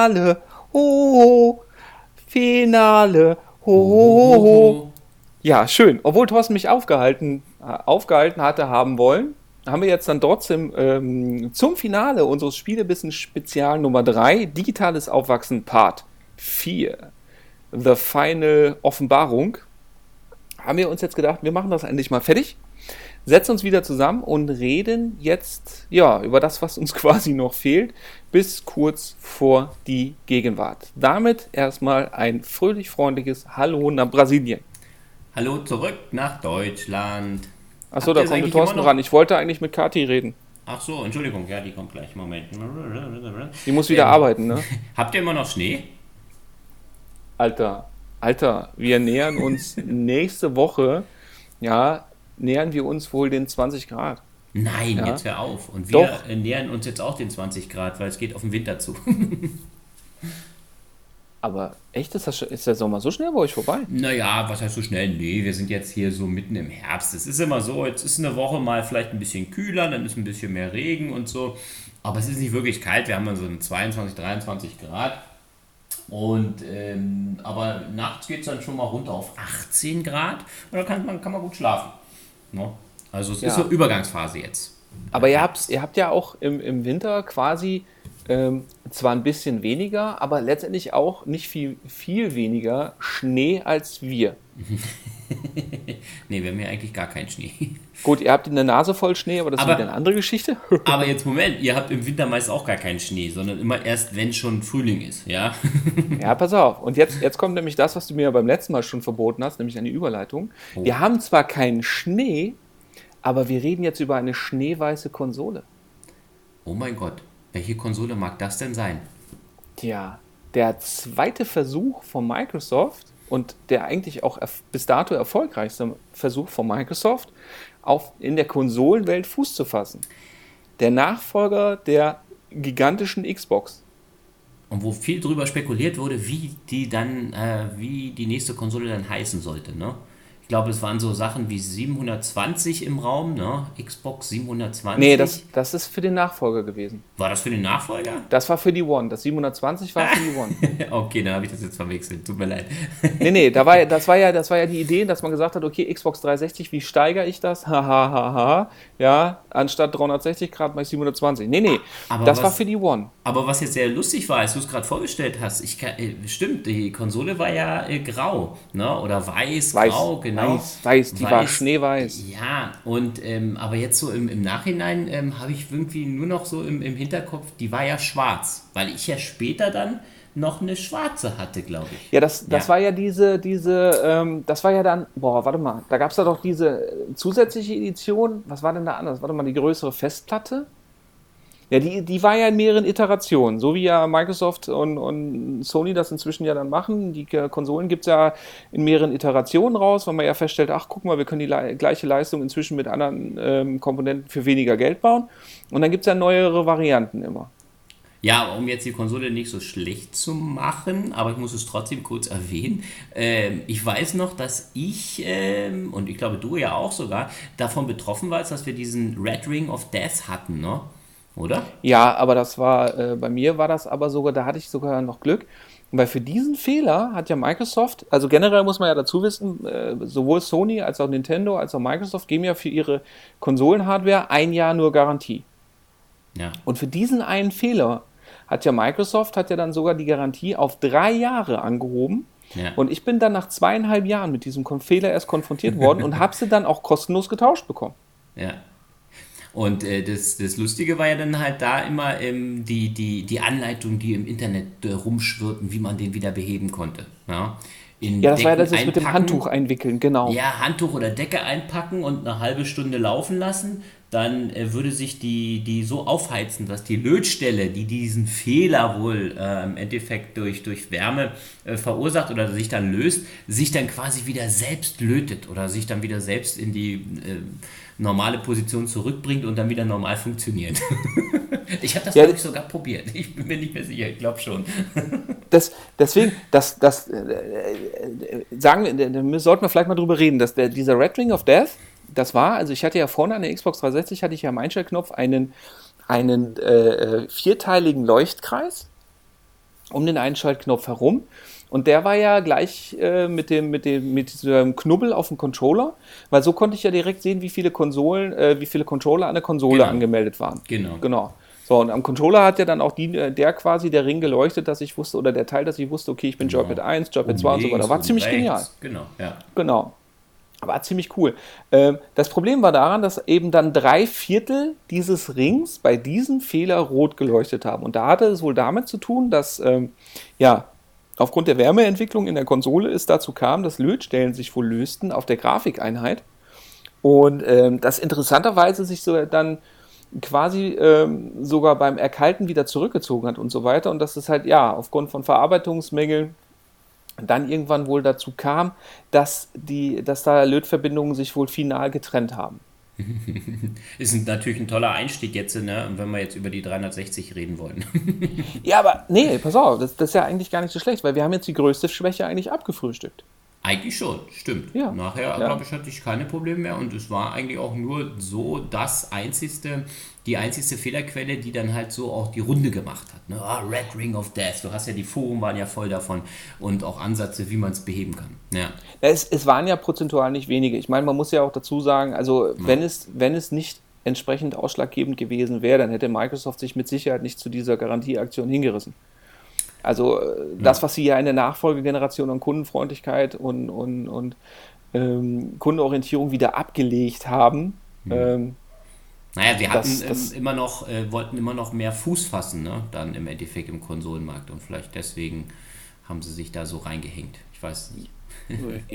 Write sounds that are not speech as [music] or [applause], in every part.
Finale, ho, Finale, ho, ho, ho. Ja, schön. Obwohl Thorsten mich aufgehalten, äh, aufgehalten hatte haben wollen, haben wir jetzt dann trotzdem ähm, zum Finale unseres Spielebissen Spezial Nummer 3, Digitales Aufwachsen Part 4, The Final Offenbarung, haben wir uns jetzt gedacht, wir machen das endlich mal fertig, setzen uns wieder zusammen und reden jetzt ja über das, was uns [laughs] quasi noch fehlt, bis kurz vor die Gegenwart. Damit erstmal ein fröhlich freundliches Hallo nach Brasilien. Hallo zurück nach Deutschland. Achso, da kommt der Thorsten ran. Ich wollte eigentlich mit Kati reden. Ach so, Entschuldigung, ja, die kommt gleich. Moment. Die muss wieder ähm, arbeiten, ne? [laughs] Habt ihr immer noch Schnee? Alter, Alter, wir nähern uns [laughs] nächste Woche, ja, nähern wir uns wohl den 20 Grad. Nein, ja? jetzt hör auf. Und wir Doch. nähern uns jetzt auch den 20 Grad, weil es geht auf den Winter zu. [laughs] Aber echt, ist, das, ist der Sommer so schnell bei euch vorbei? Naja, was heißt so schnell? Nee, wir sind jetzt hier so mitten im Herbst. Es ist immer so, jetzt ist eine Woche mal vielleicht ein bisschen kühler, dann ist ein bisschen mehr Regen und so. Aber es ist nicht wirklich kalt. Wir haben dann so 22, 23 Grad. Und ähm, aber nachts geht es dann schon mal runter auf 18 Grad und dann kann man, kann man gut schlafen. No? Ne? Also es ja. ist so Übergangsphase jetzt. Aber ihr habt, ihr habt ja auch im, im Winter quasi ähm, zwar ein bisschen weniger, aber letztendlich auch nicht viel, viel weniger Schnee als wir. [laughs] [laughs] nee, wir haben ja eigentlich gar keinen Schnee. Gut, ihr habt in der Nase voll Schnee, aber das aber, ist wieder eine andere Geschichte. [laughs] aber jetzt [laughs] Moment, ihr habt im Winter meist auch gar keinen Schnee, sondern immer erst, wenn schon Frühling ist, ja? ja, pass auf. Und jetzt, jetzt kommt nämlich das, was du mir beim letzten Mal schon verboten hast, nämlich eine Überleitung. Oh. Wir haben zwar keinen Schnee, aber wir reden jetzt über eine schneeweiße Konsole. Oh mein Gott. Welche Konsole mag das denn sein? Tja, der zweite Versuch von Microsoft und der eigentlich auch bis dato erfolgreichste Versuch von Microsoft, auf, in der Konsolenwelt Fuß zu fassen. Der Nachfolger der gigantischen Xbox. Und wo viel drüber spekuliert wurde, wie die dann, äh, wie die nächste Konsole dann heißen sollte, ne? Glaube, es waren so Sachen wie 720 im Raum, ne? Xbox 720. Nee, das, das ist für den Nachfolger gewesen. War das für den Nachfolger? Das war für die One. Das 720 war für die One. [laughs] okay, dann habe ich das jetzt verwechselt. Tut mir leid. nee, nee, da war, das, war ja, das war ja die Idee, dass man gesagt hat, okay, Xbox 360, wie steigere ich das? Hahaha. ha, ha. Ja, anstatt 360 Grad ich 720. Nee, nee, aber das was, war für die One. Aber was jetzt sehr lustig war, als du es gerade vorgestellt hast, ich äh, stimmt, die Konsole war ja äh, grau, ne? Oder weiß, weiß grau, genau genau. Weiß, weiß die weiß, war schneeweiß. Ja, und ähm, aber jetzt so im, im Nachhinein ähm, habe ich irgendwie nur noch so im, im Hinterkopf, die war ja schwarz, weil ich ja später dann noch eine schwarze hatte, glaube ich. Ja, das, das ja. war ja diese, diese, ähm, das war ja dann, boah, warte mal, da gab es da doch diese zusätzliche Edition, was war denn da anders? Warte mal, die größere Festplatte? Ja, die, die war ja in mehreren Iterationen, so wie ja Microsoft und, und Sony das inzwischen ja dann machen. Die Konsolen gibt es ja in mehreren Iterationen raus, weil man ja feststellt, ach guck mal, wir können die le gleiche Leistung inzwischen mit anderen ähm, Komponenten für weniger Geld bauen. Und dann gibt es ja neuere Varianten immer. Ja, um jetzt die Konsole nicht so schlecht zu machen, aber ich muss es trotzdem kurz [laughs] erwähnen. Ähm, ich weiß noch, dass ich, ähm, und ich glaube du ja auch sogar, davon betroffen warst, dass wir diesen Red Ring of Death hatten, ne? Oder? Ja, aber das war, äh, bei mir war das aber sogar, da hatte ich sogar noch Glück. Weil für diesen Fehler hat ja Microsoft, also generell muss man ja dazu wissen, äh, sowohl Sony als auch Nintendo als auch Microsoft geben ja für ihre Konsolenhardware ein Jahr nur Garantie. Ja. Und für diesen einen Fehler hat ja Microsoft hat ja dann sogar die Garantie auf drei Jahre angehoben. Ja. Und ich bin dann nach zweieinhalb Jahren mit diesem Fehler erst konfrontiert worden [laughs] und habe sie dann auch kostenlos getauscht bekommen. Ja. Und äh, das, das Lustige war ja dann halt da immer ähm, die, die, die Anleitung, die im Internet äh, rumschwirrten, wie man den wieder beheben konnte. Ja, In ja das Decken war ja das mit dem Handtuch einwickeln, genau. Ja, Handtuch oder Decke einpacken und eine halbe Stunde laufen lassen. Dann äh, würde sich die, die so aufheizen, dass die Lötstelle, die diesen Fehler wohl äh, im Endeffekt durch, durch Wärme äh, verursacht oder sich dann löst, sich dann quasi wieder selbst lötet oder sich dann wieder selbst in die äh, normale Position zurückbringt und dann wieder normal funktioniert. [laughs] ich habe das, ja, glaube ich, sogar probiert. Ich bin mir nicht mehr sicher, ich glaube schon. [laughs] das, deswegen, das, das äh, äh sagen wir, sollten wir vielleicht mal drüber reden, dass der, dieser Red Ring of Death, das war, also ich hatte ja vorne an der Xbox 360, hatte ich ja am Einstellknopf einen, einen äh, äh, vierteiligen Leuchtkreis um den Einschaltknopf herum. Und der war ja gleich äh, mit, dem, mit, dem, mit diesem Knubbel auf dem Controller, weil so konnte ich ja direkt sehen, wie viele Konsolen, äh, wie viele Controller an der Konsole Genau. angemeldet waren. Genau. Genau. So, und am Controller hat ja dann auch die, äh, der quasi der Ring geleuchtet, dass ich wusste, oder der Teil, dass ich wusste, okay, ich bin Joypad 1, Joypad 2 und so weiter. War ziemlich rechts. genial. Genau, ja. Genau. War ziemlich cool. Ähm, das Problem war daran, dass eben dann drei Viertel dieses Rings bei diesem Fehler rot geleuchtet haben. Und da hatte es wohl damit zu tun, dass ähm, ja aufgrund der Wärmeentwicklung in der Konsole es dazu kam, dass Lötstellen sich wohl lösten auf der Grafikeinheit. Und ähm, das interessanterweise sich so dann quasi ähm, sogar beim Erkalten wieder zurückgezogen hat und so weiter. Und dass es halt, ja, aufgrund von Verarbeitungsmängeln dann irgendwann wohl dazu kam, dass, die, dass da Lötverbindungen sich wohl final getrennt haben. Ist natürlich ein toller Einstieg jetzt, ne? wenn wir jetzt über die 360 reden wollen. Ja, aber nee, pass auf, das, das ist ja eigentlich gar nicht so schlecht, weil wir haben jetzt die größte Schwäche eigentlich abgefrühstückt. Eigentlich schon, stimmt. Ja. Nachher, Ja. glaube ich, hatte ich keine Probleme mehr und es war eigentlich auch nur so das einzigste, die einzigste Fehlerquelle, die dann halt so auch die Runde gemacht hat. Ne? Ah, Red Ring of Death, du hast ja die Foren waren ja voll davon und auch Ansätze, wie man es beheben kann. Ja. Es, es waren ja prozentual nicht wenige. Ich meine, man muss ja auch dazu sagen, also wenn, es, wenn es nicht entsprechend ausschlaggebend gewesen wäre, dann hätte Microsoft sich mit Sicherheit nicht zu dieser Garantieaktion hingerissen. Also äh, das, was sie ja in der Nachfolgegeneration an Kundenfreundlichkeit und, und, und ähm, Kundenorientierung wieder abgelegt haben, ähm, Naja, wir hatten Das- das- immer noch, äh, wollten immer noch mehr Fuß fassen, ne? dann im Endeffekt im Konsolenmarkt und vielleicht deswegen haben sie sich da so reingehängt. Ich weiß nicht. [laughs]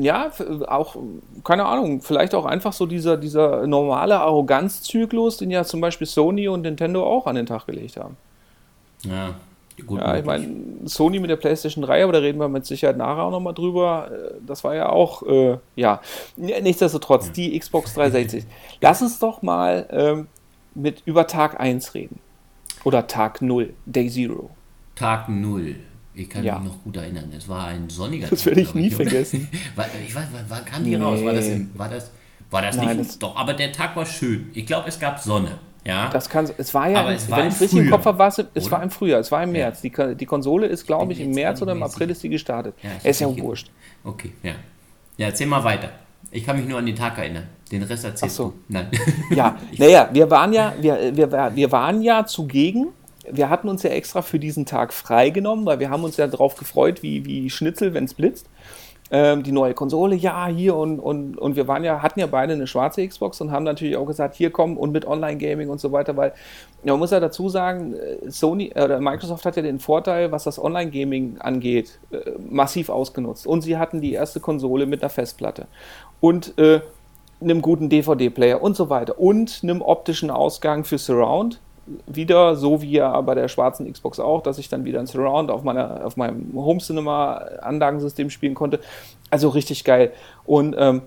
Ja, auch, keine Ahnung, vielleicht auch einfach so dieser, dieser normale Arroganzzyklus, den ja zum Beispiel Sony und Nintendo auch an den Tag gelegt haben. Ja, gut. Ja, ich meine, Sony mit der PlayStation 3, aber da reden wir mit Sicherheit nachher auch nochmal drüber. äh, Das war ja auch, äh, ja, nichtsdestotrotz, die Xbox 360. [laughs] Lass uns doch mal ähm, mit über Tag 1 reden. Oder Tag 0, Day Zero. Tag 0. Ich kann Ja. mich noch gut erinnern. Es war ein sonniger [laughs] Das werde ich nie oder? vergessen. [laughs] Ich weiß, wann, wann kam die Nee. raus? War das, im, war das, war das Nein, nicht? das- Doch, aber der Tag war schön. Ich glaube, es gab Sonne. Ja. Das kann, es war ja, es war wenn im ich richtig im Frühjahr, Kopf habe, war es, es war im Frühjahr, es war im März. Die, Ko- die Konsole ist, glaube ich, im März oder im April ist die gestartet. Ja, ist ja wurscht. Okay, ja. Ja, erzähl mal weiter. Ich kann mich nur an den Tag erinnern. Den Rest erzählst Ach so. du. Nein. Ja, [laughs] naja, wir waren ja, wir, wir, wir waren ja zugegen. Wir hatten uns ja extra für diesen Tag freigenommen, weil wir haben uns ja darauf gefreut, wie, wie Schnitzel, wenn es blitzt. Ähm, die neue Konsole, ja, hier und, und, und wir waren ja, hatten ja beide eine schwarze Xbox und haben natürlich auch gesagt, hier kommen und mit Online-Gaming und so weiter, weil man muss ja dazu sagen, äh, Sony äh, oder Microsoft hat ja den Vorteil, was das Online-Gaming angeht, äh, massiv ausgenutzt. Und sie hatten die erste Konsole mit einer Festplatte. Und äh, einem guten DVD-Player und so weiter und einem optischen Ausgang für Surround. Wieder so wie ja bei der schwarzen Xbox auch, dass ich dann wieder ein Surround auf, meiner, auf meinem Home Cinema Anlagensystem spielen konnte. Also richtig geil. Und ähm,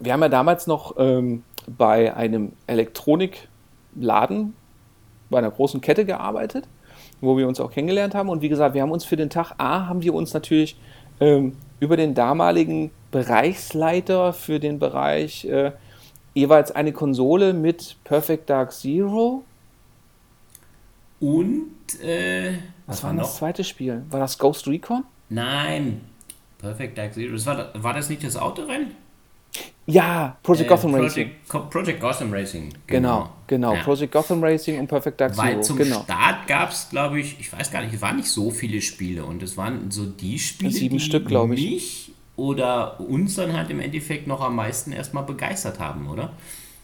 wir haben ja damals noch ähm, bei einem Elektronikladen, bei einer großen Kette gearbeitet, wo wir uns auch kennengelernt haben. Und wie gesagt, wir haben uns für den Tag A, haben wir uns natürlich ähm, über den damaligen Bereichsleiter für den Bereich äh, jeweils eine Konsole mit Perfect Dark Zero. Und, äh, Was, was war das noch? zweite Spiel? War das Ghost Recon? Nein. Perfect Dark Zero. Das war, war das nicht das Autorennen? Ja, Project Äh, Gotham Racing. Project, Co- Project Gotham Racing. Genau, genau. Ja. Project Gotham Racing und Perfect Dark Weil Zero. zum genau. Start gab es, glaube ich, ich weiß gar nicht, es waren nicht so viele Spiele und es waren so die Spiele, Sieben die Stück, mich oder uns dann halt im Endeffekt noch am meisten erstmal begeistert haben, oder?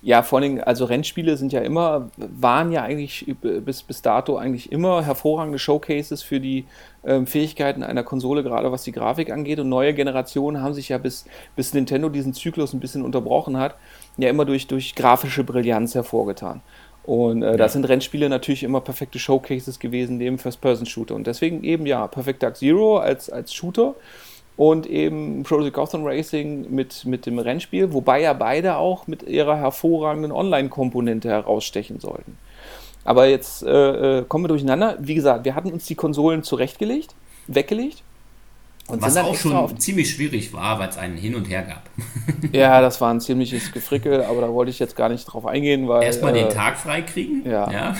Ja, vor allem, also Rennspiele sind ja immer, waren ja eigentlich bis, bis dato eigentlich immer hervorragende Showcases für die ähm, Fähigkeiten einer Konsole, gerade was die Grafik angeht. Und neue Generationen haben sich ja bis, bis Nintendo diesen Zyklus ein bisschen unterbrochen hat, ja immer durch, durch grafische Brillanz hervorgetan. Und äh, das sind Rennspiele natürlich immer perfekte Showcases gewesen, neben First-Person-Shooter. Und deswegen eben ja, Perfect Dark Zero als, als Shooter und eben Project Gotham Racing mit, mit dem Rennspiel, wobei ja beide auch mit ihrer hervorragenden Online-Komponente herausstechen sollten. Aber jetzt äh, äh, kommen wir durcheinander. Wie gesagt, wir hatten uns die Konsolen zurechtgelegt, weggelegt. Und Was auch schon ziemlich schwierig war, weil es einen Hin und Her gab. [laughs] Ja, das war ein ziemliches Gefrickel, aber da wollte ich jetzt gar nicht drauf eingehen, weil. Erstmal äh, den Tag freikriegen. ja.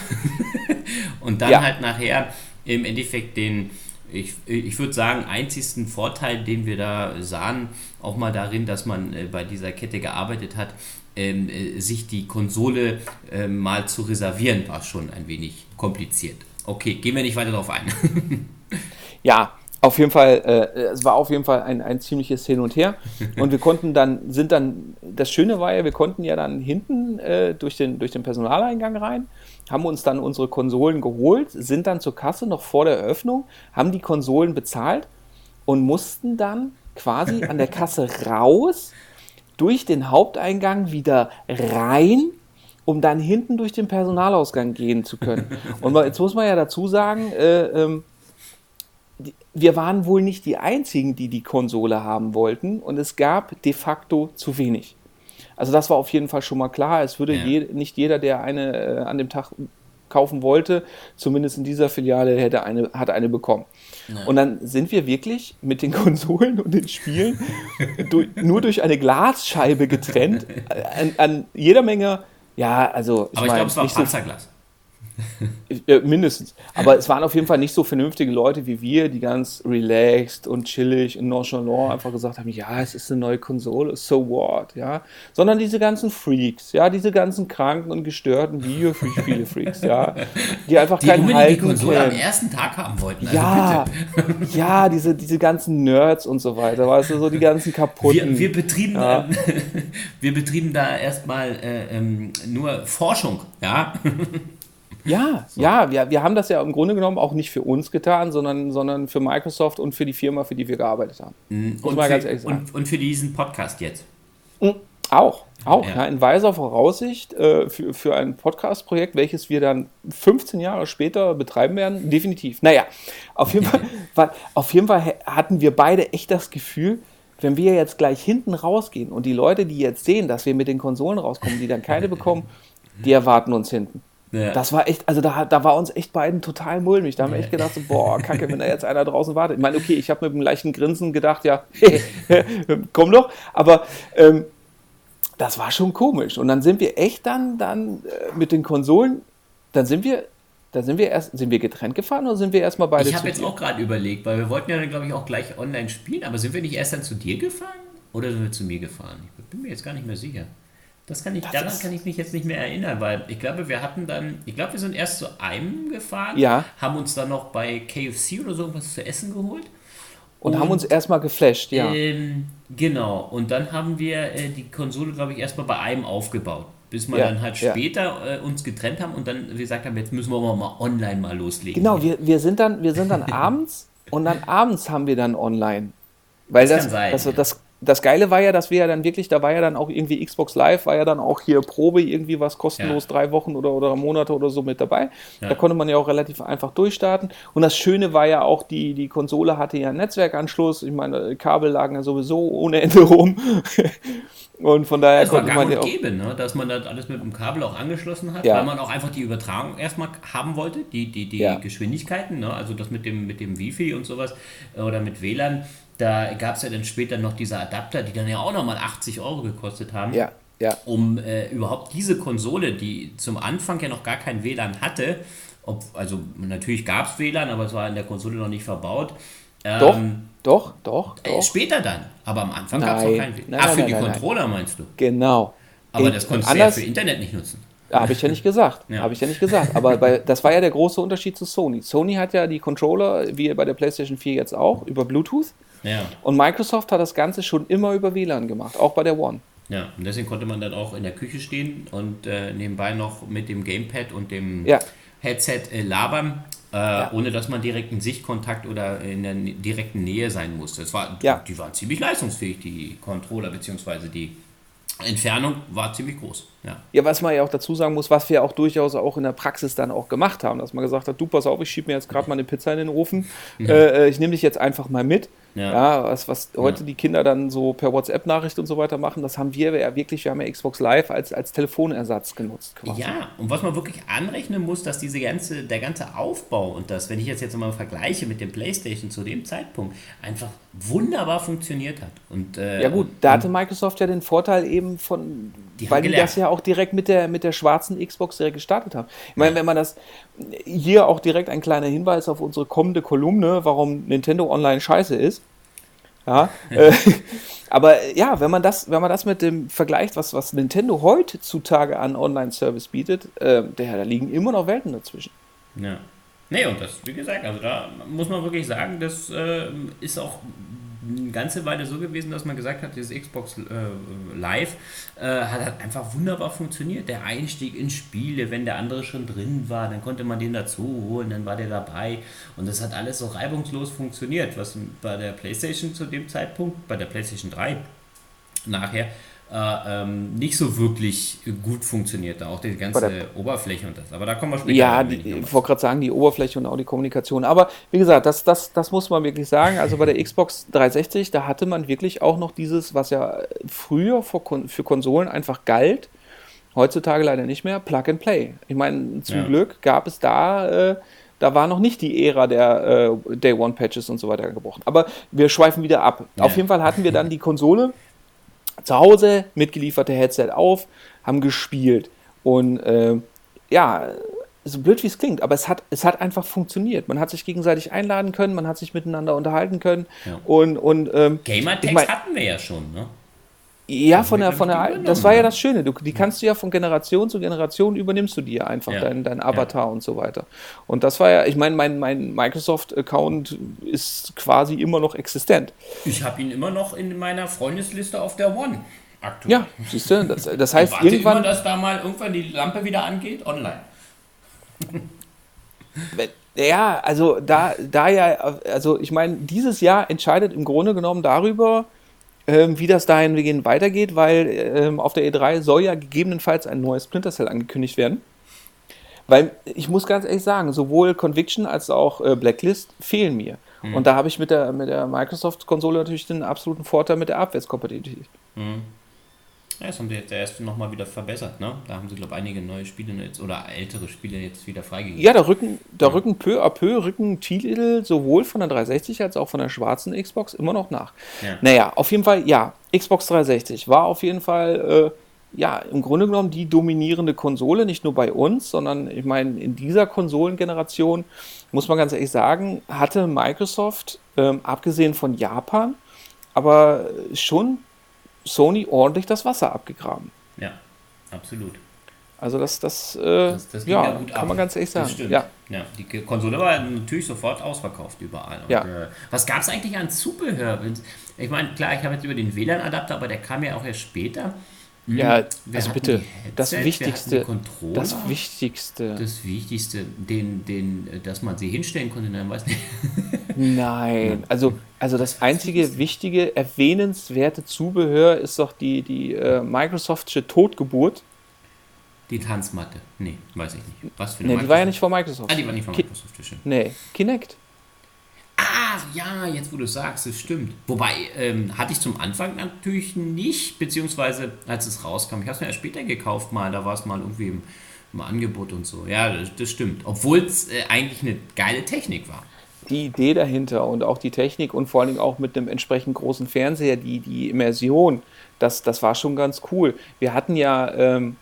[laughs] Und dann Ja. halt nachher im Endeffekt den, ich, ich würde sagen, einzigsten Vorteil, den wir da sahen, auch mal darin, dass man äh, bei dieser Kette gearbeitet hat, ähm, äh, sich die Konsole äh, mal zu reservieren, war schon ein wenig kompliziert. Okay, gehen wir nicht weiter darauf ein. [laughs] ja, auf jeden Fall, äh, es war auf jeden Fall ein, ein ziemliches Hin und Her. [laughs] Und wir konnten dann, sind dann, das Schöne war ja, wir konnten ja dann hinten äh, durch, den, durch den Personaleingang rein, haben uns dann unsere Konsolen geholt, sind dann zur Kasse noch vor der Eröffnung, haben die Konsolen bezahlt und mussten dann quasi an der Kasse [laughs] raus, durch den Haupteingang wieder rein um dann hinten durch den Personalausgang gehen zu können. Und jetzt muss man ja dazu sagen, äh, ähm, wir waren wohl nicht die Einzigen, die die Konsole haben wollten und es gab de facto zu wenig. Also das war auf jeden Fall schon mal klar. Es würde ja. je, nicht jeder, der eine äh, an dem Tag kaufen wollte, zumindest in dieser Filiale hätte eine, hat eine bekommen. Ja. Und dann sind wir wirklich mit den [laughs] Konsolen und den Spielen durch, nur durch eine Glasscheibe getrennt an, an jeder Menge ja, also. Ich Aber ich glaube, es war Panzerglas. So, [laughs] mindestens. Aber es waren auf jeden Fall nicht so vernünftige Leute wie wir, die ganz relaxed und chillig und nonchalant einfach gesagt haben, ja, es ist eine neue Konsole, so what, ja. Sondern diese ganzen Freaks, ja, diese ganzen kranken und gestörten Videospiele-Freaks, ja, die einfach die keinen Halt die Konsole am ersten Tag haben wollten. Also ja, ja, diese, diese ganzen Nerds und so weiter, weißt du, so die ganzen kaputten. Wir, wir betrieben, ja. ähm, [laughs] wir betrieben da erstmal äh, ähm, nur Forschung, ja. Ja, so. ja, wir, wir haben das ja im Grunde genommen auch nicht für uns getan, sondern, sondern für Microsoft und für die Firma, für die wir gearbeitet haben. Mhm. Und, für. Und, und für diesen Podcast jetzt. Mhm. Auch, auch, ja. ja. in weiser Voraussicht äh, für, für ein Podcast-Projekt, welches wir dann 15 Jahre später betreiben werden, definitiv. Naja, auf jeden, Fall, [laughs] war, auf jeden Fall hatten wir beide echt das Gefühl, wenn wir jetzt gleich hinten rausgehen und die Leute, die jetzt sehen, dass wir mit den Konsolen rauskommen, die dann keine bekommen, [laughs] die erwarten uns hinten. Ja. Das war echt, also da, da war uns echt beiden total mulmig. Da haben wir echt gedacht, so, boah, kacke, wenn da jetzt einer draußen wartet. Ich meine, okay, ich habe mit einem leichten Grinsen gedacht, ja, [laughs] komm doch. Aber ähm, das war schon komisch. Und dann sind wir echt dann, dann äh, mit den Konsolen, dann sind wir, da sind wir erst, sind wir getrennt gefahren oder sind wir erstmal beide Ich habe jetzt dir? auch gerade überlegt, weil wir wollten ja dann, glaube ich, auch gleich online spielen, aber sind wir nicht erst dann zu dir gefahren oder sind wir zu mir gefahren? Ich bin mir jetzt gar nicht mehr sicher. Das kann ich, das daran kann ich mich jetzt nicht mehr erinnern, weil ich glaube, wir hatten dann, ich glaube, wir sind erst zu einem gefahren, ja. haben uns dann noch bei KFC oder so was zu essen geholt. Und, und haben uns erstmal geflasht, ja. Ähm, genau, und dann haben wir äh, die Konsole, glaube ich, erstmal bei einem aufgebaut. Bis wir ja, dann halt später ja. äh, uns getrennt haben und dann gesagt haben, jetzt müssen wir mal online mal loslegen. Genau, wir, wir sind dann, wir sind dann [laughs] abends und dann abends haben wir dann online. Weil das, das, sein, das, das, das Geile war ja, dass wir ja dann wirklich, da war ja dann auch irgendwie Xbox Live, war ja dann auch hier Probe irgendwie was kostenlos, ja. drei Wochen oder, oder Monate oder so mit dabei. Ja. Da konnte man ja auch relativ einfach durchstarten. Und das Schöne war ja auch, die, die Konsole hatte ja einen Netzwerkanschluss. Ich meine, Kabel lagen ja sowieso ohne Ende rum. [laughs] Und von daher das konnte man ja auch. Geben, ne? dass man das alles mit dem Kabel auch angeschlossen hat, ja. weil man auch einfach die Übertragung erstmal haben wollte, die, die, die ja. Geschwindigkeiten, ne? also das mit dem, mit dem Wi-Fi und sowas äh, oder mit WLAN da gab es ja dann später noch diese Adapter, die dann ja auch nochmal 80 Euro gekostet haben. Ja, ja. Um äh, überhaupt diese Konsole, die zum Anfang ja noch gar kein WLAN hatte, ob, also natürlich gab es WLAN, aber es war in der Konsole noch nicht verbaut. Doch, ähm, doch, doch, äh, doch. Äh, später dann, aber am Anfang gab es noch kein WLAN. Nein, Ach, nein, für nein, die Controller meinst du? Genau. Aber In, das konntest du ja für Internet nicht nutzen. Habe ich ja nicht gesagt. Ja. Habe ich ja nicht gesagt. Aber bei, [laughs] das war ja der große Unterschied zu Sony. Sony hat ja die Controller, wie bei der PlayStation 4 jetzt auch, über Bluetooth. Ja. Und Microsoft hat das Ganze schon immer über WLAN gemacht, auch bei der One. Ja, und deswegen konnte man dann auch in der Küche stehen und äh, nebenbei noch mit dem Gamepad und dem ja. Headset äh, labern, äh, ja. ohne dass man direkt in Sichtkontakt oder in der direkten Nähe sein musste. Es war, ja. Die waren ziemlich leistungsfähig, die Controller bzw. die Entfernung war ziemlich groß. Ja. ja, was man ja auch dazu sagen muss, was wir auch durchaus auch in der Praxis dann auch gemacht haben, dass man gesagt hat, du pass auf, ich schiebe mir jetzt gerade mal eine Pizza in den Ofen, ja. äh, ich nehme dich jetzt einfach mal mit. Ja, ja was, was heute ja. die Kinder dann so per WhatsApp-Nachricht und so weiter machen, das haben wir ja wirklich, wir haben ja Xbox Live als, als Telefonersatz genutzt. Quasi. Ja, und was man wirklich anrechnen muss, dass diese ganze, der ganze Aufbau und das, wenn ich jetzt jetzt mal vergleiche mit dem PlayStation zu dem Zeitpunkt, einfach wunderbar funktioniert hat. Und, äh, ja gut, da hatte Microsoft ja den Vorteil eben von, die weil die das ja auch direkt mit der, mit der schwarzen Xbox direkt gestartet haben. Ich meine, wenn man das, hier auch direkt ein kleiner Hinweis auf unsere kommende Kolumne, warum Nintendo Online scheiße ist. Ja, äh, [laughs] aber ja, wenn man das, wenn man das mit dem vergleicht, was, was Nintendo heutzutage an Online-Service bietet, äh, der, da liegen immer noch Welten dazwischen. Ja. Nee, und das, wie gesagt, also da muss man wirklich sagen, das äh, ist auch eine ganze Weile so gewesen, dass man gesagt hat, dieses Xbox äh, Live äh, hat, hat, einfach wunderbar funktioniert. Der Einstieg in Spiele, wenn der andere schon drin war, dann konnte man den dazu holen, dann war der dabei. Und das hat alles so reibungslos funktioniert, was bei der PlayStation zu dem Zeitpunkt, bei der PlayStation 3 nachher, äh, ähm, nicht so wirklich gut funktioniert, auch die ganze Oberfläche und das. Aber da kommen wir später. Ja, die, ich wollte gerade sagen, die Oberfläche und auch die Kommunikation. Aber wie gesagt, das, das, das muss man wirklich sagen. Also bei der [laughs] Xbox 360, da hatte man wirklich auch noch dieses, was ja früher für, für Konsolen einfach galt, heutzutage leider nicht mehr, Plug and Play. Ich meine, zum ja. Glück gab es da. Äh, da war noch nicht die Ära der äh, Day One Patches und so weiter gebrochen. Aber wir schweifen wieder ab. Ja. Auf jeden Fall hatten wir dann die Konsole zu Hause, mitgelieferte Headset auf, haben gespielt. Und äh, ja, so blöd wie es klingt, aber es hat, es hat einfach funktioniert. Man hat sich gegenseitig einladen können, man hat sich miteinander unterhalten können. Ja. Und, und ähm, Gamertext ich mein, hatten wir ja schon, ne? Ja, von der, von der, das war ja das Schöne. Du, die kannst du ja von Generation zu Generation übernimmst du dir einfach ja. deinen dein Avatar ja. und so weiter. Und das war ja, ich meine, mein, mein Microsoft-Account ist quasi immer noch existent. Ich habe ihn immer noch in meiner Freundesliste auf der One. Aktuell. Ja, siehst du, das, das heißt warte irgendwann. Immer, dass da mal irgendwann die Lampe wieder angeht, online. ja, also da, da ja, also ich meine, dieses Jahr entscheidet im Grunde genommen darüber, ähm, wie das dahin weitergeht, weil ähm, auf der E3 soll ja gegebenenfalls ein neues Splinter Cell angekündigt werden. Weil ich muss ganz ehrlich sagen, sowohl Conviction als auch äh, Blacklist fehlen mir. Mhm. Und da habe ich mit der, mit der Microsoft-Konsole natürlich den absoluten Vorteil mit der Abwärtskompatibilität. Mhm. Ja, das haben sie jetzt erst nochmal wieder verbessert, ne? Da haben sie, glaube ich, einige neue Spiele jetzt oder ältere Spiele jetzt wieder freigegeben. Ja, da rücken, da ja. rücken peu à peu, rücken Titel sowohl von der 360 als auch von der schwarzen Xbox immer noch nach. Ja. Naja, auf jeden Fall, ja, Xbox 360 war auf jeden Fall, äh, ja, im Grunde genommen die dominierende Konsole, nicht nur bei uns, sondern ich meine, in dieser Konsolengeneration, muss man ganz ehrlich sagen, hatte Microsoft, ähm, abgesehen von Japan, aber schon Sony ordentlich das Wasser abgegraben. Ja, absolut. Also das, das, äh, das, das ja, ja kann man ganz ehrlich sagen. Ja. ja, die Konsole war natürlich sofort ausverkauft überall. Und, ja. Äh, was gab es eigentlich an Zubehör? Ich meine, klar, ich habe jetzt über den WLAN-Adapter, aber der kam ja auch erst später. Hm, ja, also bitte, das Wichtigste, das Wichtigste. Das Wichtigste, den, den, dass man sie hinstellen konnte, dann weiß nicht. [laughs] Nein, also, also das einzige wichtige, erwähnenswerte Zubehör ist doch die, die äh, Microsoftsche Totgeburt. Die Tanzmatte. Nee, weiß ich nicht. Was für eine nee, die war ja nicht von Microsoft. Ah, die war nicht von Microsoft, Ki Nee, Kinect. Ach ja, jetzt wo du sagst, das stimmt. Wobei, ähm, hatte ich zum Anfang natürlich nicht, beziehungsweise als es rauskam. Ich habe es mir erst später gekauft mal, da war es mal irgendwie im, im, Angebot und so. Ja, das, das stimmt. Obwohl es äh, eigentlich eine geile Technik war. Die Idee dahinter und auch die Technik und vor allen Dingen auch mit einem entsprechend großen Fernseher, die, die Immersion, das, das war schon ganz cool. Wir hatten ja. Ähm,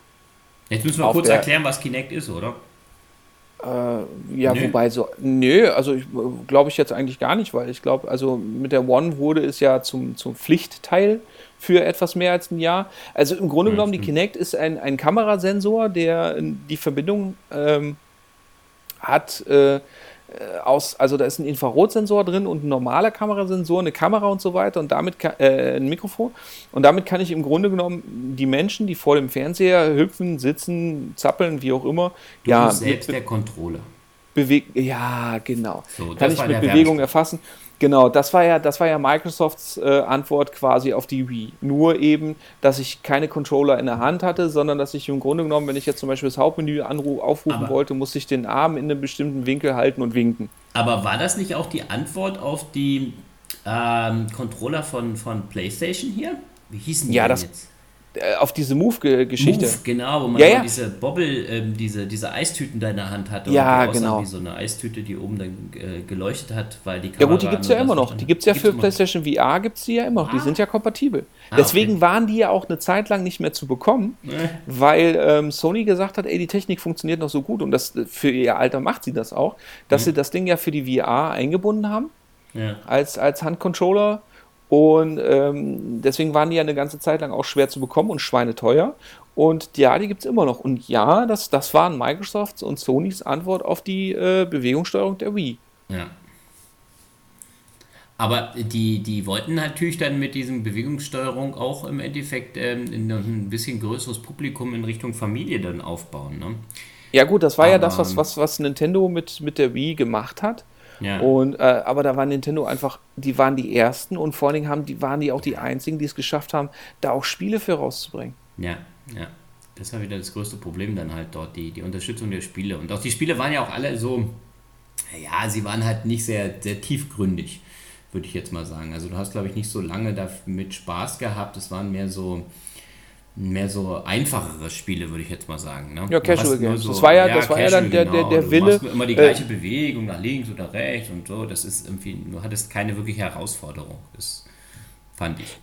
Jetzt müssen wir kurz erklären, was Kinect ist, oder? Äh, ja, nö. wobei so, nö, also ich glaube ich jetzt eigentlich gar nicht, weil ich glaube, also mit der One wurde es ja zum, zum Pflichtteil für etwas mehr als ein Jahr. Also im Grunde ja, genommen, die Kinect ist ein, ein Kamerasensor, der die Verbindung ähm, hat äh, äh, aus, also da ist ein Infrarotsensor drin und ein normaler Kamerasensor, eine Kamera und so weiter und damit kann, äh, ein Mikrofon und damit kann ich im Grunde genommen die Menschen, die vor dem Fernseher hüpfen, sitzen, zappeln, wie auch immer, du ja, selbst der Controller. Beweg ja, genau. So, kann ich mit Bewegung erfassen. Genau, das war ja, das war ja Microsofts äh, Antwort quasi auf die Wii. Nur eben, dass ich keine Controller in der Hand hatte, sondern dass ich im Grunde genommen, wenn ich jetzt zum Beispiel das Hauptmenü anruf, aufrufen aber, wollte, musste ich den Arm in einem bestimmten Winkel halten und winken. Aber war das nicht auch die Antwort auf die ähm, Controller von, von PlayStation hier? Wie hießen die ja, das, jetzt? Äh, auf diese Move-Geschichte. Move, genau, wo man ja, ja. diese Bobble, ähm, diese, diese Eistüten da in der Hand hatte. Ja, genau. Wie so eine Eistüte, die oben dann äh, geleuchtet hat, weil die Kamera Ja gut, die gibt es ja immer noch. Die gibt es ja für PlayStation VR, gibt es die ja immer noch. Ah. Die sind ja kompatibel. Ah, Deswegen okay. waren die ja auch eine Zeit lang nicht mehr zu bekommen, äh. weil ähm, Sony gesagt hat, ey, die Technik funktioniert noch so gut und das für ihr Alter macht sie das auch, dass mhm. sie das Ding ja für die VR eingebunden haben. Ja. Als, als Handcontroller und ähm, deswegen waren die ja eine ganze Zeit lang auch schwer zu bekommen und schweineteuer. Und ja, die gibt es immer noch. Und ja, das, das waren Microsofts und Sonys Antwort auf die äh, Bewegungssteuerung der Wii. Ja. Aber die, die wollten natürlich dann mit diesem Bewegungssteuerung auch im Endeffekt ähm, ein bisschen größeres Publikum in Richtung Familie dann aufbauen. Ne? Ja, gut, das war Aber, ja das, was, was, was Nintendo mit, mit der Wii gemacht hat. Ja. Und, äh, aber da war Nintendo einfach, die waren die ersten und vor allen Dingen haben, die, waren die auch die einzigen, die es geschafft haben, da auch Spiele für rauszubringen. Ja, ja. Das war wieder das größte Problem dann halt dort, die, die Unterstützung der Spiele. Und auch die Spiele waren ja auch alle so, ja, sie waren halt nicht sehr, sehr tiefgründig, würde ich jetzt mal sagen. Also du hast, glaube ich, nicht so lange damit Spaß gehabt. Es waren mehr so, mehr so einfachere Spiele, würde ich jetzt mal sagen. Ne? Ja, Casual Games. So, das war ja, ja das war ja dann der, der, der du Wille. immer die gleiche äh, Bewegung nach links oder rechts und so. Das ist irgendwie, du hattest keine wirkliche Herausforderung. Das fand ich.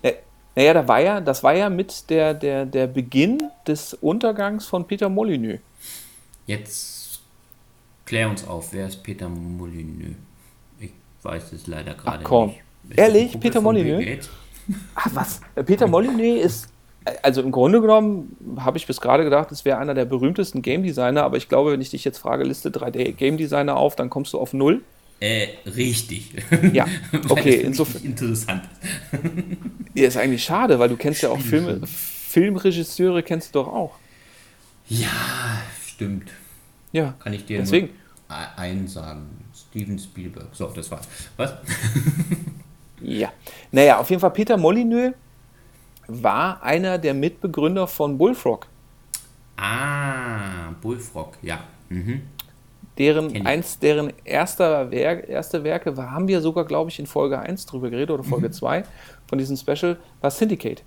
Naja, da war ja, das war ja mit der, der, der Beginn des Untergangs von Peter Molyneux. Jetzt klär uns auf, wer ist Peter Molyneux? Ich weiß es leider gerade nicht. Ehrlich, Peter Molyneux? Ach was, Peter Molyneux ist also im Grunde genommen habe ich bis gerade gedacht, es wäre einer der berühmtesten Game Designer, aber ich glaube, wenn ich dich jetzt frage, liste 3D Game Designer auf, dann kommst du auf null. Äh, richtig. Ja, [laughs] okay, insofern. Interessant. ja, ist eigentlich schade, weil du kennst ja auch Filme, Filmregisseure kennst du doch auch. Ja, stimmt. Ja. Kann ich dir deswegen einsagen. Steven Spielberg. So, das war's. Was? ja. Naja, auf jeden Fall Peter Molyneux war einer der Mitbegründer von Bullfrog. Ah, Bullfrog, ja. Mhm. Deren, eins deren erster Werk, erste Werke war, haben wir sogar, glaube ich, in Folge 1 drüber geredet oder Folge mhm. 2 von diesem Special, war Syndicate.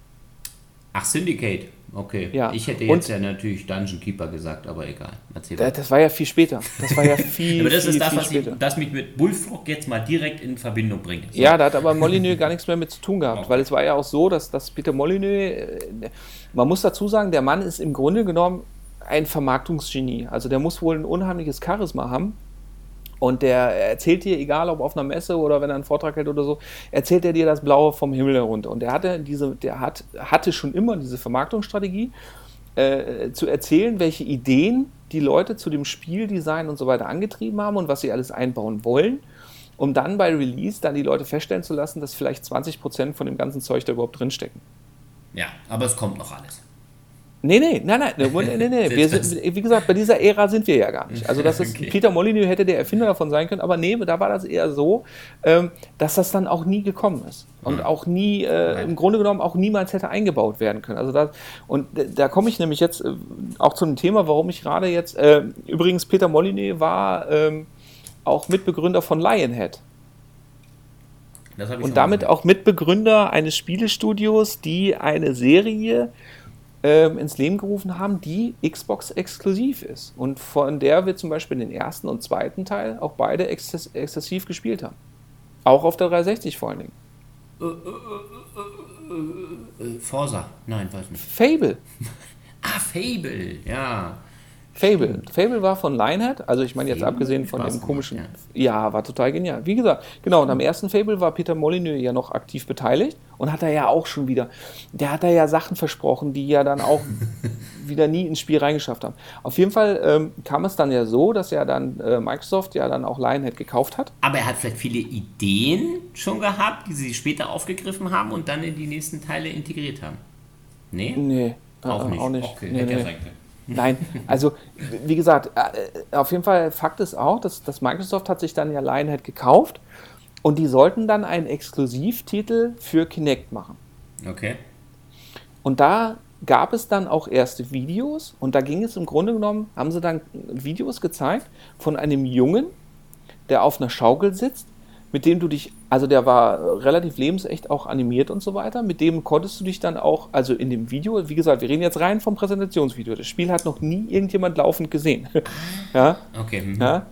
Ach, Syndicate. Okay. Ja. Ich hätte jetzt und, ja natürlich Dungeon Keeper gesagt, aber egal. Erzähl das, war ja viel später. Das war ja [laughs] viel, aber das viel, ist das, was ich, das mich mit Bullfrog jetzt mal direkt in Verbindung bringt. Ja, da hat aber Molyneux gar nichts mehr mit zu tun gehabt, okay. weil es war ja auch so, dass, dass Peter Molyneux, äh, man muss dazu sagen, der Mann ist im Grunde genommen ein Vermarktungsgenie. Also der muss wohl ein unheimliches Charisma haben und der erzählt dir, egal ob auf einer Messe oder wenn er einen Vortrag hält oder so, erzählt er dir das Blaue vom Himmel herunter. Und der hatte diese, der hat, hatte schon immer diese Vermarktungsstrategie, äh, zu erzählen, welche Ideen die Leute zu dem Spieldesign und so weiter angetrieben haben und was sie alles einbauen wollen, um dann bei Release dann die Leute feststellen zu lassen, dass vielleicht 20% von dem ganzen Zeug da überhaupt drinstecken. Ja, aber es kommt noch alles. Nee, nee, nein, nein, [laughs] nee, nee, nee. Wir sind, wie gesagt, bei dieser Ära sind wir ja gar nicht. Also, das ist, [laughs] okay. Peter Molyneux hätte der Erfinder davon sein können, aber nee, da war das eher so, ähm, dass das dann auch nie gekommen ist. Und auch nie, äh, im Grunde genommen auch niemals hätte eingebaut werden können. Also das, und da komme ich nämlich jetzt äh, auch zu einem Thema, warum ich gerade jetzt, äh, übrigens, Peter Molyneux war ähm, auch Mitbegründer von Lionhead. und damit auch Mitbegründer eines Spielestudios, die eine Serie ähm, ins Leben gerufen haben, die Xbox exklusiv ist. Und von der wir zum Beispiel den ersten und zweiten Teil auch beide exzess exzessiv gespielt haben. Auch auf der 360 vor allen Dingen. Äh, Forza, nein, weiß nicht. Fable. ah, Fable, ja. Fable. Fable war von Lionhead, also ich meine jetzt Fable? abgesehen von Spaß dem komischen. Ja. war total genial. Wie gesagt, genau, und am ersten Fable war Peter Molyneux ja noch aktiv beteiligt und hat er ja auch schon wieder, der hat da ja Sachen versprochen, die ja dann auch [laughs] wieder nie ins Spiel reingeschafft haben. Auf jeden Fall ähm, kam es dann ja so, dass ja dann äh, Microsoft ja dann auch Lionhead gekauft hat. Aber er hat vielleicht viele Ideen schon gehabt, die sie später aufgegriffen haben und dann in die nächsten Teile integriert haben. Nee? Nee. Auch äh, nicht. Auch nicht. Okay, nee, nee. Nein, also wie gesagt, äh, auf jeden Fall Fakt ist auch, dass, dass Microsoft hat sich dann ja Lionhead gekauft und die sollten dann einen Exklusivtitel für Kinect machen. Okay. Und da gab es dann auch erste Videos und da ging es im Grunde genommen, haben sie dann Videos gezeigt von einem Jungen, der auf einer Schaukel sitzt, mit dem du dich, also der war relativ lebensecht auch animiert und so weiter, mit dem konntest du dich dann auch, also in dem Video, wie gesagt, wir reden jetzt rein vom Präsentationsvideo, das Spiel hat noch nie irgendjemand laufend gesehen. [laughs] ja? Okay. Mhm. ja?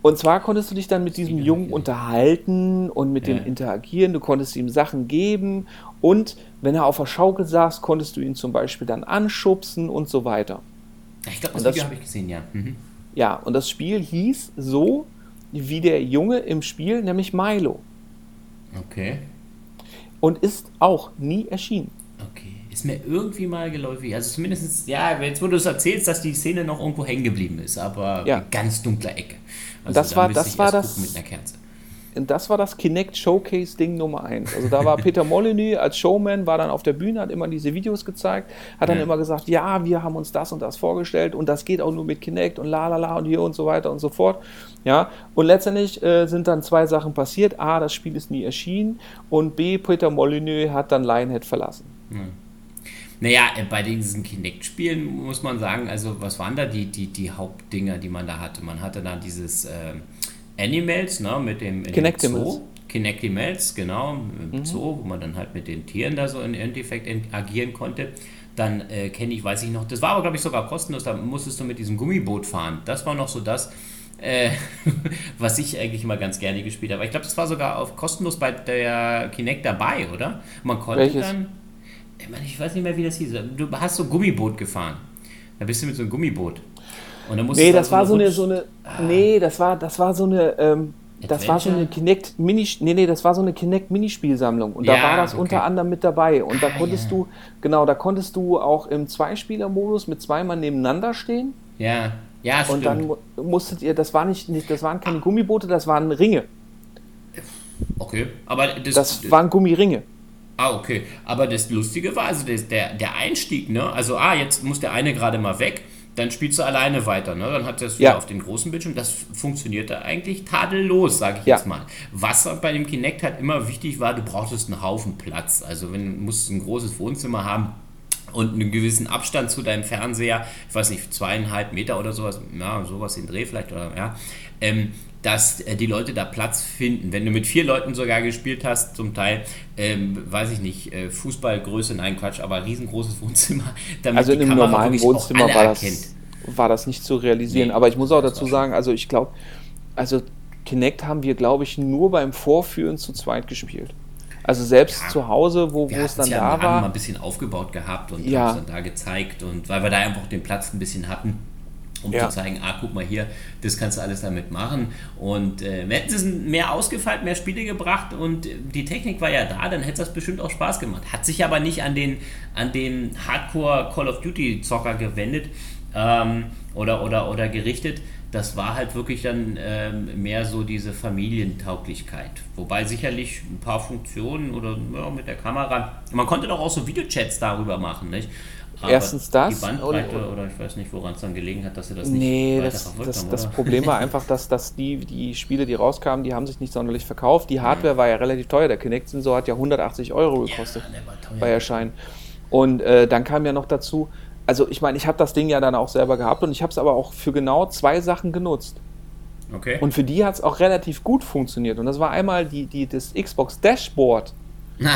Und zwar konntest du dich dann mit diesem Jungen unterhalten und mit Ja. dem interagieren, du konntest ihm Sachen geben und wenn er auf der Schaukel saß, konntest du ihn zum Beispiel dann anschubsen und so weiter. Ich glaube, das, das- Video habe ich gesehen, ja. Mhm. Ja, und das Spiel hieß so wie der Junge im Spiel, nämlich Milo. Okay. Und ist auch nie erschienen. Okay. Ist mir irgendwie mal geläufig. Also zumindest, ja, jetzt wo du es erzählst, dass die Szene noch irgendwo hängen geblieben ist, aber Ja. in ganz dunkler Ecke. Also Das da war- das ich war das- Mit einer Kerze. Das war das Kinect Showcase Ding Nummer eins. Also da war [laughs] Peter Molyneux als Showman, war dann auf der Bühne, hat immer diese Videos gezeigt, hat dann Ja. immer gesagt, ja, wir haben uns das und das vorgestellt und das geht auch nur mit Kinect und la la la und hier und so weiter und so fort. Ja, und letztendlich äh, sind dann zwei Sachen passiert. A, das Spiel ist nie erschienen und B, Peter Molyneux hat dann Lionhead verlassen. Naja, äh, bei diesen Kinect-Spielen muss man sagen, also was waren da die, die, die Hauptdinger, die man da hatte? Man hatte da dieses ähm, Animals, ne, mit dem, in Kinectimals. genau, im Zoo, wo man dann halt mit den Tieren da so im Endeffekt agieren konnte. Dann äh, kenne ich, weiß ich noch, das war aber glaube ich sogar kostenlos, da musstest du mit diesem Gummiboot fahren. Das war noch so das, äh, [laughs] was ich eigentlich immer ganz gerne gespielt habe. Aber ich glaube, das war sogar auf kostenlos bei der Kinect dabei, oder? Man konnte Welches? dann, ich, meine, ich weiß nicht mehr, wie das hieß. Du hast so ein Gummiboot gefahren. Da bist du mit so einem Gummiboot. Und dann Nee, das war so eine, so eine, nee, das war, das war so eine, ähm, das war so eine? Kinect Mini, nee, nee, das war so eine Kinect Minispielsammlung und da Ja, war das okay. unter anderem mit dabei und da Ah, konntest ja. du, genau, da konntest du auch im Zweispieler-Modus mit zweimal nebeneinander stehen Ja, ja, und stimmt. dann mu- musstet ihr, das war nicht, nicht, das waren keine Gummiboote, das waren Ringe, okay, aber das, das waren Gummiringe. Ah, okay. Aber das Lustige war, also das, der, der Einstieg, ne? Also, ah, jetzt muss der eine gerade mal weg, dann spielst du alleine weiter, ne? Dann hat das wieder Ja. auf den großen Bildschirm. Das funktionierte eigentlich tadellos, sage ich Ja. jetzt mal. Was bei dem Kinect halt immer wichtig war, du brauchtest einen Haufen Platz. Also, wenn du musst ein großes Wohnzimmer haben und einen gewissen Abstand zu deinem Fernseher, ich weiß nicht, zweieinhalb Meter oder sowas, ja, sowas in Dreh vielleicht, oder ja, ähm, dass äh, die Leute da Platz finden. Wenn du mit vier Leuten sogar gespielt hast, zum Teil, ähm, weiß ich nicht, äh, Fußballgröße, nein Quatsch, aber riesengroßes [laughs] Wohnzimmer, damit Also in die einem Kamera normalen Wohnzimmer war das, erkennt. war das nicht zu realisieren. Nee, Aber ich muss auch dazu sagen, also ich glaube, also Kinect haben wir, glaube ich, nur beim Vorführen zu zweit gespielt. Also selbst Ja. zu Hause, wo, wo es dann es ja da am Rand mal war. ein bisschen aufgebaut gehabt und Ja. haben es dann da gezeigt und weil wir da einfach den Platz ein bisschen hatten, um Ja. zu zeigen, ah, guck mal hier, das kannst du alles damit machen. Und äh, hätten es mehr ausgefeilt, mehr Spiele gebracht und die Technik war ja da, dann hätte das bestimmt auch Spaß gemacht. Hat sich aber nicht an den, an den Hardcore Call of Duty Zocker gewendet ähm, oder, oder, oder gerichtet. Das war halt wirklich dann ähm, mehr so diese Familientauglichkeit. Wobei sicherlich ein paar Funktionen oder ja, mit der Kamera. Man konnte doch auch so Videochats darüber machen, nicht? Aber Erstens das Die Bandbreite und- oder ich weiß nicht, woran es dann gelegen hat, dass sie das nicht Nee, weiter das, verfolgt das, haben. das oder? Problem war [laughs] einfach, dass, dass die, die Spiele, die rauskamen, die haben sich nicht sonderlich verkauft. Die Hardware war ja relativ teuer. Der Kinect-Sensor hat ja 180 Euro gekostet Ja, war teuer. bei Erscheinen. Und äh, dann kam ja noch dazu, also ich meine, ich habe das Ding ja dann auch selber gehabt und ich habe es aber auch für genau zwei Sachen genutzt. Okay. Und für die hat es auch relativ gut funktioniert. Und das war einmal die, die, das Xbox Dashboard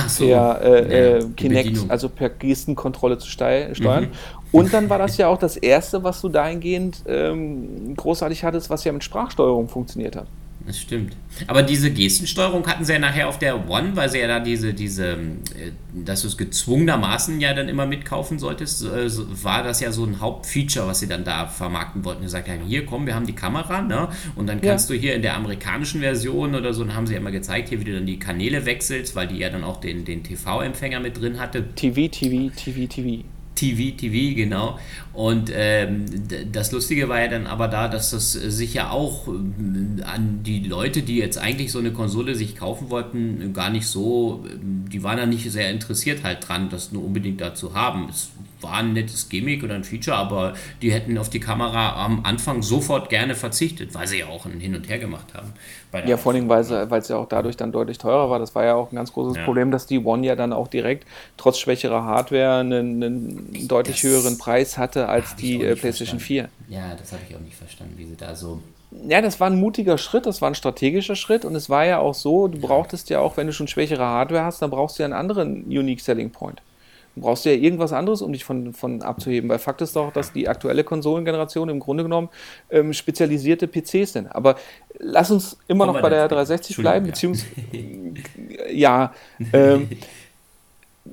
so. per äh, Ja, äh, Kinect, also per Gestenkontrolle zu stei- steuern. Mhm. Und dann war das [laughs] ja auch das erste, was du dahingehend ähm, großartig hattest, was ja mit Sprachsteuerung funktioniert hat. Das stimmt. Aber diese Gestensteuerung hatten sie ja nachher auf der One, weil sie ja da diese, diese, äh, dass du es gezwungenermaßen ja dann immer mitkaufen solltest, äh, war das ja so ein Hauptfeature, was sie dann da vermarkten wollten. Gesagt haben, hier komm, wir haben die Kamera, ne? Und dann Ja. kannst du hier in der amerikanischen Version oder so, dann haben sie ja immer gezeigt, hier wie du dann die Kanäle wechselst, weil die ja dann auch den, den TV-Empfänger mit drin hatte. TV, TV, TV, TV. TV, TV, genau. Und ähm, das Lustige war ja dann aber da, dass das äh, sich ja auch ähm, an die Leute, die jetzt eigentlich so eine Konsole sich kaufen wollten, äh, gar nicht so, ähm, die waren ja nicht sehr interessiert halt dran, das nur unbedingt da zu haben. Es war ein nettes Gimmick oder ein Feature, aber die hätten auf die Kamera am Anfang sofort gerne verzichtet, weil sie ja auch ein Hin und Her gemacht haben. Ja, vor allem, weil es weil es ja auch dadurch dann deutlich teurer war. Das war ja auch ein ganz großes Ja. Problem, dass die One ja dann auch direkt trotz schwächerer Hardware einen, einen deutlich Das höheren Preis hatte als ich die äh, PlayStation 4. verstanden. Ja, das habe ich auch nicht verstanden, wie sie da so ja, das war ein mutiger Schritt, das war ein strategischer Schritt und es war ja auch so, du brauchtest ja auch, wenn du schon schwächere Hardware hast, dann brauchst du ja einen anderen Unique Selling Point. Du brauchst ja irgendwas anderes, um dich von, von abzuheben. Weil Fakt ist doch, dass die aktuelle Konsolengeneration im Grunde genommen ähm, spezialisierte PCs sind. Aber lass uns immer Kommen noch bei der 360 bleiben, beziehungsweise [laughs] ja, ähm,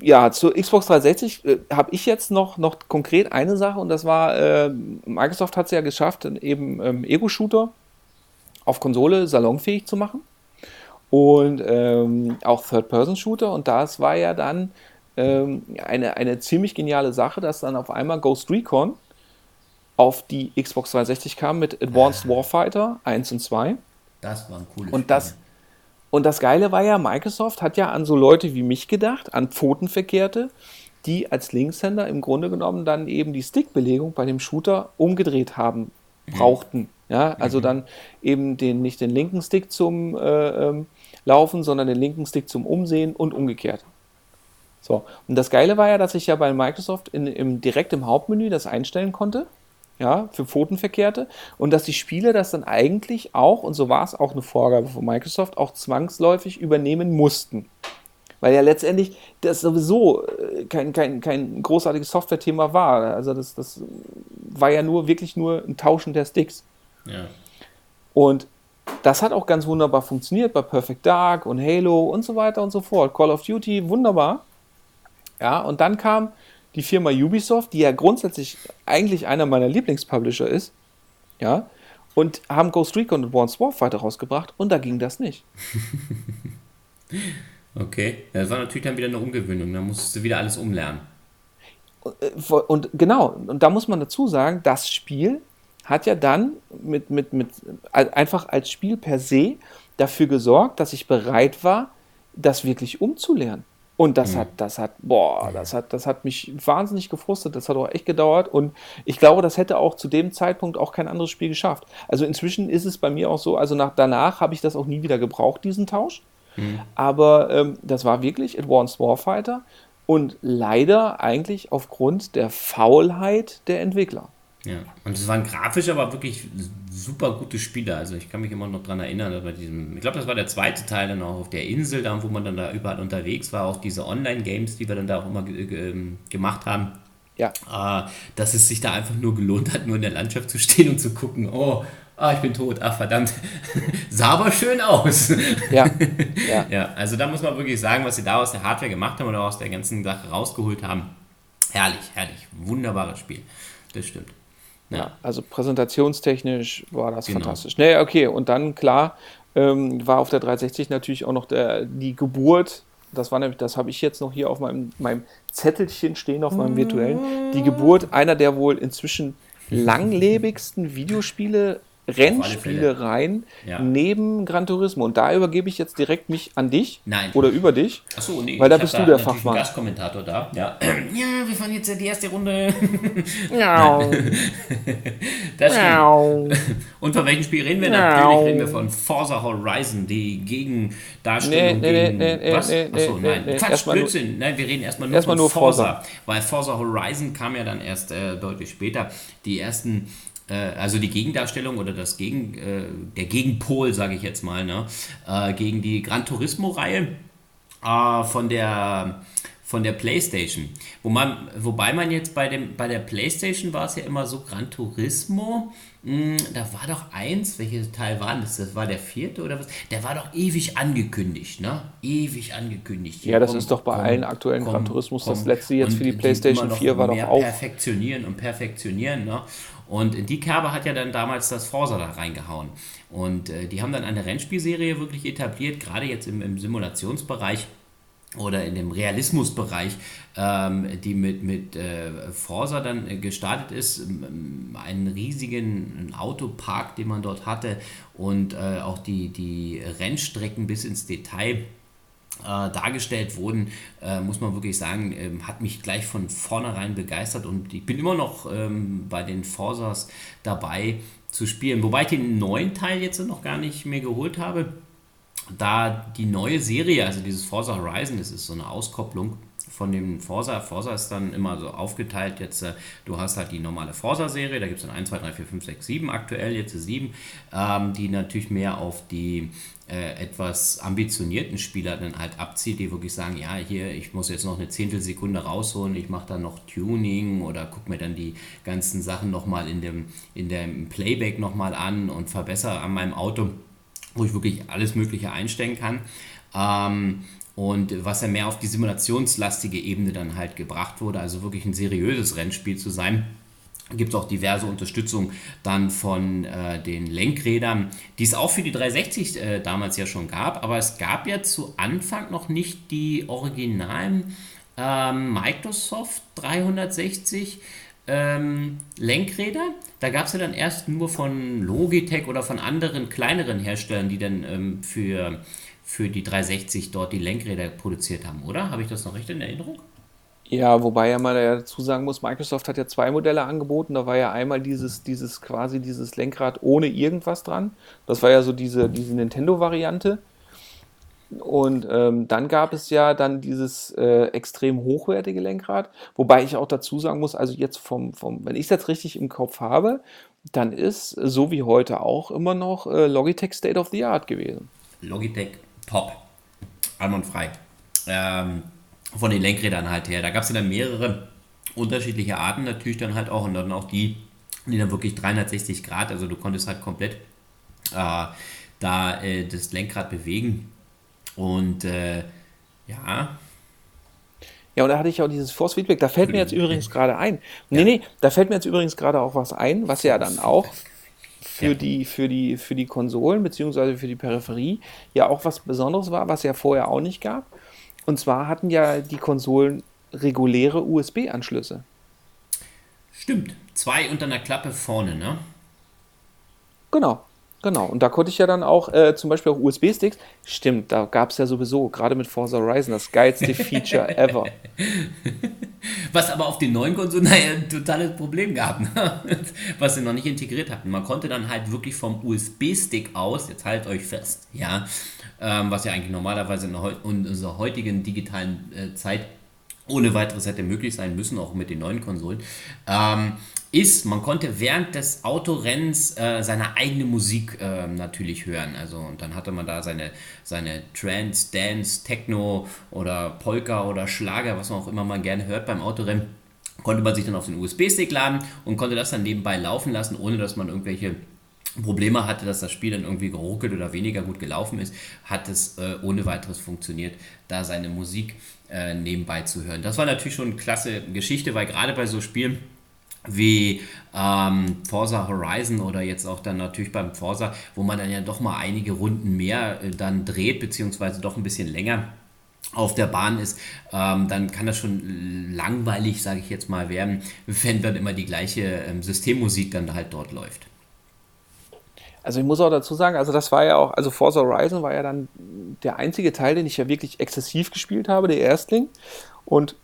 ja, zur Xbox 360 äh, habe ich jetzt noch, noch konkret eine Sache und das war, äh, Microsoft hat es ja geschafft, eben ähm, Ego-Shooter auf Konsole salonfähig zu machen und ähm, auch Third-Person-Shooter und das war ja dann ähm, eine, eine ziemlich geniale Sache, dass dann auf einmal Ghost Recon auf die Xbox 360 kam mit Advanced Warfighter 1 und 2. Das war ein cooles und das, Und das Geile war ja, Microsoft hat ja an so Leute wie mich gedacht, an Pfotenverkehrte, die als Linkshänder im Grunde genommen dann eben die Stickbelegung bei dem Shooter umgedreht haben, mhm. brauchten. Ja, also mhm. dann eben den, nicht den linken Stick zum äh, ähm, Laufen, sondern den linken Stick zum Umsehen und umgekehrt. So, und das Geile war ja, dass ich ja bei Microsoft in, im, direkt im Hauptmenü das einstellen konnte, ja, für Pfotenverkehrte, und dass die Spiele das dann eigentlich auch, und so war es auch eine Vorgabe von Microsoft, auch zwangsläufig übernehmen mussten. Weil ja letztendlich das sowieso äh, kein, kein, kein großartiges Software-Thema war. Also das, das war ja nur wirklich nur ein Tauschen der Sticks. Ja. Und das hat auch ganz wunderbar funktioniert bei Perfect Dark und Halo und so weiter und so fort. Call of Duty, wunderbar. Ja, und dann kam die Firma Ubisoft, die ja grundsätzlich eigentlich einer meiner Lieblingspublisher ist, ja, und haben Ghost Recon und Advanced Warfighter rausgebracht und da ging das nicht. [laughs] okay, das war natürlich dann wieder eine Umgewöhnung, da musstest du wieder alles umlernen. Und, äh, und genau, und da muss man dazu sagen, das Spiel hat ja dann mit, mit, mit einfach als Spiel per se dafür gesorgt, dass ich bereit war, das wirklich umzulernen. Und das mhm. hat, das hat, boah, das hat, das hat mich wahnsinnig gefrustet. Das hat auch echt gedauert. Und ich glaube, das hätte auch zu dem Zeitpunkt auch kein anderes Spiel geschafft. Also inzwischen ist es bei mir auch so, also nach, danach habe ich das auch nie wieder gebraucht, diesen Tausch. Mhm. Aber ähm, das war wirklich Advanced Warfighter und leider eigentlich aufgrund der Faulheit der Entwickler. Ja, und es waren grafisch aber wirklich super gute Spiele. Also ich kann mich immer noch daran erinnern, dass bei diesem, ich glaube, das war der zweite Teil dann auch auf der Insel, da wo man dann da überall unterwegs war, auch diese Online-Games, die wir dann da auch immer ähm, gemacht haben. Ja. Äh, dass es sich da einfach nur gelohnt hat, nur in der Landschaft zu stehen und zu gucken, oh, ah, ich bin tot, ach verdammt, [laughs] sah aber schön aus. Ja. [laughs] ja. ja, also da muss man wirklich sagen, was sie da aus der Hardware gemacht haben oder aus der ganzen Sache rausgeholt haben. Herrlich, herrlich, wunderbares Spiel. Das stimmt. Ja, also präsentationstechnisch war das genau. fantastisch. Nee, okay, und dann klar ähm, war auf der 360 natürlich auch noch der, die Geburt. Das war nämlich, das habe ich jetzt noch hier auf meinem, meinem Zettelchen stehen, auf meinem virtuellen. Die Geburt einer der wohl inzwischen [laughs] langlebigsten Videospiele Rennspielereien ja. neben Gran Turismo. Und da übergebe ich jetzt direkt mich an dich. Nein. Oder über dich. Achso, nee. Weil da bist du der Fachmann. Gastkommentator da. Ja. [clears throat] ja, wir fahren jetzt die erste Runde. [laughs] Ja. [laughs] das. [laughs] Und von welchem Spiel reden wir? Natürlich reden wir von Forza Horizon, die Gegendarstellung nee, nee, gegen... Nee, nee, was? Nee, Achso, nein. Nee, Quatsch, Blödsinn. Nein, wir reden erstmal nur erstmal von nur Forza. Forza. Weil Forza Horizon kam ja dann erst äh, deutlich später. Die ersten also die Gegendarstellung oder das Gegen, äh, der Gegenpol, sage ich jetzt mal, ne, äh, gegen die Gran Turismo-Reihe von der von der PlayStation. Wo man, wobei man jetzt bei, dem, bei der PlayStation war es ja immer so, Gran Turismo, mh, hm, da war doch eins, welches Teil war das? Das war der vierte oder was? Der war doch ewig angekündigt, ne? Ewig angekündigt. Ja, das komm, ist doch bei komm, allen aktuellen komm, Gran Turismos das letzte jetzt für die PlayStation 4 war doch auch. Perfektionieren und perfektionieren, ne? Und in die Kerbe hat ja dann damals das Forza da reingehauen. Und äh, die haben dann eine Rennspielserie wirklich etabliert, gerade jetzt im, im Simulationsbereich oder in dem Realismusbereich, ähm, die mit, mit äh, Forza dann gestartet ist, einen riesigen Autopark, den man dort hatte und äh, auch die, die Rennstrecken bis ins Detail äh, dargestellt wurden, äh, muss man wirklich sagen, äh, hat mich gleich von vornherein begeistert und ich bin immer noch ähm, bei den Forsas dabei zu spielen. Wobei ich den neuen Teil jetzt noch gar nicht mehr geholt habe, da die neue Serie, also dieses Forza Horizon, das ist so eine Auskopplung von dem Forsa. Forsa ist dann immer so aufgeteilt. Jetzt, äh, du hast halt die normale Forsa-Serie, da gibt es dann 1, 2, 3, 4, 5, 6, 7 aktuell, jetzt 7, ähm, die natürlich mehr auf die äh, etwas ambitionierten Spieler dann halt abzieht, die wirklich sagen, ja, hier, ich muss jetzt noch eine Zehntelsekunde rausholen, ich mache dann noch Tuning oder gucke mir dann die ganzen Sachen nochmal in dem, in dem Playback nochmal an und verbessere an meinem Auto, wo ich wirklich alles Mögliche einstellen kann. Ähm, und was ja mehr auf die simulationslastige Ebene dann halt gebracht wurde, also wirklich ein seriöses Rennspiel zu sein gibt es auch diverse Unterstützung dann von äh, den Lenkrädern, die es auch für die 360 äh, damals ja schon gab, aber es gab ja zu Anfang noch nicht die originalen ähm, Microsoft 360 ähm, Lenkräder. Da gab es ja dann erst nur von Logitech oder von anderen kleineren Herstellern, die dann ähm, für, für die 360 dort die Lenkräder produziert haben, oder? Habe ich das noch recht in Erinnerung? Ja, wobei ja mal dazu sagen muss, Microsoft hat ja zwei Modelle angeboten. Da war ja einmal dieses, dieses quasi dieses Lenkrad ohne irgendwas dran. Das war ja so diese, diese Nintendo-Variante. Und ähm, dann gab es ja dann dieses äh, extrem hochwertige Lenkrad, wobei ich auch dazu sagen muss, also jetzt vom, vom wenn ich es jetzt richtig im Kopf habe, dann ist so wie heute auch immer noch äh, Logitech State of the Art gewesen. Logitech top, einwandfrei. Ähm, von den Lenkrädern halt her. Da gab es ja dann mehrere unterschiedliche Arten natürlich dann halt auch und dann auch die, die dann wirklich 360 Grad, also du konntest halt komplett äh, da äh, das Lenkrad bewegen und äh, ja. Ja, und da hatte ich auch dieses Force Feedback, da fällt mir jetzt übrigens gerade ein. Nee, ja. nee, da fällt mir jetzt übrigens gerade auch was ein, was ja dann auch für, ja. die, für, die, für die Konsolen beziehungsweise für die Peripherie ja auch was Besonderes war, was ja vorher auch nicht gab. Und zwar hatten ja die Konsolen reguläre USB-Anschlüsse. Stimmt. Zwei unter einer Klappe vorne, ne? Genau. Genau, und da konnte ich ja dann auch äh, zum Beispiel auch USB-Sticks. Stimmt, da gab es ja sowieso, gerade mit Forza Horizon, das geilste [laughs] Feature ever. Was aber auf den neuen Konsolen [laughs] ein totales Problem gab, ne? [laughs] was sie noch nicht integriert hatten. Man konnte dann halt wirklich vom USB-Stick aus, jetzt haltet euch fest, ja, ähm, was ja eigentlich normalerweise in, unserer heutigen digitalen äh, Zeit ohne weiteres hätte möglich sein müssen, auch mit den neuen Konsolen, ähm, ist, man konnte während des Autorennens äh, seine eigene Musik äh, natürlich hören. Also und dann hatte man da seine, seine Trance, Dance, Techno oder Polka oder Schlager, was man auch immer mal gerne hört beim Autorennen, konnte man sich dann auf den USB-Stick laden und konnte das dann nebenbei laufen lassen, ohne dass man irgendwelche Probleme hatte, dass das Spiel dann irgendwie geruckelt oder weniger gut gelaufen ist, hat es äh, ohne weiteres funktioniert, da seine Musik äh, nebenbei zu hören. Das war natürlich schon eine klasse Geschichte, weil gerade bei so Spielen wie ähm, Forza Horizon oder jetzt auch dann natürlich beim Forza, wo man dann ja doch mal einige Runden mehr äh, dann dreht, beziehungsweise doch ein bisschen länger auf der Bahn ist, ähm, dann kann das schon langweilig, sage ich jetzt mal, werden, [laughs] wenn dann immer die gleiche ähm, Systemmusik dann halt dort läuft. Also ich muss auch dazu sagen, also das war ja auch, also Forza Horizon war ja dann der einzige Teil, den ich ja wirklich exzessiv gespielt habe, der Erstling. Und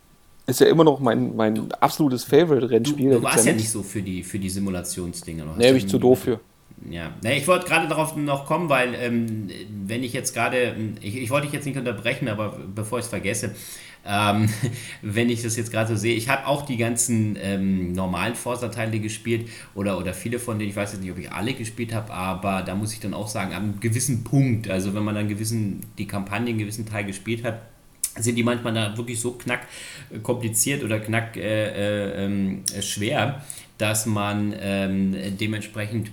ist ja immer noch mein, mein absolutes Favorite-Rennspiel. Du, du warst ja nicht so für die, für die Simulationsdinge. Nee, bin ich zu doof für. Ja, nee, ich wollte gerade darauf noch kommen, weil ähm, wenn ich jetzt gerade, ich, ich wollte dich jetzt nicht unterbrechen, aber bevor ich es vergesse, ähm, [laughs] wenn ich das jetzt gerade so sehe. Ich habe auch die ganzen ähm, normalen Forza-Teile gespielt oder, oder viele von denen, ich weiß jetzt nicht, ob ich alle gespielt habe, aber da muss ich dann auch sagen, einem gewissen Punkt, also wenn man dann gewissen, die Kampagne einen gewissen Teil gespielt hat, sind die manchmal da wirklich so knack äh, kompliziert oder knack äh, äh, äh, schwer, dass man ähm, dementsprechend,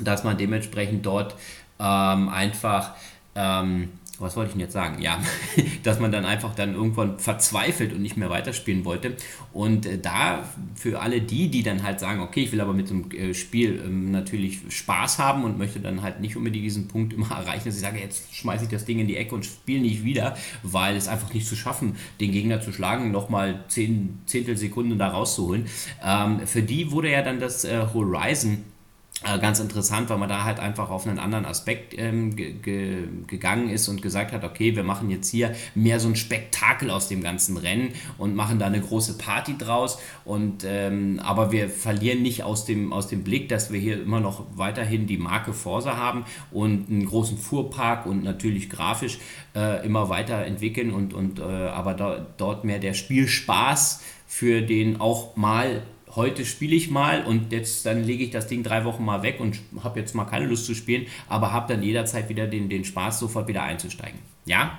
dass man dementsprechend dort ähm, einfach ähm, was wollte ich denn jetzt sagen? Ja, [laughs] dass man dann einfach dann irgendwann verzweifelt und nicht mehr weiterspielen wollte. Und äh, da für alle die, die dann halt sagen, okay, ich will aber mit dem äh, Spiel ähm, natürlich Spaß haben und möchte dann halt nicht unbedingt diesen Punkt immer [laughs] erreichen, dass ich sage, jetzt schmeiße ich das Ding in die Ecke und spiele nicht wieder, weil es einfach nicht zu schaffen, den Gegner zu schlagen, nochmal zehn Zehntelsekunden da rauszuholen. Ähm, für die wurde ja dann das äh, Horizon ganz interessant, weil man da halt einfach auf einen anderen Aspekt ähm, ge gegangen ist und gesagt hat, okay, wir machen jetzt hier mehr so ein Spektakel aus dem ganzen Rennen und machen da eine große Party draus. Und ähm, aber wir verlieren nicht aus dem, aus dem Blick, dass wir hier immer noch weiterhin die Marke Forsa haben und einen großen Fuhrpark und natürlich grafisch äh, immer weiterentwickeln und, und äh, aber da, dort mehr der Spielspaß für den auch mal heute spiele ich mal und jetzt dann lege ich das Ding drei Wochen mal weg und habe jetzt mal keine Lust zu spielen, aber habe dann jederzeit wieder den, den Spaß, sofort wieder einzusteigen. Ja?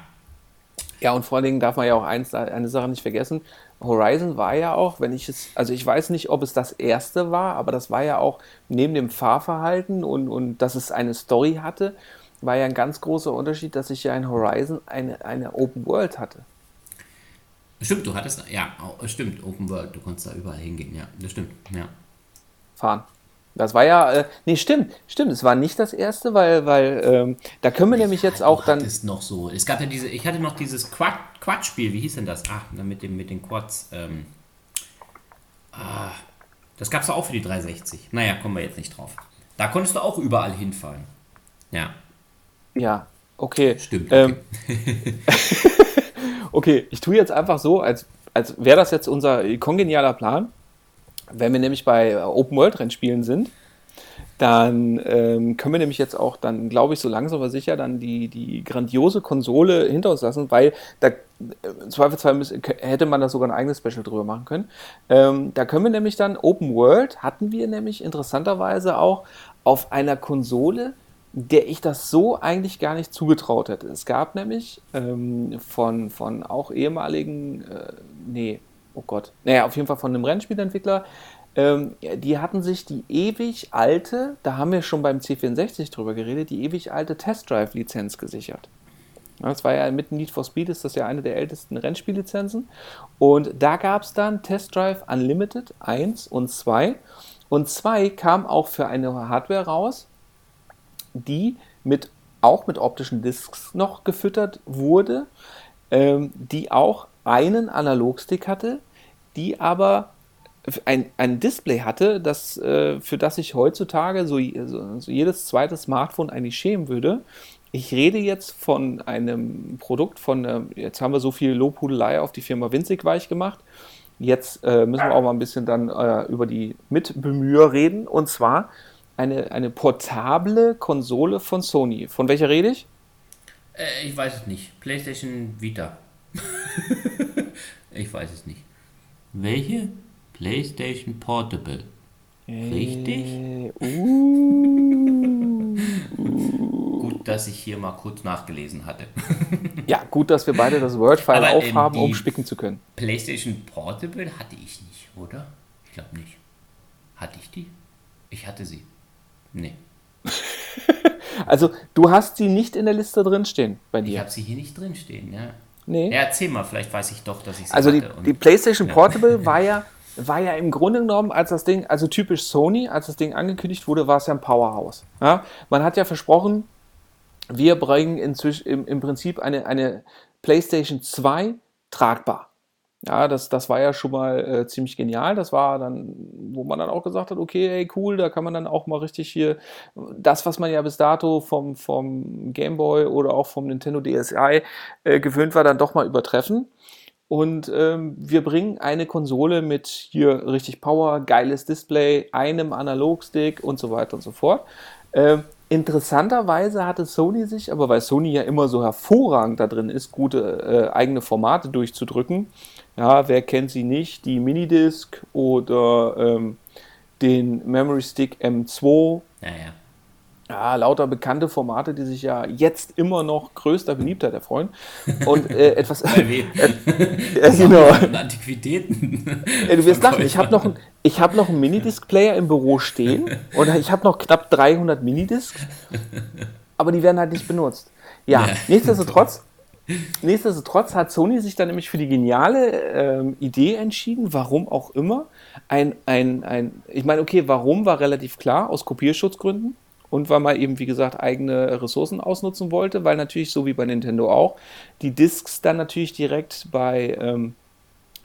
Ja, und vor allen Dingen darf man ja auch eins, eine Sache nicht vergessen. Horizon war ja auch, wenn ich es, also ich weiß nicht, ob es das erste war, aber das war ja auch neben dem Fahrverhalten und, und dass es eine Story hatte, war ja ein ganz großer Unterschied, dass ich ja in Horizon eine, eine Open World hatte. Stimmt, du hattest, ja, stimmt, Open World, du konntest da überall hingehen, ja, das stimmt, ja. Fahren. Das war ja, äh, nee, stimmt, stimmt, es war nicht das erste, weil, weil, ähm, da können wir ich nämlich jetzt auch dann. ist noch so, es gab ja diese, ich hatte noch dieses Quad, Quad-Spiel, wie hieß denn das? Ach, mit, dem, mit den Quads, ähm, ah, das gab es auch für die 360. Naja, kommen wir jetzt nicht drauf. Da konntest du auch überall hinfahren. Ja. Ja, okay. Stimmt. Ähm, okay. Ähm, [laughs] [laughs] Okay, ich tue jetzt einfach so, als, als wäre das jetzt unser kongenialer Plan. Wenn wir nämlich bei Open World Rennspielen sind, dann ähm, können wir nämlich jetzt auch dann, glaube ich, so langsam aber sicher dann die, die grandiose Konsole hinter uns lassen, weil da im Zweifelsfall hätte man da sogar ein eigenes Special drüber machen können. Ähm, da können wir nämlich dann Open World hatten wir nämlich interessanterweise auch auf einer Konsole, der ich das so eigentlich gar nicht zugetraut hätte. Es gab nämlich ähm, von, von auch ehemaligen, äh, nee, oh Gott, naja, auf jeden Fall von einem Rennspielentwickler, ähm, die hatten sich die ewig alte, da haben wir schon beim C64 drüber geredet, die ewig alte Test Drive Lizenz gesichert. Das war ja mit Need for Speed ist das ja eine der ältesten Rennspiellizenzen. Und da gab es dann Test Drive Unlimited 1 und 2. Und 2 kam auch für eine Hardware raus, die mit, auch mit optischen Discs noch gefüttert wurde, ähm, die auch einen Analogstick hatte, die aber ein, ein Display hatte, das, äh, für das ich heutzutage so, so, jedes zweite Smartphone eigentlich schämen würde. Ich rede jetzt von einem Produkt von, äh, jetzt haben wir so viel Lobhudelei auf die Firma Winzig weich gemacht. Jetzt äh, müssen wir auch mal ein bisschen dann äh, über die Mitbemüher reden. Und zwar eine, eine portable Konsole von Sony. Von welcher rede ich? Äh, ich weiß es nicht. PlayStation Vita. [laughs] ich weiß es nicht. Welche? PlayStation Portable. Richtig? Äh, uh, uh. [laughs] gut, dass ich hier mal kurz nachgelesen hatte. ja, gut, dass wir beide das Word-File ähm, aufhaben, um spicken zu können. PlayStation Portable hatte ich nicht, oder? Ich glaube nicht. Hatte ich die? Ich hatte sie. Nee. [laughs] also, du hast sie nicht in der Liste drinstehen bei dir. Ich habe sie hier nicht drinstehen, ja. Nee. Ja, erzähl mal, vielleicht weiß ich doch, dass ich sie Also, die, die PlayStation ja. Portable [laughs] war ja, war ja im Grunde genommen, als das Ding, also typisch Sony, als das Ding angekündigt wurde, war es ja ein Powerhouse. Ja? Man hat ja versprochen, wir bringen inzwischen im, im Prinzip eine, eine PlayStation 2 tragbar. Ja, das, das war ja schon mal äh, ziemlich genial. Das war dann, wo man dann auch gesagt hat, okay, hey, cool, da kann man dann auch mal richtig hier das, was man ja bis dato vom, vom Game Boy oder auch vom Nintendo DSi äh, gewöhnt war, dann doch mal übertreffen. Und ähm, wir bringen eine Konsole mit hier richtig Power, geiles Display, einem Analogstick und so weiter und so fort. Ähm, Interessanterweise hatte Sony sich, aber weil Sony ja immer so hervorragend da drin ist, gute äh, eigene Formate durchzudrücken, ja, wer kennt sie nicht, die Minidisc oder ähm, den Memory Stick M2. Ja, ja. Ja, lauter bekannte Formate, die sich ja jetzt immer noch größter Beliebtheit erfreuen. Und äh, [laughs] etwas. Bei wem? [laughs] Äh, [laughs] genau. Antiquitäten. Äh, du wirst lachen, ich habe noch, hab noch einen Minidisc-Player im Büro stehen und ich habe noch knapp 300 Minidiscs, aber die werden halt nicht benutzt. Ja, ja. nichtsdestotrotz. Nichtsdestotrotz hat Sony sich dann nämlich für die geniale ähm, Idee entschieden, warum auch immer. Ein, ein, ein, ich meine, okay, warum war relativ klar, aus Kopierschutzgründen und weil man eben, wie gesagt, eigene Ressourcen ausnutzen wollte, weil natürlich, so wie bei Nintendo auch, die Discs dann natürlich direkt bei, ähm,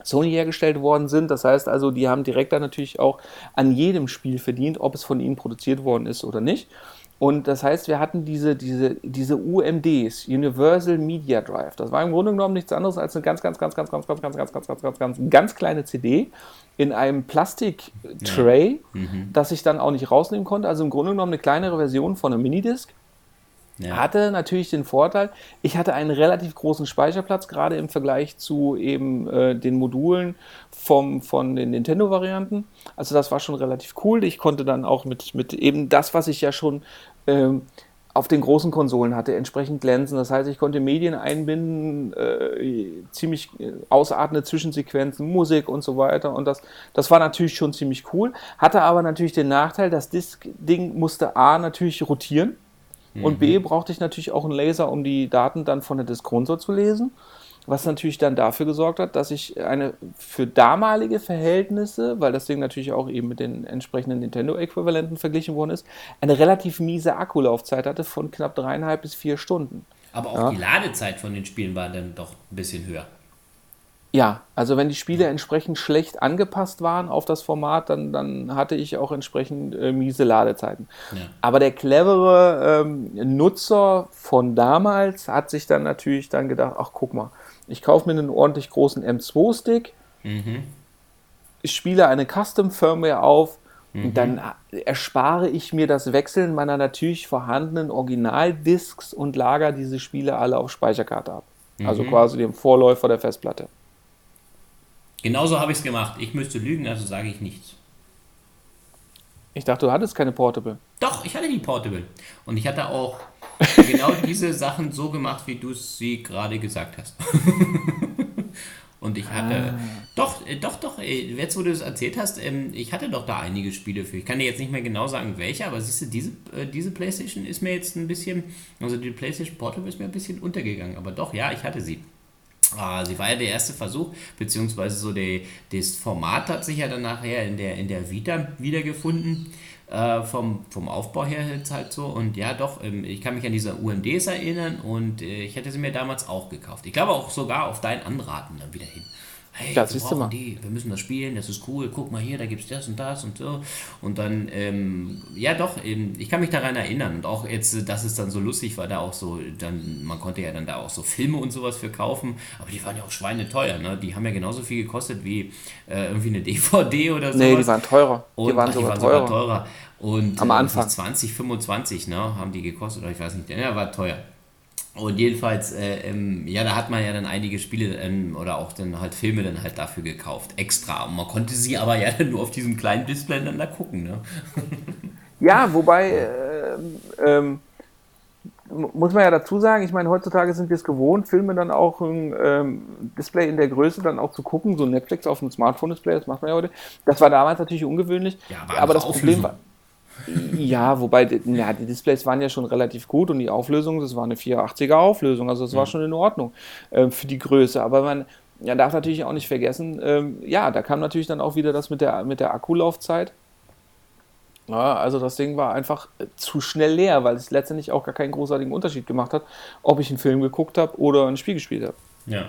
Sony hergestellt worden sind. Das heißt also, die haben direkt dann natürlich auch an jedem Spiel verdient, ob es von ihnen produziert worden ist oder nicht. Und das heißt, wir hatten diese, diese, diese UMDs, Universal Media Drive. Das war im Grunde genommen nichts anderes als eine ganz, ganz, ganz, ganz, ganz, ganz, ganz, ganz, ganz, ganz, ganz, ganz, ganz kleine CD in einem Plastik-Tray, ja. mhm. das ich dann auch nicht rausnehmen konnte. Also im Grunde genommen eine kleinere Version von einem Minidisc. Ja. Hatte natürlich den Vorteil, ich hatte einen relativ großen Speicherplatz, gerade im Vergleich zu eben äh, den Modulen vom, von den Nintendo-Varianten. Also das war schon relativ cool. Ich konnte dann auch mit, mit eben das, was ich ja schon ähm, auf den großen Konsolen hatte, entsprechend glänzen. Das heißt, ich konnte Medien einbinden, äh, ziemlich äh, ausartende Zwischensequenzen, Musik und so weiter. Und das, das war natürlich schon ziemlich cool. Hatte aber natürlich den Nachteil, das Disk-Ding musste A natürlich rotieren. Und B mhm. brauchte ich natürlich auch einen Laser, um die Daten dann von der Disk runter zu lesen. Was natürlich dann dafür gesorgt hat, dass ich eine für damalige Verhältnisse, weil das Ding natürlich auch eben mit den entsprechenden Nintendo-Äquivalenten verglichen worden ist, eine relativ miese Akkulaufzeit hatte von knapp dreieinhalb bis vier Stunden. Aber auch ja. die Ladezeit von den Spielen war dann doch ein bisschen höher. Ja, also wenn die Spiele entsprechend schlecht angepasst waren auf das Format, dann, dann hatte ich auch entsprechend äh, miese Ladezeiten. Ja. Aber der clevere ähm, Nutzer von damals hat sich dann natürlich dann gedacht, ach guck mal, ich kaufe mir einen ordentlich großen M2-Stick, mhm. ich spiele eine Custom-Firmware auf mhm. und dann erspare ich mir das Wechseln meiner natürlich vorhandenen Originaldisks und lager diese Spiele alle auf Speicherkarte ab. Also mhm. Also quasi dem Vorläufer der Festplatte. Genauso habe ich es gemacht. Ich müsste lügen, also sage ich nichts. Ich dachte, du hattest keine Portable. Doch, ich hatte die Portable. Und ich hatte auch [laughs] genau diese Sachen so gemacht, wie du sie gerade gesagt hast. [laughs] Und ich hatte. Ah. Doch, äh, doch, doch, äh, jetzt wo du es erzählt hast, ähm, ich hatte doch da einige Spiele für. Ich kann dir jetzt nicht mehr genau sagen, welche, aber siehst du, diese, äh, diese Playstation ist mir jetzt ein bisschen. Also die Playstation Portable ist mir ein bisschen untergegangen. Aber doch, ja, ich hatte sie. Ah, sie war ja der erste Versuch, beziehungsweise so der, das Format hat sich ja dann nachher in der, in der Vita wiedergefunden. Äh, vom, vom Aufbau her jetzt halt so. Und ja, doch, ähm, ich kann mich an diese UMDs erinnern und äh, ich hätte sie mir damals auch gekauft. Ich glaube auch sogar auf dein Anraten dann wieder hin hey, das wir brauchen die, wir müssen das spielen, das ist cool, guck mal hier, da gibt es das und das und so. Und dann, ähm, ja doch, eben, ich kann mich daran erinnern. Und auch jetzt, dass es dann so lustig war, da auch so, dann, man konnte ja dann da auch so Filme und sowas für kaufen, aber die waren ja auch schweineteuer, ne? Die haben ja genauso viel gekostet wie äh, irgendwie eine DVD oder so. Nee, die waren teurer. Und, die waren, ach, sogar, die waren teurer. sogar teurer. Und am Anfang. 20, 25, ne, haben die gekostet, oder ich weiß nicht, ja, war teuer. Und jedenfalls, äh, ähm, ja, da hat man ja dann einige Spiele ähm, oder auch dann halt Filme dann halt dafür gekauft, extra. Und man konnte sie aber ja [laughs] nur auf diesem kleinen Display dann da gucken, ne? [laughs] Ja, wobei, äh, ähm, muss man ja dazu sagen, ich meine, heutzutage sind wir es gewohnt, Filme dann auch im ähm, Display in der Größe dann auch zu gucken, so Netflix auf dem Smartphone-Display, das macht man ja heute. Das war damals natürlich ungewöhnlich, ja, aber, aber das Problem war ja, wobei ja, die Displays waren ja schon relativ gut und die Auflösung, das war eine 480er Auflösung, also das war schon in Ordnung äh, für die Größe. Aber man ja, darf natürlich auch nicht vergessen, ähm, ja, da kam natürlich dann auch wieder das mit der, mit der Akkulaufzeit. Ja, also das Ding war einfach äh, zu schnell leer, weil es letztendlich auch gar keinen großartigen Unterschied gemacht hat, ob ich einen Film geguckt habe oder ein Spiel gespielt habe. Ja.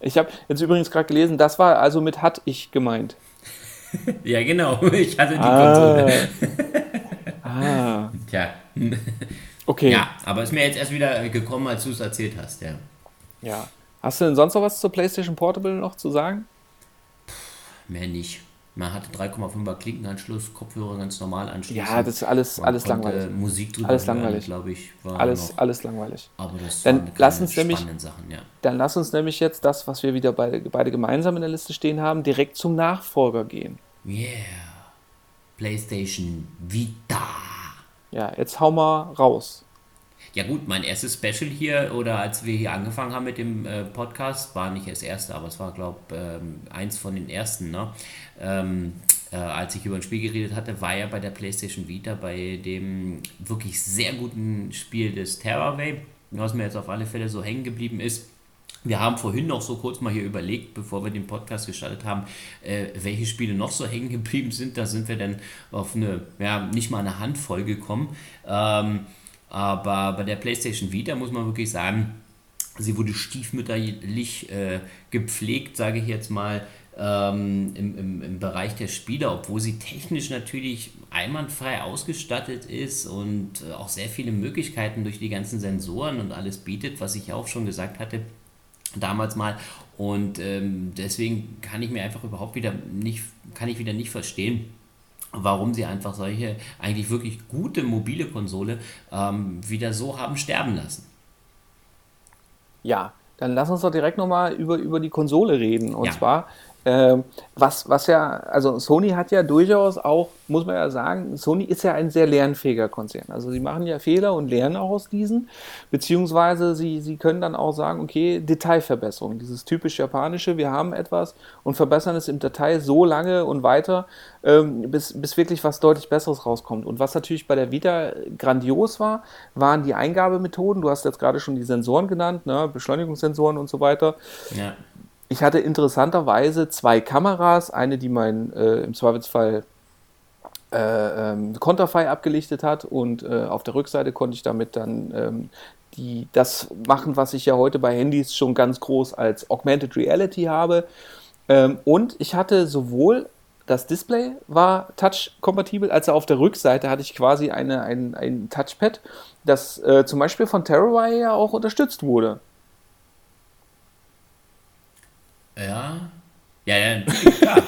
Ich habe jetzt übrigens gerade gelesen, das war also mit hat ich gemeint. [laughs] ja, genau. Ich hatte die ah. Konsole. [laughs] ah. Tja. Okay. Ja, aber ist mir jetzt erst wieder gekommen, als du es erzählt hast, ja. Ja. Hast du denn sonst noch was zur PlayStation Portable noch zu sagen? Mehr nicht. Man hatte 3,5er Klinkenanschluss, Kopfhörer ganz normal anschließen. Ja, das ist alles, alles langweilig. Musik drüber alles langweilig, glaube ich. alles, noch, alles langweilig. Aber das dann lass uns nämlich, Sachen, ja. Dann lass uns nämlich jetzt das, was wir wieder beide, beide gemeinsam in der Liste stehen haben, direkt zum Nachfolger gehen. Yeah. PlayStation Vita. Ja, jetzt hau mal raus. Ja gut, mein erstes Special hier oder als wir hier angefangen haben mit dem äh, Podcast, war nicht das erste, aber es war glaube ich ähm, eins von den ersten, ne? Ähm, äh, als ich über ein Spiel geredet hatte, war ja bei der PlayStation Vita bei dem wirklich sehr guten Spiel des Terraway, was mir jetzt auf alle Fälle so hängen geblieben ist. Wir haben vorhin noch so kurz mal hier überlegt, bevor wir den Podcast gestartet haben, äh, welche Spiele noch so hängen geblieben sind. Da sind wir dann auf eine, ja, nicht mal eine Handvoll gekommen. Ähm, aber bei der PlayStation Vita muss man wirklich sagen, Sie wurde stiefmütterlich äh, gepflegt, sage ich jetzt mal, ähm, im, im, im Bereich der Spieler, obwohl sie technisch natürlich einwandfrei ausgestattet ist und äh, auch sehr viele Möglichkeiten durch die ganzen Sensoren und alles bietet, was ich auch schon gesagt hatte damals mal. Und ähm, deswegen kann ich mir einfach überhaupt wieder nicht, kann ich wieder nicht verstehen, warum sie einfach solche eigentlich wirklich gute mobile Konsole ähm, wieder so haben sterben lassen. Ja, dann lass uns doch direkt nochmal über, über die Konsole reden. Und ja. zwar ähm, was, was ja, also Sony hat ja durchaus auch, muss man ja sagen, Sony ist ja ein sehr lernfähiger Konzern. Also sie machen ja Fehler und lernen auch aus diesen, beziehungsweise sie, sie können dann auch sagen, okay, Detailverbesserung, dieses typisch japanische, wir haben etwas und verbessern es im Detail so lange und weiter, ähm, bis, bis wirklich was deutlich Besseres rauskommt. Und was natürlich bei der Vita grandios war, waren die Eingabemethoden. Du hast jetzt gerade schon die Sensoren genannt, ne? Beschleunigungssensoren und so weiter. Ja ich hatte interessanterweise zwei Kameras, eine, die mein äh, im Zweifelsfall äh, ähm, Konterfei abgelichtet hat und äh, auf der Rückseite konnte ich damit dann ähm, die, das machen, was ich ja heute bei Handys schon ganz groß als Augmented Reality habe. Ähm, und ich hatte sowohl das Display war touch-kompatibel, als auch auf der Rückseite hatte ich quasi eine, ein, ein Touchpad, das äh, zum Beispiel von Terrawire ja auch unterstützt wurde. Ja, ja, ja, natürlich, [laughs] klar.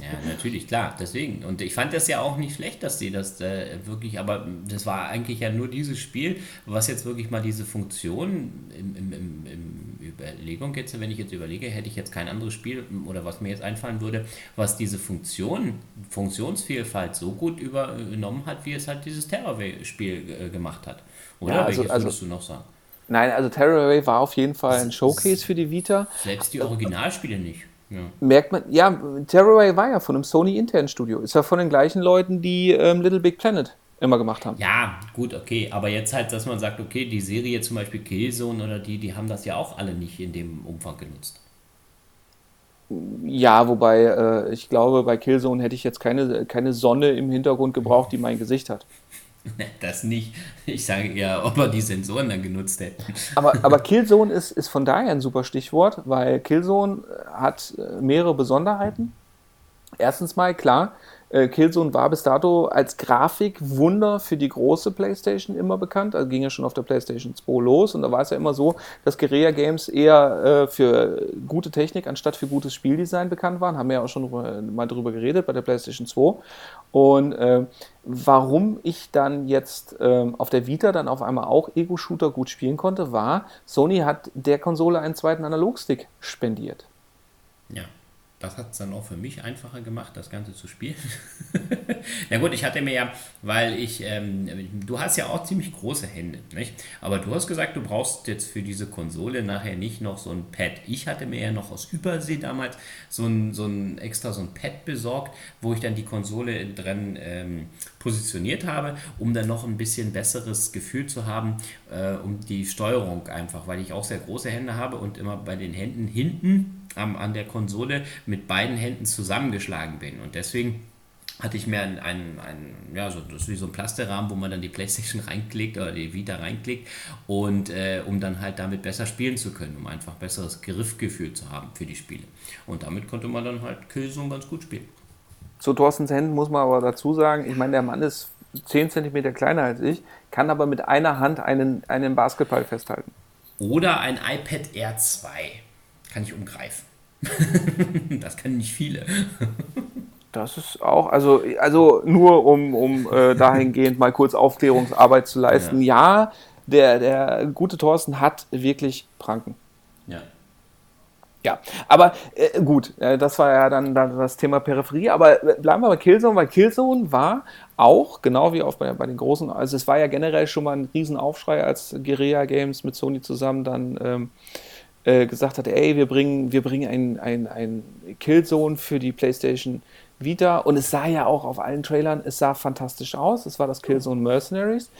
ja, natürlich, klar. Deswegen. Und ich fand das ja auch nicht schlecht, dass sie das äh, wirklich, aber das war eigentlich ja nur dieses Spiel, was jetzt wirklich mal diese Funktion im, im, im, im Überlegung jetzt, wenn ich jetzt überlege, hätte ich jetzt kein anderes Spiel oder was mir jetzt einfallen würde, was diese Funktion, Funktionsvielfalt so gut übernommen hat, wie es halt dieses Terror-Spiel äh, gemacht hat. Oder ja, also, welches würdest also, du noch sagen? Nein, also Terraway war auf jeden Fall ein Showcase für die Vita. Selbst die Originalspiele nicht. Ja. Merkt man, ja, Terraway war ja von einem Sony internen Studio. Ist ja von den gleichen Leuten, die ähm, Little Big Planet immer gemacht haben. Ja, gut, okay. Aber jetzt halt, dass man sagt, okay, die Serie zum Beispiel Killzone oder die, die haben das ja auch alle nicht in dem Umfang genutzt. Ja, wobei äh, ich glaube, bei Killzone hätte ich jetzt keine, keine Sonne im Hintergrund gebraucht, die mein Gesicht hat. [laughs] Das nicht. Ich sage eher, ob er die Sensoren dann genutzt hätte. Aber, [laughs] aber Killzone ist, ist von daher ein super Stichwort, weil Killzone hat äh, mehrere Besonderheiten. Erstens mal, klar, äh, Killzone war bis dato als Grafikwunder für die große PlayStation immer bekannt. Also ging ja schon auf der PlayStation 2 los und da war es ja immer so, dass Guerilla Games eher äh, für gute Technik anstatt für gutes Spieldesign bekannt waren. Haben wir ja auch schon mal darüber geredet bei der PlayStation 2. Und äh, warum ich dann jetzt ähm, auf der Vita dann auf einmal auch Ego-Shooter gut spielen konnte, war, Sony hat der Konsole einen zweiten Analogstick spendiert. Ja das hat es dann auch für mich einfacher gemacht, das Ganze zu spielen. [laughs] Na gut, ich hatte mir ja, weil ich, ähm, du hast ja auch ziemlich große Hände, nicht? Aber du hast gesagt, du brauchst jetzt für diese Konsole nachher nicht noch so ein Pad. Ich hatte mir ja noch aus Übersee damals so ein, so ein extra so ein Pad besorgt, wo ich dann die Konsole drin ähm, positioniert habe, um dann noch ein bisschen besseres Gefühl zu haben, äh, um die Steuerung einfach, weil ich auch sehr große Hände habe und immer bei den Händen hinten am, an der Konsole mit beiden Händen zusammengeschlagen bin. Und deswegen hatte ich mir ein, ein, ein, ja, so, das ist wie so ein Plasterrahmen, wo man dann die Playstation [laughs] reinklickt oder die Vita reinklickt und äh, um dann halt damit besser spielen zu können, um einfach besseres Griffgefühl zu haben für die Spiele. Und damit konnte man dann halt Killzone ganz gut spielen. Zu Thorstens Händen muss man aber dazu sagen, ich meine, der Mann ist 10 cm kleiner als ich, kann aber mit einer Hand einen, einen Basketball festhalten. Oder ein iPad Air 2 kann ich umgreifen. [laughs] das können nicht viele. [laughs] Das ist auch, also, also nur um, um äh, dahingehend mal kurz Aufklärungsarbeit zu leisten. Ja, ja der, der gute Thorsten hat wirklich Pranken. Ja. Ja, aber äh, gut, äh, das war ja dann, dann, das Thema Peripherie, aber äh, bleiben wir bei Killzone, weil Killzone war auch, genau wie auch bei, bei den großen, also es war ja generell schon mal ein Riesenaufschrei, als Guerilla Games mit Sony zusammen dann ähm, äh, gesagt hat, ey, wir bringen, wir bringen ein, ein, ein Killzone für die PlayStation Vita und es sah ja auch auf allen Trailern, es sah fantastisch aus. Es war das Killzone Mercenaries,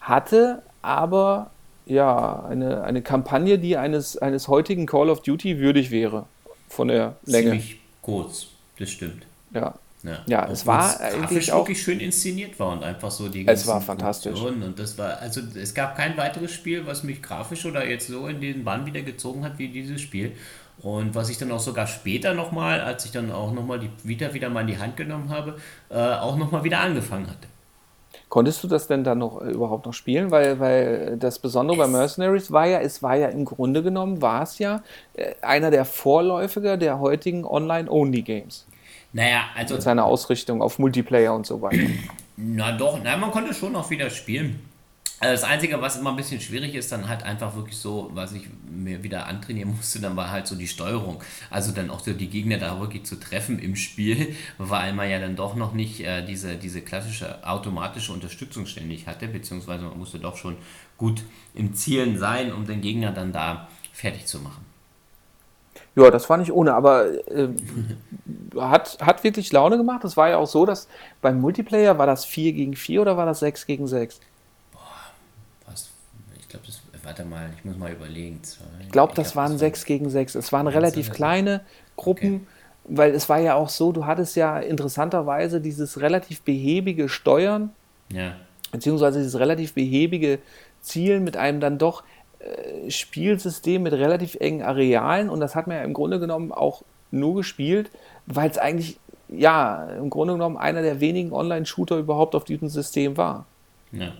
hatte aber ja eine, eine Kampagne, die eines, eines heutigen Call of Duty würdig wäre von der Länge. Ziemlich kurz, das stimmt. Ja, Ja, Ja, es war grafisch auch- wirklich schön inszeniert war und einfach so die Es war ganzen fantastisch. Funktionen Und das war, also es gab kein weiteres Spiel, was mich grafisch oder jetzt so in den Bann wieder gezogen hat wie dieses Spiel. Und was ich dann auch sogar später nochmal, als ich dann auch nochmal die Vita wieder mal in die Hand genommen habe, äh, auch nochmal wieder angefangen hatte. Konntest du das denn dann noch äh, überhaupt noch spielen? Weil, weil das Besondere bei Mercenaries war ja, es war ja im Grunde genommen, war es ja äh, einer der Vorläufiger der heutigen Online-Only-Games. Naja, also Mit seiner Ausrichtung auf Multiplayer und so weiter. [clears throat] Na doch, na, man konnte schon auch wieder spielen. Also Das Einzige, was immer ein bisschen schwierig ist, dann halt einfach wirklich so, was ich mir wieder antrainieren [laughs] musste, dann war halt so die Steuerung. Also dann auch so die Gegner da wirklich zu treffen im Spiel, [laughs] weil man ja dann doch noch nicht äh, diese, diese klassische automatische Unterstützung ständig hatte, beziehungsweise man musste doch schon gut im Zielen sein, um den Gegner dann da fertig zu machen. Ja, das war nicht ohne, aber äh, hat, hat wirklich Laune gemacht. Es war ja auch so, dass beim Multiplayer war das 4 gegen 4 oder war das 6 gegen 6? Was? Ich glaube, das, warte mal, ich muss mal überlegen. Ich glaube, das glaub, waren 6 gegen 6. Es waren relativ war- kleine Gruppen, weil es war ja auch so, du hattest ja interessanterweise dieses relativ behäbige Steuern, Ja, beziehungsweise dieses relativ behäbige Zielen mit einem dann doch Spielsystem mit relativ engen Arealen und das hat man ja im Grunde genommen auch nur gespielt, weil es eigentlich ja im Grunde genommen einer der wenigen Online-Shooter überhaupt auf diesem System war. Ja.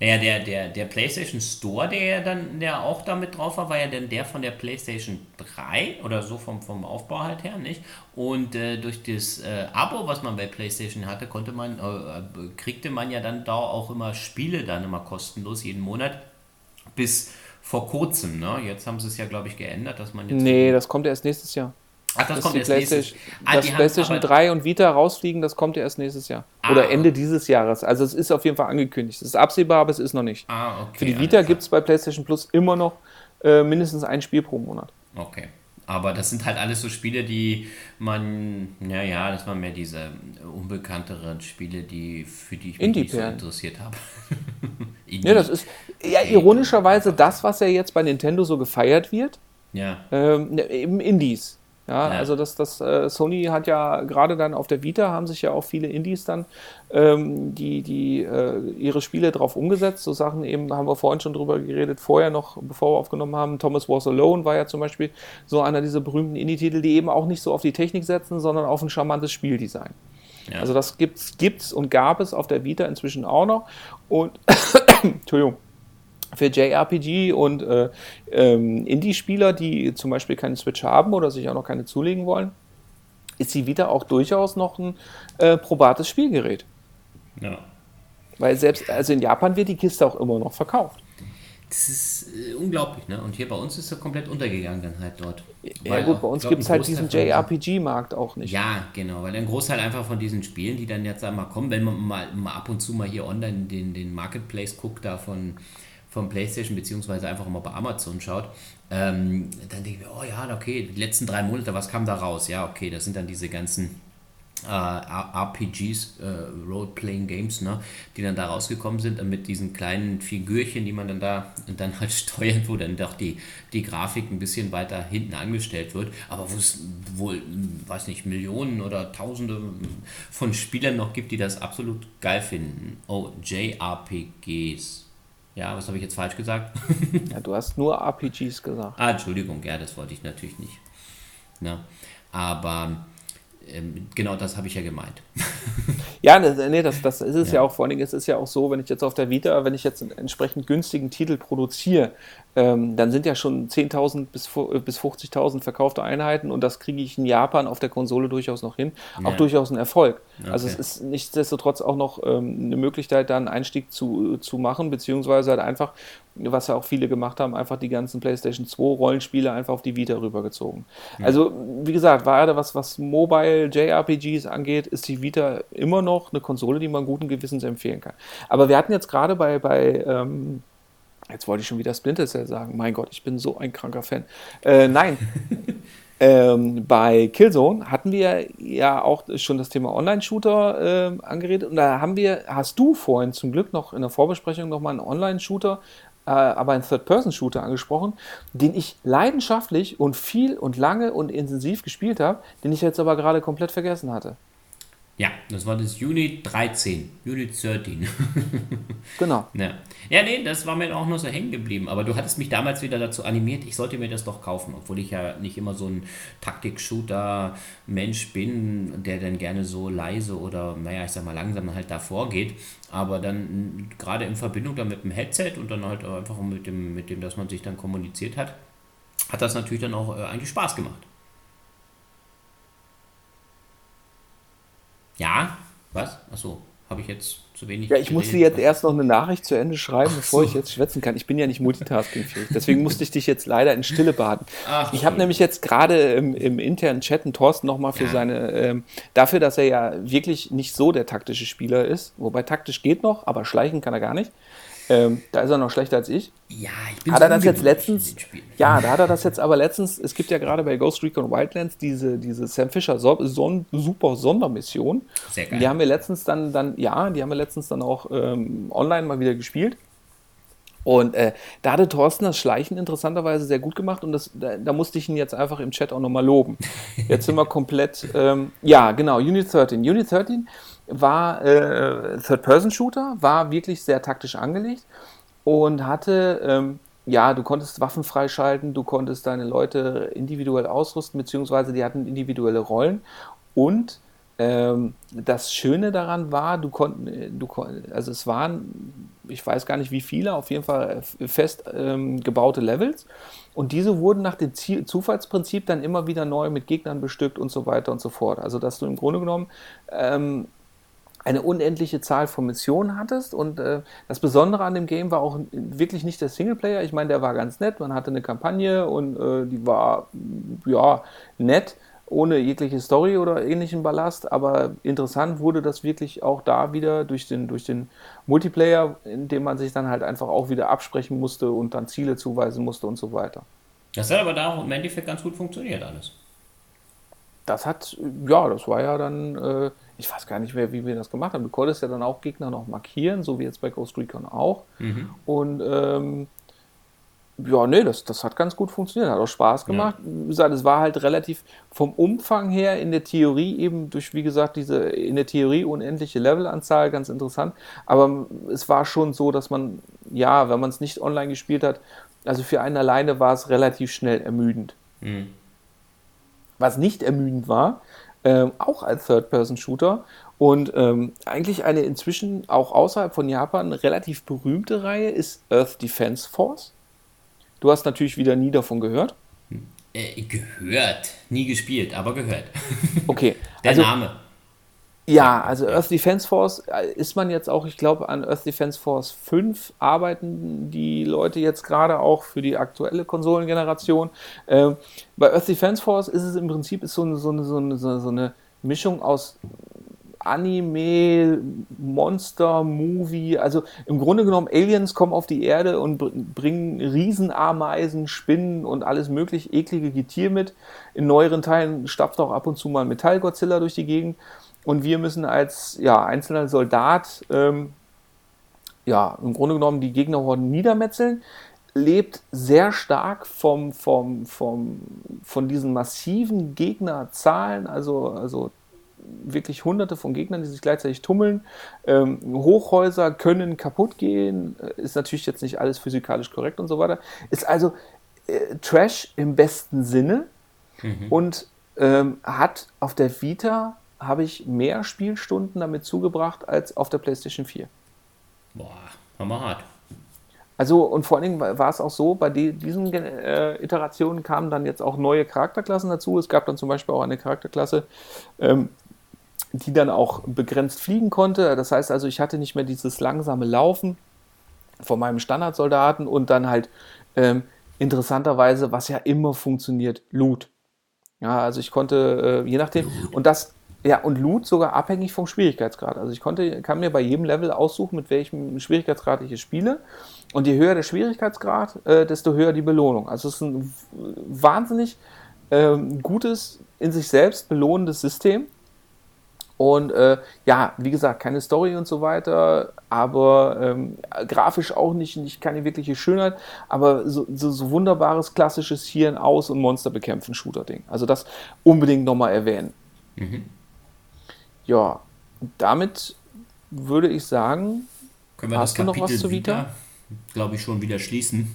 Naja, der, der, der PlayStation Store, der ja dann der auch damit drauf war, war ja dann der von der PlayStation 3 oder so vom, vom Aufbau halt her, nicht? Und äh, durch das äh, Abo, was man bei PlayStation hatte, konnte man, äh, äh, kriegte man ja dann da auch immer Spiele dann immer kostenlos jeden Monat bis vor kurzem, ne? Jetzt haben sie es ja, glaube ich, geändert, dass man jetzt. Nee, das kommt erst nächstes Jahr. Ach, das dass kommt erst nächstes. PlayStation, Ah, dass die PlayStation aber- 3 und Vita rausfliegen, das kommt ja erst nächstes Jahr. Ah. Oder Ende dieses Jahres. Also es ist auf jeden Fall angekündigt. Es ist absehbar, aber es ist noch nicht. Ah, okay. Für die Vita gibt es bei PlayStation Plus immer noch äh, mindestens ein Spiel pro Monat. Okay. Aber das sind halt alles so Spiele, die man, ja, ja, das waren mehr diese unbekannteren Spiele, die, für die ich mich nicht so interessiert habe. [laughs] Ja, das ist ja ironischerweise das, was ja jetzt bei Nintendo so gefeiert wird. Ja, Ähm, eben Indies. Ja, Ja. also das, das äh, Sony hat ja gerade dann auf der Vita haben sich ja auch viele Indies dann ähm, die, die äh, ihre Spiele drauf umgesetzt. So Sachen eben, haben wir vorhin schon drüber geredet, vorher noch, bevor wir aufgenommen haben, Thomas Was Alone war ja zum Beispiel so einer dieser berühmten Indie-Titel, die eben auch nicht so auf die Technik setzen, sondern auf ein charmantes Spieldesign. Ja. Also das gibt's, gibt's und gab es auf der Vita inzwischen auch noch. Und [coughs] Entschuldigung. Für JRPG und äh, ähm, Indie-Spieler, die zum Beispiel keine Switch haben oder sich auch noch keine zulegen wollen, ist die Vita auch durchaus noch ein äh, probates Spielgerät. ja. Weil selbst, also in Japan wird die Kiste auch immer noch verkauft. Das ist äh, unglaublich, ne? Und hier bei uns ist er komplett untergegangen dann halt dort. Ja gut, auch, bei uns gibt es halt diesen- JRPG-Markt auch nicht. Ja, genau, weil ein Großteil einfach von diesen Spielen, die dann jetzt einmal kommen, wenn man mal, mal ab und zu mal hier online den, den Marketplace guckt, da von, von PlayStation, beziehungsweise einfach mal bei Amazon schaut, ähm, dann denke ich mir, oh ja, okay, die letzten drei Monate, was kam da raus? Ja, okay, das sind dann diese ganzen äh, RPGs, äh, Role-Playing Games, ne, die dann da rausgekommen sind äh, mit diesen kleinen Figürchen, die man dann da dann halt [laughs] steuert, wo dann doch die, die Grafik ein bisschen weiter hinten angestellt wird, aber wo es wohl, weiß nicht, Millionen oder Tausende von Spielern noch gibt, die das absolut geil finden. Oh, JRPGs. Ja, was habe ich jetzt falsch gesagt? [laughs] Ja, du hast nur RPGs gesagt. Ah, Entschuldigung, ja, das wollte ich natürlich nicht. Na, aber ähm, genau das habe ich ja gemeint. Ja, ne, nee, das, das ist es ja. Ja. auch. Vor allen Dingen, es ist ja auch so, wenn ich jetzt auf der Vita, wenn ich jetzt einen entsprechend günstigen Titel produziere, ähm, dann sind ja schon 10.000 bis, fu- äh, bis 50.000 verkaufte Einheiten und das kriege ich in Japan auf der Konsole durchaus noch hin. Auch Ja. durchaus ein Erfolg. Also es Okay. ist nichtsdestotrotz auch noch ähm, eine Möglichkeit, da einen Einstieg zu, zu machen, beziehungsweise halt einfach, was ja auch viele gemacht haben, einfach die ganzen PlayStation 2 Rollenspiele einfach auf die Vita rübergezogen. Also, wie gesagt, gerade was, was Mobile JRPGs angeht, ist die Vita immer noch eine Konsole, die man guten Gewissens empfehlen kann. Aber wir hatten jetzt gerade bei, bei ähm, jetzt wollte ich schon wieder Splinter Cell sagen, mein Gott, ich bin so ein kranker Fan. Äh, nein. [laughs] Ähm, bei Killzone hatten wir ja auch schon das Thema Online-Shooter ähm, angeredet und da haben wir, hast du vorhin zum Glück noch in der Vorbesprechung nochmal einen Online-Shooter, äh, aber einen Third-Person-Shooter angesprochen, den ich leidenschaftlich und viel und lange und intensiv gespielt habe, den ich jetzt aber gerade komplett vergessen hatte. Ja, das war das Unit 13. Unit 13. genau. Ja. ja, nee, das war mir auch noch so hängen geblieben. Aber du hattest mich damals wieder dazu animiert, ich sollte mir das doch kaufen, obwohl ich ja nicht immer so ein Taktik-Shooter-Mensch bin, der dann gerne so leise oder, naja, ich sag mal langsam halt da vorgeht. Aber dann gerade in Verbindung dann mit dem Headset und dann halt einfach mit dem, mit dem, dass man sich dann kommuniziert hat, hat das natürlich dann auch äh, eigentlich Spaß gemacht. Ja, was? Achso, habe ich jetzt zu wenig. Ja, ich musste jetzt erst noch eine Nachricht zu Ende schreiben, Ach bevor so. ich jetzt schwätzen kann. Ich bin ja nicht multitaskingfähig. Deswegen musste ich dich jetzt leider in Stille baden. Ach, ich habe nämlich jetzt gerade im, im, internen Chat einen Thorsten nochmal für ja. seine, ähm, dafür, dass er ja wirklich nicht so der taktische Spieler ist, wobei taktisch geht noch, aber schleichen kann er gar nicht. Ähm, da ist er noch schlechter als ich. Ja, ich bin Hat er das jetzt letztens? Ja, da hat er das jetzt aber letztens. Es gibt ja gerade bei Ghost Recon Wildlands diese, diese Sam Fisher Son super Sondermission. Sehr geil. Die haben wir letztens dann, dann ja, die haben wir letztens dann auch ähm, online mal wieder gespielt. Und äh, da hatte Thorsten das Schleichen interessanterweise sehr gut gemacht und das, da, da musste ich ihn jetzt einfach im Chat auch nochmal loben. Jetzt sind wir [laughs] komplett, ähm, ja, genau, Unit 13. Unit 13 war äh, Third-Person-Shooter, war wirklich sehr taktisch angelegt und hatte, ähm, ja, du konntest Waffen freischalten, du konntest deine Leute individuell ausrüsten, beziehungsweise die hatten individuelle Rollen und ähm, das Schöne daran war, du konntest, du, also es waren, ich weiß gar nicht wie viele, auf jeden Fall fest ähm, gebaute Levels. Und diese wurden nach dem Ziel Zufallsprinzip dann immer wieder neu mit Gegnern bestückt und so weiter und so fort. Also, dass du im Grunde genommen ähm, eine unendliche Zahl von Missionen hattest. Und äh, das Besondere an dem Game war auch wirklich nicht der Singleplayer. Ich meine, der war ganz nett. Man hatte eine Kampagne und äh, die war ja nett ohne jegliche Story oder ähnlichen Ballast, aber interessant wurde das wirklich auch da wieder durch den, durch den Multiplayer, in dem man sich dann halt einfach auch wieder absprechen musste und dann Ziele zuweisen musste und so weiter. Das hat aber da im Endeffekt ganz gut funktioniert alles. Das hat, ja, das war ja dann, äh, ich weiß gar nicht mehr, wie wir das gemacht haben. Du konntest ja dann auch Gegner noch markieren, so wie jetzt bei Ghost Recon auch. Mhm. Und ähm, ja, nee, das, das hat ganz gut funktioniert, hat auch Spaß gemacht. Ja. Wie gesagt, es war halt relativ vom Umfang her in der Theorie eben durch, wie gesagt, diese in der Theorie unendliche Levelanzahl ganz interessant. Aber es war schon so, dass man, ja, wenn man es nicht online gespielt hat, also für einen alleine war es relativ schnell ermüdend. Mhm. Was nicht ermüdend war, ähm, auch als Third-Person-Shooter und ähm, eigentlich eine inzwischen auch außerhalb von Japan relativ berühmte Reihe ist Earth Defense Force. Du hast natürlich wieder nie davon gehört. Äh, gehört, nie gespielt, aber gehört. Okay. [laughs] Der also, Name. Ja, also Earth Defense Force äh, ist man jetzt auch, ich glaube, an Earth Defense Force 5 arbeiten die Leute jetzt gerade auch für die aktuelle Konsolengeneration. Ähm, bei Earth Defense Force ist es im Prinzip ist so, eine, so, eine, so, eine, so eine Mischung aus Anime, Monster, Movie. Also im Grunde genommen, Aliens kommen auf die Erde und bringen Riesenameisen, Spinnen und alles mögliche eklige Getier mit. In neueren Teilen stapft auch ab und zu mal Metall-Godzilla durch die Gegend. Und wir müssen als ja, einzelner Soldat ähm, ja, im Grunde genommen die Gegnerhorden niedermetzeln lebt sehr stark vom, vom, vom, von diesen massiven Gegnerzahlen, also, also wirklich hunderte von Gegnern, die sich gleichzeitig tummeln. Ähm, Hochhäuser können kaputt gehen, äh, ist natürlich jetzt nicht alles physikalisch korrekt und so weiter. Ist also äh, Trash im besten Sinne mhm. und ähm, hat auf der Vita habe ich mehr Spielstunden damit zugebracht als auf der PlayStation 4. Boah, hammerhart. Also, und vor allen Dingen war es auch so, bei die, diesen äh, Iterationen kamen dann jetzt auch neue Charakterklassen dazu. Es gab dann zum Beispiel auch eine Charakterklasse, ähm, die dann auch begrenzt fliegen konnte. Das heißt also, ich hatte nicht mehr dieses langsame Laufen von meinem Standardsoldaten und dann halt ähm, interessanterweise, was ja immer funktioniert, Loot. Ja, also ich konnte, äh, je nachdem, und das, ja, und Loot sogar abhängig vom Schwierigkeitsgrad. Also ich konnte, kann mir bei jedem Level aussuchen, mit welchem Schwierigkeitsgrad ich es spiele. Und je höher der Schwierigkeitsgrad, äh, desto höher die Belohnung. Also es ist ein wahnsinnig äh, gutes, in sich selbst belohnendes System. Und äh, ja, wie gesagt, keine Story und so weiter, aber ähm, grafisch auch nicht, nicht keine wirkliche Schönheit, aber so, so, so wunderbares klassisches Hier in Aus- und Monster bekämpfen Shooter-Ding. Also das unbedingt nochmal erwähnen. Mhm. Ja, damit würde ich sagen, können wir Hast das Kapitel noch was zu Vita, glaube ich, schon wieder schließen.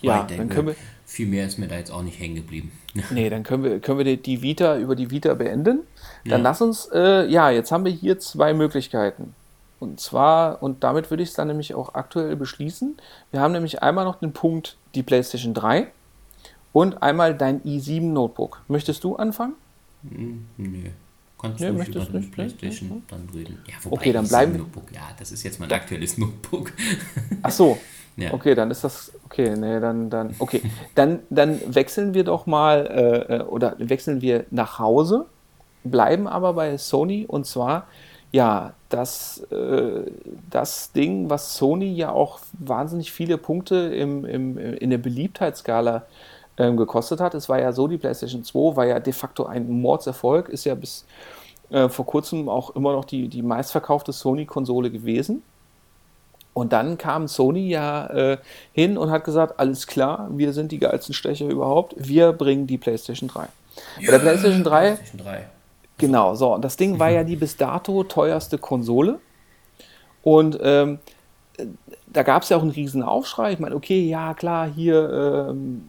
Ja, denke, dann können wir. Viel mehr ist mir da jetzt auch nicht hängen geblieben. [laughs] nee, dann können wir, können wir die Vita über die Vita beenden. Dann ja. lass uns, äh, ja, jetzt haben wir hier zwei Möglichkeiten. Und zwar, und damit würde ich es dann nämlich auch aktuell beschließen. Wir haben nämlich einmal noch den Punkt die PlayStation 3 und einmal dein i7 Notebook. Möchtest du anfangen? Hm, nee. Kannst nee, du möchtest über nicht, PlayStation nicht, dann reden? Ja, wobei okay, dann bleiben wir. Notebook, ja, das ist jetzt mein aktuelles Notebook. Ach so. [laughs] Ja. Okay, dann ist das. Okay, nee, dann, dann. Okay, dann, dann wechseln wir doch mal äh, äh, oder wechseln wir nach Hause, bleiben aber bei Sony und zwar ja, das, äh, das Ding, was Sony ja auch wahnsinnig viele Punkte im, im, in der Beliebtheitsskala ähm, gekostet hat. Es war ja so, die PlayStation 2 war ja de facto ein Mordserfolg, ist ja bis äh, vor kurzem auch immer noch die, die meistverkaufte Sony-Konsole gewesen. Und dann kam Sony ja äh, hin und hat gesagt, alles klar, wir sind die geilsten Stecher überhaupt, wir bringen die PlayStation 3. Ja, Bei der PlayStation 3, PlayStation 3. Genau, so. Und das Ding war ja die bis dato teuerste Konsole. Und ähm, da gab es ja auch einen riesen Aufschrei. Ich meine, okay, ja klar, hier ähm,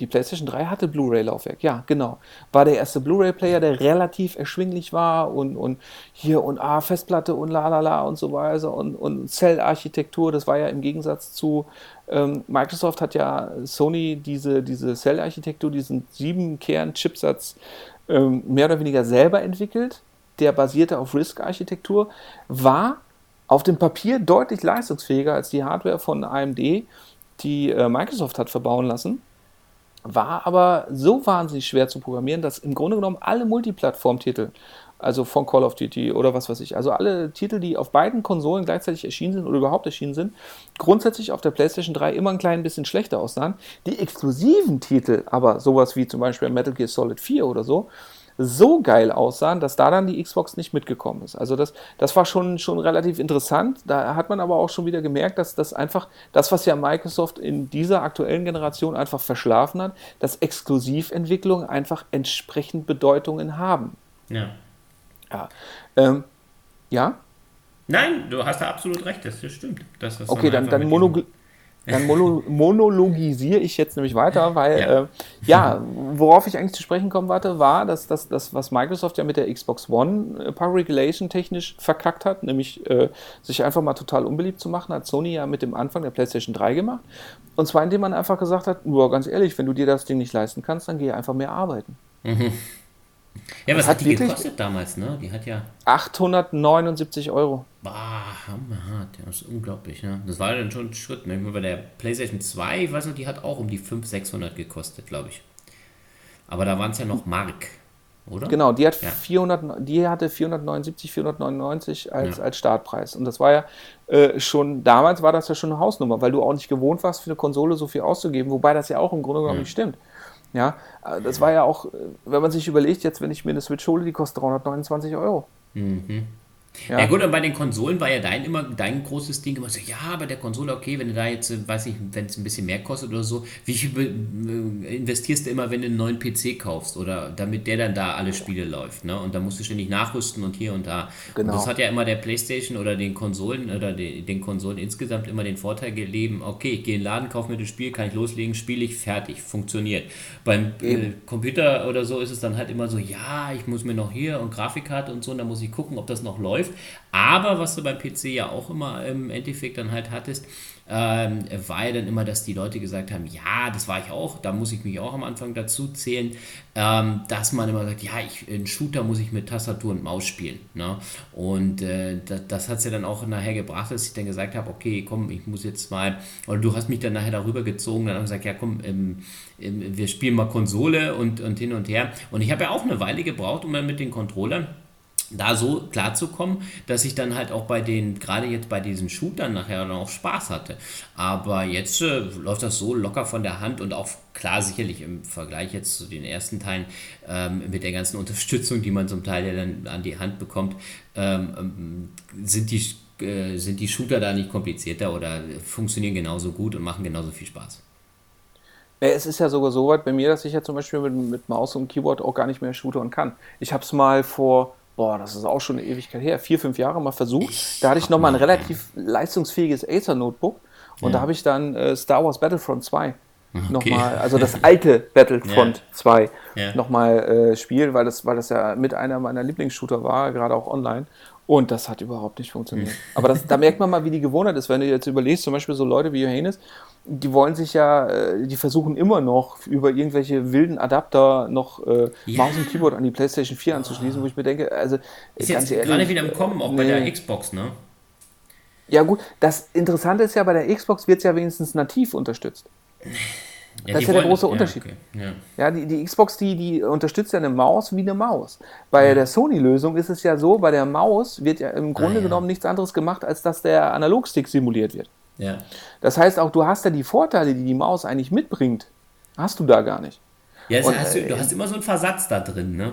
die PlayStation 3 hatte Blu-ray-Laufwerk, ja, genau. War der erste Blu-ray-Player, der relativ erschwinglich war und, und hier und ah, Festplatte und la la la und so weiter und, und Cell-Architektur, das war ja im Gegensatz zu ähm, Microsoft hat ja Sony diese, diese Cell-Architektur, diesen sieben Kern-Chipsatz ähm, mehr oder weniger selber entwickelt. Der basierte auf RISC-Architektur, war auf dem Papier deutlich leistungsfähiger als die Hardware von AMD, die äh, Microsoft hat verbauen lassen war aber so wahnsinnig schwer zu programmieren, dass im Grunde genommen alle Multiplattform-Titel, also von Call of Duty oder was weiß ich, also alle Titel, die auf beiden Konsolen gleichzeitig erschienen sind oder überhaupt erschienen sind, grundsätzlich auf der PlayStation 3 immer ein klein bisschen schlechter aussahen. Die exklusiven Titel, aber sowas wie zum Beispiel Metal Gear Solid 4 oder so, so geil aussahen, dass da dann die Xbox nicht mitgekommen ist. Also das, das war schon, schon relativ interessant. Da hat man aber auch schon wieder gemerkt, dass das einfach, das, was ja Microsoft in dieser aktuellen Generation einfach verschlafen hat, dass Exklusiventwicklungen einfach entsprechend Bedeutungen haben. Ja. Ja. Ähm, ja? Nein, du hast da absolut recht, das, stimmt. Das, okay, dann, dann mono, dann mono monologisiere ich jetzt nämlich weiter, weil ja. Äh, ja. worauf ich eigentlich zu sprechen kommen warte, war, dass das, das was Microsoft ja mit der Xbox One äh, Power Regulation technisch verkackt hat, nämlich äh, sich einfach mal total unbeliebt zu machen, hat Sony ja mit dem Anfang der PlayStation 3 gemacht. Und zwar indem man einfach gesagt hat, nur ganz ehrlich, wenn du dir das Ding nicht leisten kannst, dann geh einfach mehr arbeiten. Mhm. Ja, was hat, hat die gekostet damals, ne? Die hat ja. 879 Euro. Bah, hammerhart. Das ist unglaublich, ne? Das war dann schon ein Schritt, ne? Bei der PlayStation 2, ich weiß noch, die hat auch um die 500, 600 gekostet, glaube ich. Aber da waren es ja noch Mark, oder? Genau, die, hat ja. 400, die hatte 479, 499 als, ja. als Startpreis. Und das war ja äh, schon, damals war das ja schon eine Hausnummer, weil du auch nicht gewohnt warst, für eine Konsole so viel auszugeben, wobei das ja auch im Grunde genommen ja. nicht stimmt. Ja, äh, das war ja auch, äh, wenn man sich überlegt, jetzt, wenn ich mir eine Switch hole, die kostet 329 Euro. Mhm. Ja. ja. gut, und bei den Konsolen war ja dein immer dein großes Ding immer so, ja, bei der Konsole, okay, wenn du da jetzt, äh, weiß ich, wenn es ein bisschen mehr kostet oder so, wie viel äh, investierst du immer, wenn du einen neuen PC kaufst oder damit der dann da alle Spiele läuft, ne? Und da musst du ständig nachrüsten und hier und da. Genau. Und das hat ja immer der Playstation oder den Konsolen oder den, den Konsolen insgesamt immer den Vorteil gegeben, okay, ich gehe in den Laden, kaufe mir das Spiel, kann ich loslegen, spiele ich, fertig, funktioniert. Beim äh, Computer oder so ist es dann halt immer so, ja, ich muss mir noch hier und Grafikkarte und so, und da muss ich gucken, ob das noch läuft läuft. Aber was du beim PC ja auch immer im Endeffekt dann halt hattest, ähm, war ja dann immer, dass die Leute gesagt haben, ja, das war ich auch, da muss ich mich auch am Anfang dazu zählen, ähm, dass man immer sagt, ja, ich, einen Shooter muss ich mit Tastatur und Maus spielen. Ne? Und äh, das, das hat es ja dann auch nachher gebracht, dass ich dann gesagt habe, okay, komm, ich muss jetzt mal, oder du hast mich dann nachher darüber gezogen, dann haben gesagt, ja, komm, ähm, ähm, wir spielen mal Konsole und, und hin und her. Und ich habe ja auch eine Weile gebraucht, um dann mit den Controllern da so klar zu kommen, dass ich dann halt auch bei den, gerade jetzt bei diesen Shootern nachher auch Spaß hatte. Aber jetzt äh, läuft das so locker von der Hand und auch klar sicherlich im Vergleich jetzt zu den ersten Teilen ähm, mit der ganzen [laughs] Unterstützung, die man zum Teil ja dann an die Hand bekommt, ähm, ähm sind die äh, sind die Shooter da nicht komplizierter oder funktionieren genauso gut und machen genauso viel Spaß. Es ist ja sogar so weit bei mir, dass ich ja zum Beispiel mit, mit Maus und Keyboard auch gar nicht mehr shooter und kann. Ich habe es mal vor, boah, das ist auch schon eine Ewigkeit her, vier, fünf Jahre mal versucht. Da hatte ich nochmal ein relativ leistungsfähiges Acer-Notebook und ja. da habe ich dann äh, Star Wars Battlefront 2 okay. nochmal, also das [laughs] alte Battlefront ja. 2 ja. nochmal äh, spielen, weil das, weil das ja mit einer meiner Lieblingsshooter war, gerade auch online. Und das hat überhaupt nicht funktioniert. [laughs] Aber das, da merkt man mal, wie die Gewohnheit ist. Wenn du jetzt überlegst, zum Beispiel so Leute wie Johannes, die wollen sich ja, äh, die versuchen immer noch über irgendwelche wilden Adapter noch äh, ja. Maus und Keyboard an die PlayStation 4 anzuschließen, wo ich mir denke, also ist ganz jetzt ehrlich, gerade wieder im Kommen, auch nee. bei der Xbox, ne? Ja gut, das Interessante ist ja, bei der Xbox wird es ja wenigstens nativ unterstützt. Ja, das ist ja der große Unterschied. Ja, okay. ja. ja, die, die Xbox, die, die unterstützt ja eine Maus wie eine Maus. Bei der Sony-Lösung ist es ja so, bei der Maus wird ja im Grunde ah, genommen nichts anderes gemacht, als dass der Analogstick simuliert wird. Ja. Das heißt auch, du hast ja die Vorteile, die die Maus eigentlich mitbringt, hast du da gar nicht. Ja, Und, hast du, du, hast immer so einen Versatz da drin, ne?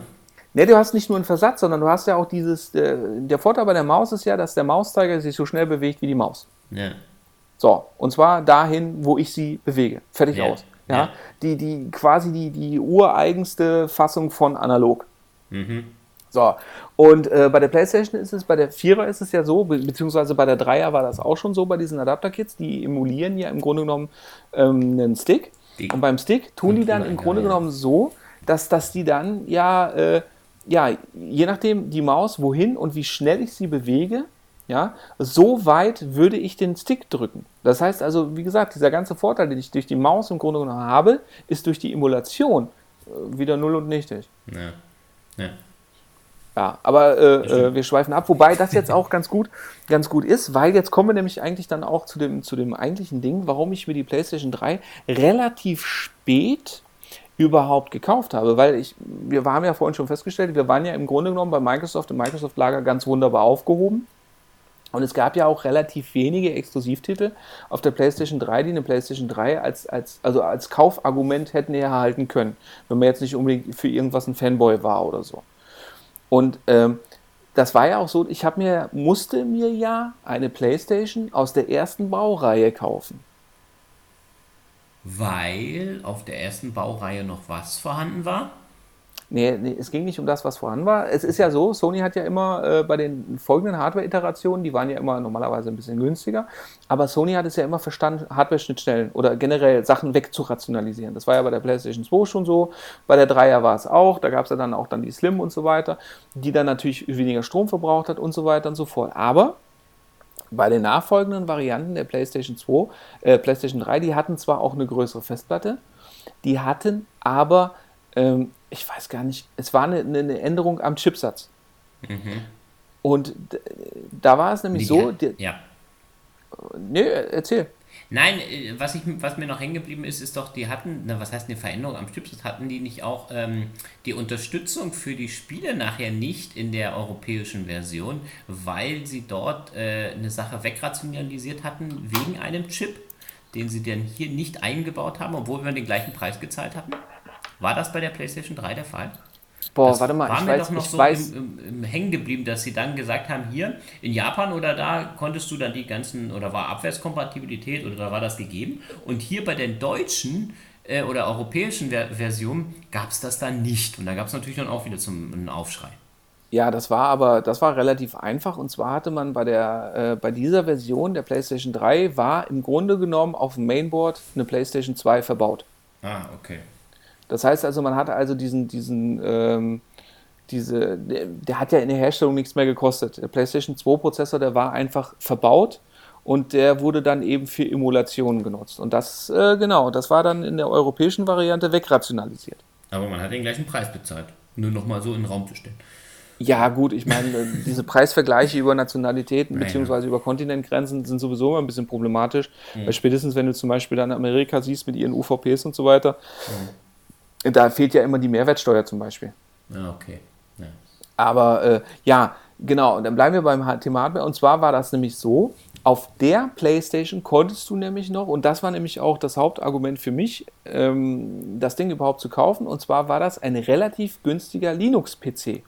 Ne, du hast nicht nur einen Versatz, sondern du hast ja auch dieses, der, der Vorteil bei der Maus ist ja, dass der Mauszeiger sich so schnell bewegt wie die Maus. Ja. So, und zwar dahin, wo ich sie bewege. Fertig ja. aus. Ja? ja? Die, die, quasi die, die ureigenste Fassung von analog. Mhm. So, und äh, bei der PlayStation ist es, bei der Vierer ist es ja so, be beziehungsweise bei der Dreier war das auch schon so bei diesen Adapter-Kits, die emulieren ja im Grunde genommen ähm, einen Stick. Die und beim Stick tun die dann im Grunde ja. genommen so, dass, dass die dann ja, äh, ja, je nachdem die Maus, wohin und wie schnell ich sie bewege, ja, so weit würde ich den Stick drücken. Das heißt also, wie gesagt, dieser ganze Vorteil, den ich durch die Maus im Grunde genommen habe, ist durch die Emulation äh, wieder null und nichtig. Ja. Ja. Ja, aber äh, äh, wir schweifen ab, wobei das jetzt auch ganz gut, ganz gut ist, weil jetzt kommen wir nämlich eigentlich dann auch zu dem, zu dem eigentlichen Ding, warum ich mir die PlayStation 3 relativ spät überhaupt gekauft habe, weil ich, wir haben ja vorhin schon festgestellt, wir waren ja im Grunde genommen bei Microsoft im Microsoft-Lager ganz wunderbar aufgehoben. Und es gab ja auch relativ wenige Exklusivtitel auf der PlayStation 3, die eine PlayStation 3 als, als, also als Kaufargument hätten erhalten können, wenn man jetzt nicht unbedingt für irgendwas ein Fanboy war oder so. Und ähm, das war ja auch so, ich habe mir, musste mir ja eine Playstation aus der ersten Baureihe kaufen. Weil auf der ersten Baureihe noch was vorhanden war? Nee, nee, es ging nicht um das, was vorhanden war. Es ist ja so, Sony hat ja immer äh, bei den folgenden Hardware-Iterationen, die waren ja immer normalerweise ein bisschen günstiger, aber Sony hat es ja immer verstanden, Hardware-Schnittstellen oder generell Sachen wegzurationalisieren. Das war ja bei der PlayStation 2 schon so, bei der 3er war es auch, da gab es ja dann auch dann die Slim und so weiter, die dann natürlich weniger Strom verbraucht hat und so weiter und so fort. Aber bei den nachfolgenden Varianten der PlayStation 2, äh, PlayStation 3, die hatten zwar auch eine größere Festplatte, die hatten aber ähm, ich weiß gar nicht, es war eine, eine Änderung am Chipsatz. Mhm. Und da war es nämlich Die, so. Die, ja. Nee, erzähl. Nein, äh, was, ich, was mir noch hängen geblieben ist, ist doch, die hatten, na, was heißt eine Veränderung am Chipsatz, hatten die nicht auch ähm, die Unterstützung für die Spiele nachher nicht in der europäischen Version, weil sie dort äh, eine Sache wegrationalisiert hatten wegen einem Chip, den sie dann hier nicht eingebaut haben, obwohl wir den gleichen Preis gezahlt hatten? War das bei der PlayStation 3 der Fall? Boah, das warte mal, war ich mir weiß, doch noch ich so weiß. Im, im, im hängen geblieben, dass sie dann gesagt haben, hier in Japan oder da konntest du dann die ganzen, oder war Abwärtskompatibilität oder da war das gegeben. Und hier bei den deutschen äh, oder europäischen Ver Versionen gab es das dann nicht. Und da gab es natürlich dann auch wieder zum einen Aufschrei. Ja, das war aber, das war relativ einfach. Und zwar hatte man bei der, äh, bei dieser Version der PlayStation 3 war im Grunde genommen auf dem Mainboard eine PlayStation 2 verbaut. Ah, okay. Das heißt also, man hat also diesen, diesen, ähm, diese, der, der, hat ja in der Herstellung nichts mehr gekostet. Der PlayStation 2 Prozessor, der war einfach verbaut und der wurde dann eben für Emulationen genutzt. Und das, äh, genau, das war dann in der europäischen Variante wegrationalisiert. Aber man hat den gleichen Preis bezahlt. Nur nochmal so in den Raum zu stellen. Ja, gut, ich meine, äh, diese Preisvergleiche über Nationalitäten [laughs] bzw. über Kontinentgrenzen sind sowieso immer ein bisschen problematisch. Mhm. Weil spätestens, wenn du zum Beispiel dann Amerika siehst mit ihren UVPs und so weiter, mhm da fehlt ja immer die Mehrwertsteuer zum Beispiel. Ah, okay. Ja. Aber äh, ja, genau. Und dann bleiben wir beim Thema Hardware. Und zwar war das nämlich so, auf der PlayStation konntest du nämlich noch, und das war nämlich auch das Hauptargument für mich, ähm, das Ding überhaupt zu kaufen. Und zwar war das ein relativ günstiger Linux-PC.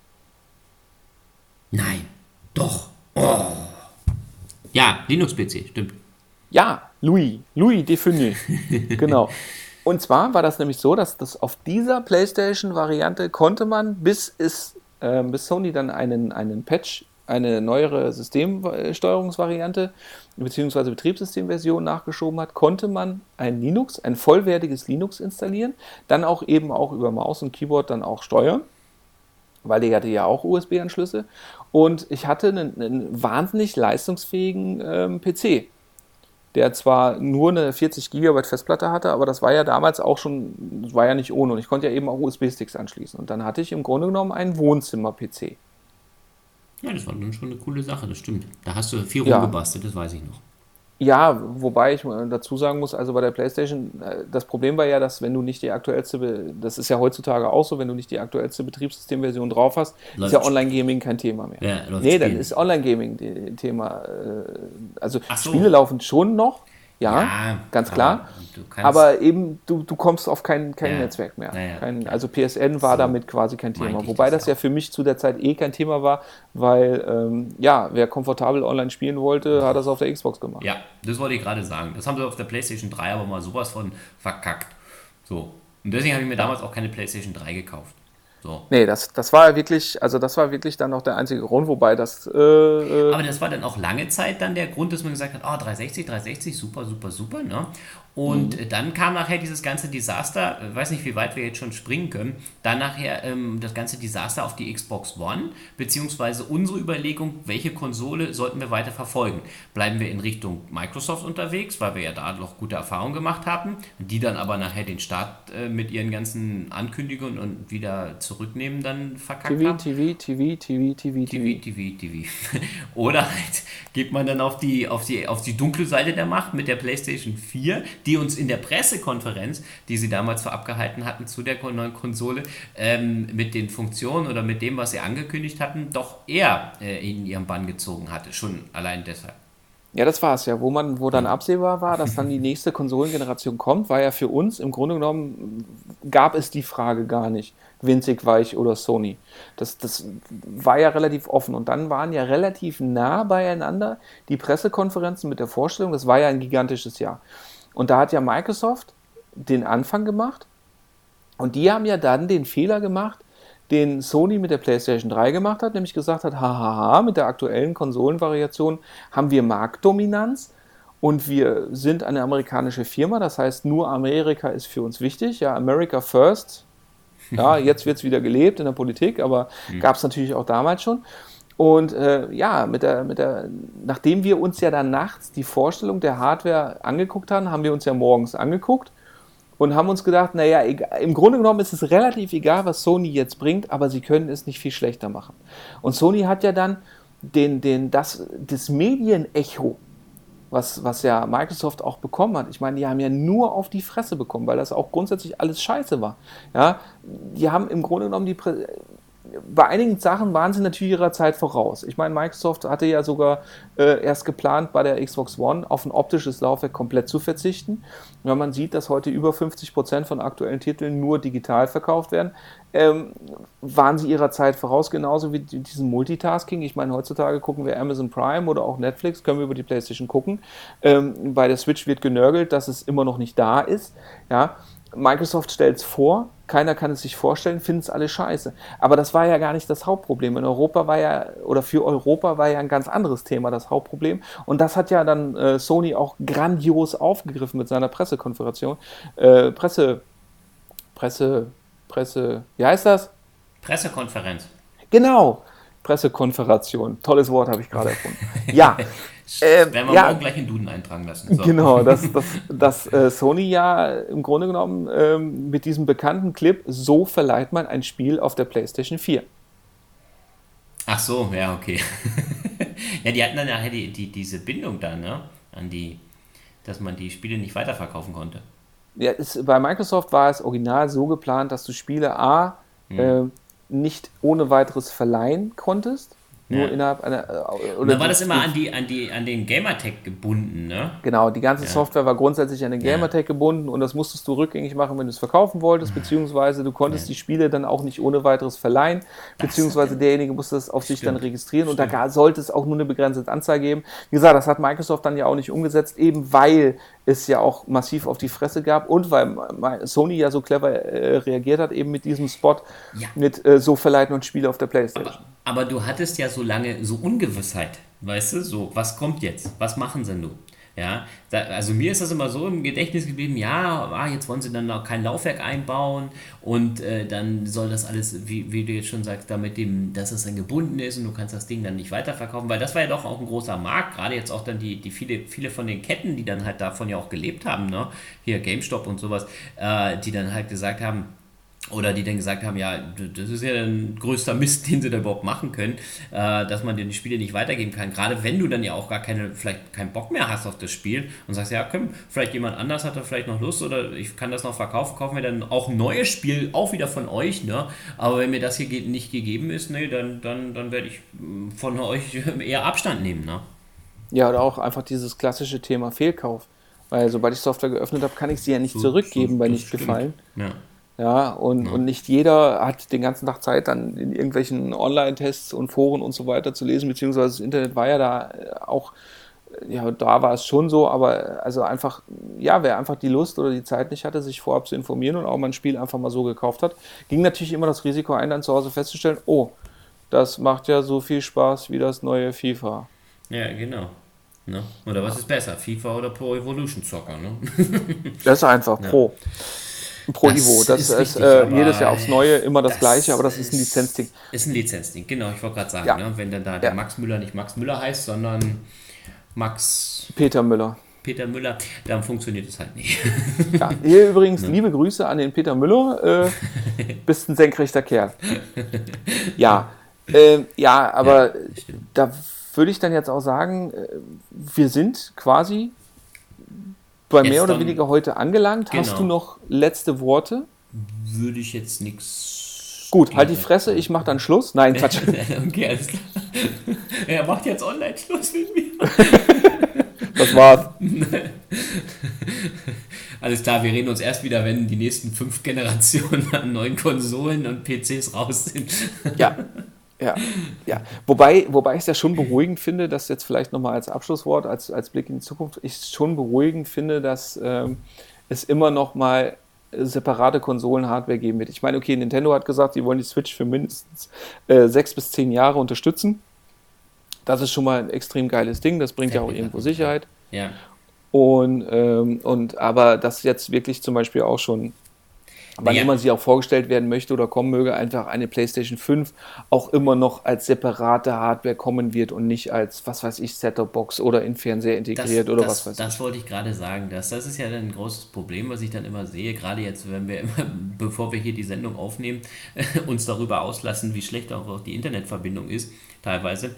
Nein, doch. Oh. Ja, Linux-PC, stimmt. Ja, Louis, Louis Define. [laughs] genau. Und zwar war das nämlich so, dass das auf dieser PlayStation-Variante konnte man, bis es, äh, bis Sony dann einen, einen Patch, eine neuere Systemsteuerungsvariante bzw. Betriebssystemversion nachgeschoben hat, konnte man ein Linux, ein vollwertiges Linux installieren, dann auch eben auch über Maus und Keyboard dann auch steuern, weil die hatte ja auch USB-Anschlüsse. Und ich hatte einen, einen wahnsinnig leistungsfähigen ähm, PC der zwar nur eine 40 GB Festplatte hatte, aber das war ja damals auch schon, das war ja nicht ohne und ich konnte ja eben auch USB-Sticks anschließen. Und dann hatte ich im Grunde genommen einen Wohnzimmer-PC. Ja, das war dann schon eine coole Sache, das stimmt. Da hast du viel ja. rumgebastelt, das weiß ich noch. Ja, wobei ich dazu sagen muss, also bei der PlayStation, äh, das Problem war ja, dass wenn du nicht die aktuellste, das ist ja heutzutage auch so, wenn du nicht die aktuellste Betriebssystemversion drauf hast, läuft ist ja Online-Gaming kein Thema mehr. Ja, nee, dann ist Online-Gaming Thema. Äh, also so. Spiele laufen schon noch, ja, ja ganz klar. Aber eben, du, du kommst auf kein, kein ja. Netzwerk mehr. Ja, kein, also PSN war so damit quasi kein Thema. Wobei das, das ja für mich zu der Zeit eh kein Thema war, weil, ähm, ja, wer komfortabel online spielen wollte, hat das auf der Xbox gemacht. Ja, das wollte ich gerade sagen. Das haben sie auf der PlayStation 3 aber mal sowas von verkackt. So. Und deswegen habe ich mir damals auch keine PlayStation 3 gekauft. So. Nee, das, das war wirklich, also das war wirklich dann auch der einzige Grund, wobei das. Äh, äh Aber das war dann auch lange Zeit dann der Grund, dass man gesagt hat, oh, 360, 360, super, super, super, ne? Und mhm. dann kam nachher dieses ganze Desaster, ich weiß nicht, wie weit wir jetzt schon springen können, dann nachher ähm, das ganze Desaster auf die Xbox One, beziehungsweise unsere Überlegung, welche Konsole sollten wir weiter verfolgen. Bleiben wir in Richtung Microsoft unterwegs, weil wir ja da noch gute Erfahrungen gemacht haben, die dann aber nachher den Start äh, mit ihren ganzen Ankündigungen und wieder zurücknehmen dann verkackt TV, haben. TV, TV, TV, TV, TV, TV, TV. [laughs] Oder halt geht man dann auf die, auf, die, auf die dunkle Seite der Macht mit der PlayStation 4, die uns in der Pressekonferenz, die sie damals vor abgehalten hatten zu der neuen Konsole, ähm, mit den Funktionen oder mit dem, was sie angekündigt hatten, doch eher äh, in ihren Bann gezogen hatte. Schon allein deshalb. Ja, das war es ja. Wo man, wo dann absehbar war, dass dann die nächste Konsolengeneration kommt, war ja für uns im Grunde genommen gab es die Frage gar nicht, winzig weich oder Sony. Das, das war ja relativ offen. Und dann waren ja relativ nah beieinander die Pressekonferenzen mit der Vorstellung. Das war ja ein gigantisches Jahr. Und da hat ja Microsoft den Anfang gemacht und die haben ja dann den Fehler gemacht, den Sony mit der PlayStation 3 gemacht hat, nämlich gesagt hat, hahaha, mit der aktuellen Konsolenvariation haben wir Marktdominanz und wir sind eine amerikanische Firma, das heißt nur Amerika ist für uns wichtig, ja, America First. Ja, jetzt wird es wieder gelebt in der Politik, aber mhm. gab es natürlich auch damals schon. Und äh, ja, mit der, mit der, nachdem wir uns ja dann nachts die Vorstellung der Hardware angeguckt haben, haben wir uns ja morgens angeguckt und haben uns gedacht, naja, im Grunde genommen ist es relativ egal, was Sony jetzt bringt, aber sie können es nicht viel schlechter machen. Und Sony hat ja dann den, den, das, das Medienecho, was, was ja Microsoft auch bekommen hat. Ich meine, die haben ja nur auf die Fresse bekommen, weil das auch grundsätzlich alles scheiße war. Ja, die haben im Grunde genommen die, bei einigen Sachen waren sie natürlich ihrer Zeit voraus. Ich meine, Microsoft hatte ja sogar äh, erst geplant, bei der Xbox One auf ein optisches Laufwerk komplett zu verzichten. wenn man sieht, dass heute über 50 Prozent von aktuellen Titeln nur digital verkauft werden, ähm, waren sie ihrer Zeit voraus, genauso wie diesen Multitasking. Ich meine, heutzutage gucken wir Amazon Prime oder auch Netflix, können wir über die PlayStation gucken. Ähm, bei der Switch wird genörgelt, dass es immer noch nicht da ist. Ja, Microsoft stellt es vor, keiner kann es sich vorstellen, finden es alle scheiße. Aber das war ja gar nicht das Hauptproblem. In Europa war ja, oder für Europa war ja ein ganz anderes Thema das Hauptproblem. Und das hat ja dann äh, Sony auch grandios aufgegriffen mit seiner Pressekonferenz. Äh, Presse, Presse, Presse, wie heißt das? Pressekonferenz. Genau, Pressekonferenz. Tolles Wort habe ich gerade erfunden. Ja, [laughs] äh, Werden wir ja, morgen gleich in Duden eintragen lassen. So. Genau, [laughs] dass, dass, dass äh, Sony ja im Grunde genommen ähm, mit diesem bekannten Clip, so verleiht man ein Spiel auf der PlayStation 4. Ach so, ja, okay. [laughs] ja, die hatten dann nachher die, die, diese Bindung da, ne? An die, dass man die Spiele nicht weiterverkaufen konnte. Ja, es, bei Microsoft war es original so geplant, dass du Spiele A hm. äh, nicht ohne weiteres verleihen konntest Nur ja. innerhalb einer. Äh, oder dann war das immer an, die, an, die, an den Gamertag gebunden, ne? Genau, die ganze ja. Software war grundsätzlich an den Gamertag ja. gebunden und das musstest du rückgängig machen, wenn du es verkaufen wolltest, beziehungsweise du konntest die Spiele dann auch nicht ohne weiteres verleihen, das beziehungsweise derjenige musste es auf Stimmt. sich dann registrieren Stimmt. und da sollte es auch nur eine begrenzte Anzahl geben. Wie gesagt, das hat Microsoft dann ja auch nicht umgesetzt, eben weil es ja auch massiv auf die Fresse gab und weil Sony ja so clever äh, reagiert hat, eben mit diesem Spot mit äh, so verleiten und Spiele auf der Playstation. Aber aber du hattest ja so lange so Ungewissheit, weißt du, so, was kommt jetzt? Was machen sie nun? Ja, da, also mir ist das immer so im Gedächtnis geblieben, ja, ah, jetzt wollen sie dann noch kein Laufwerk einbauen und äh, dann soll das alles, wie, wie du jetzt schon sagst, damit dem, dass es dann gebunden ist und du kannst das Ding dann nicht weiterverkaufen, weil das war ja doch auch ein großer Markt, gerade jetzt auch dann die, die viele, viele von den Ketten, die dann halt davon ja auch gelebt haben, ne, hier GameStop und sowas, äh, die dann halt gesagt haben, oder die dann gesagt haben, ja, das ist ja ein größter Mist, [laughs] den sie da überhaupt machen können, äh, dass man die Spiele nicht weitergeben kann. Gerade wenn du dann ja auch gar keine, vielleicht keinen Bock mehr hast auf das Spiel und sagst, ja, komm, vielleicht jemand anders hat da vielleicht noch Lust oder ich kann das noch verkaufen, kaufen wir dann auch ein neues Spiel, auch wieder von euch, ne? Aber wenn mir das hier nicht gegeben ist, ne, dann, dann, dann werde ich mm, von euch [laughs] eher Abstand nehmen, ne? Ja, oder auch einfach dieses klassische Thema Fehlkauf. Weil sobald ich Software geöffnet habe, kann ich sie ja nicht so, zurückgeben so, bei nicht stimmt. gefallen. Ja. Ja, und, ja. und nicht jeder hat den ganzen Tag Zeit, dann in irgendwelchen Online-Tests und Foren und so weiter zu lesen, beziehungsweise das Internet war ja da äh, auch, äh, ja, da war es schon so, aber also einfach, ja, wer einfach die Lust oder die Zeit nicht hatte, sich vorab zu informieren und auch mal ein Spiel einfach mal so gekauft hat, ging natürlich immer das Risiko ein, dann zu Hause festzustellen, oh, das macht ja so viel Spaß wie das neue FIFA. Ja, genau. Ne? Oder was ist besser, FIFA oder Pro Evolution Soccer? Ne? das ist einfach [laughs] ja. Pro. Das Evo. Das ist, ist äh, jedes Jahr aufs Neue immer das, das Gleiche, aber das ist, ein Lizenzding. Ist ein Lizenzding, genau, ich wollte gerade sagen. Ja. Ne? Wenn dann da der ja. Max Müller nicht Max Müller heißt, sondern Max. Peter Müller. Peter Müller, dann funktioniert es halt nicht. [laughs] Ja, hier übrigens ne? liebe Grüße an den Peter Müller. Äh, [laughs] bist ein senkrechter Kerl. Ja, äh, ja, aber ja, da würde ich dann jetzt auch sagen, äh, wir sind quasi bei mehr oder weniger heute angelangt. Genau. Hast du noch letzte Worte? Würde ich jetzt nichts. Gut, halt die Fresse, ich mache dann Schluss. Nein, [laughs] Quatsch. okay, alles klar. Er macht jetzt Online-Schluss mit mir. [laughs] das war's. [laughs] Alles klar, wir reden uns erst wieder, wenn die nächsten fünf Generationen an neuen Konsolen und PCs raus sind. Ja, ja, ja. Wobei, wobei ich es ja schon beruhigend finde, dass jetzt vielleicht nochmal als Abschlusswort, als, als Blick in die Zukunft, ich es schon beruhigend finde, dass ähm, es immer noch mal separate Konsolen-Hardware geben wird. Ich meine, okay, Nintendo hat gesagt, sie wollen die Switch für mindestens äh, sechs bis zehn Jahre unterstützen. Das ist schon mal ein extrem geiles Ding, das bringt ja, ja auch irgendwo Sicherheit. Ja. Und, ähm, und aber dass jetzt wirklich zum Beispiel auch schon wann ja. immer sie auch vorgestellt werden möchte oder kommen möge, einfach eine PlayStation 5 auch immer noch als separate Hardware kommen wird und nicht als, was weiß ich, Set-Top-Box oder in Fernseher integriert das, oder das, was weiß das ich. Das wollte ich gerade sagen. Das, das ist ja ein großes Problem, was ich dann immer sehe, gerade jetzt, wenn wir immer, [laughs] bevor wir hier die Sendung aufnehmen, [laughs] uns darüber auslassen, wie schlecht auch die Internetverbindung ist, teilweise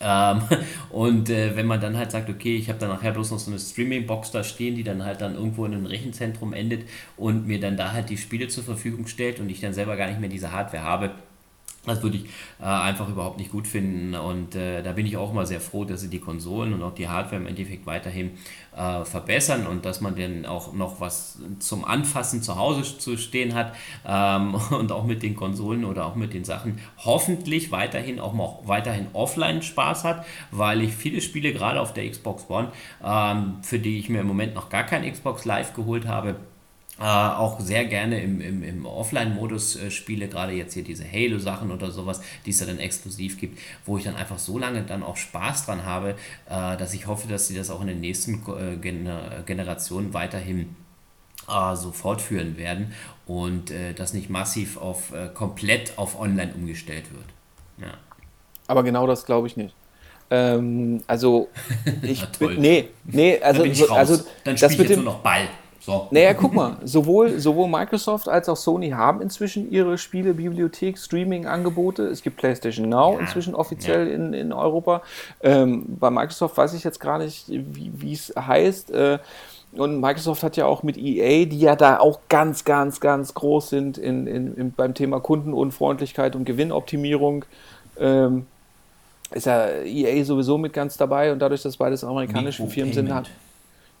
ähm, [laughs] und äh, wenn man dann halt sagt, okay, ich habe dann nachher bloß noch so eine Streaming-Box da stehen, die dann halt dann irgendwo in einem Rechenzentrum endet und mir dann da halt die Spiele zur Verfügung stellt und ich dann selber gar nicht mehr diese Hardware habe, das würde ich äh, einfach überhaupt nicht gut finden. Und äh, da bin ich auch mal sehr froh, dass sie die Konsolen und auch die Hardware im Endeffekt weiterhin äh, verbessern und dass man dann auch noch was zum Anfassen zu Hause zu stehen hat ähm, [laughs] und auch mit den Konsolen oder auch mit den Sachen hoffentlich weiterhin auch mal weiterhin offline Spaß hat, weil ich viele Spiele gerade auf der Xbox One, ähm, für die ich mir im Moment noch gar kein Xbox Live geholt habe, äh, auch sehr gerne im, im, im Offline-Modus äh, spiele, gerade jetzt hier diese Halo-Sachen oder sowas, die es dann exklusiv gibt, wo ich dann einfach so lange dann auch Spaß dran habe, äh, dass ich hoffe, dass sie das auch in den nächsten äh, Gener Generationen weiterhin äh, so fortführen werden und äh, das nicht massiv auf komplett auf Online umgestellt wird. Ja. Aber genau das glaube ich nicht. Ähm, also [laughs] ich bin, nee, nee, also, dann so, also dann spiele ich jetzt nur noch Ball. So. Naja, guck mal, sowohl, sowohl Microsoft als auch Sony haben inzwischen ihre Spielebibliothek, Streaming-Angebote. Es gibt PlayStation Now ja, inzwischen offiziell ja. in, in Europa. Ähm, bei Microsoft weiß ich jetzt gar nicht, wie es heißt. Äh, und Microsoft hat ja auch mit EA, die ja da auch ganz, ganz, ganz groß sind in, in, in beim Thema Kundenunfreundlichkeit und Gewinnoptimierung, ähm, ist ja EA sowieso mit ganz dabei und dadurch, dass beides amerikanische Firmen sind, hat,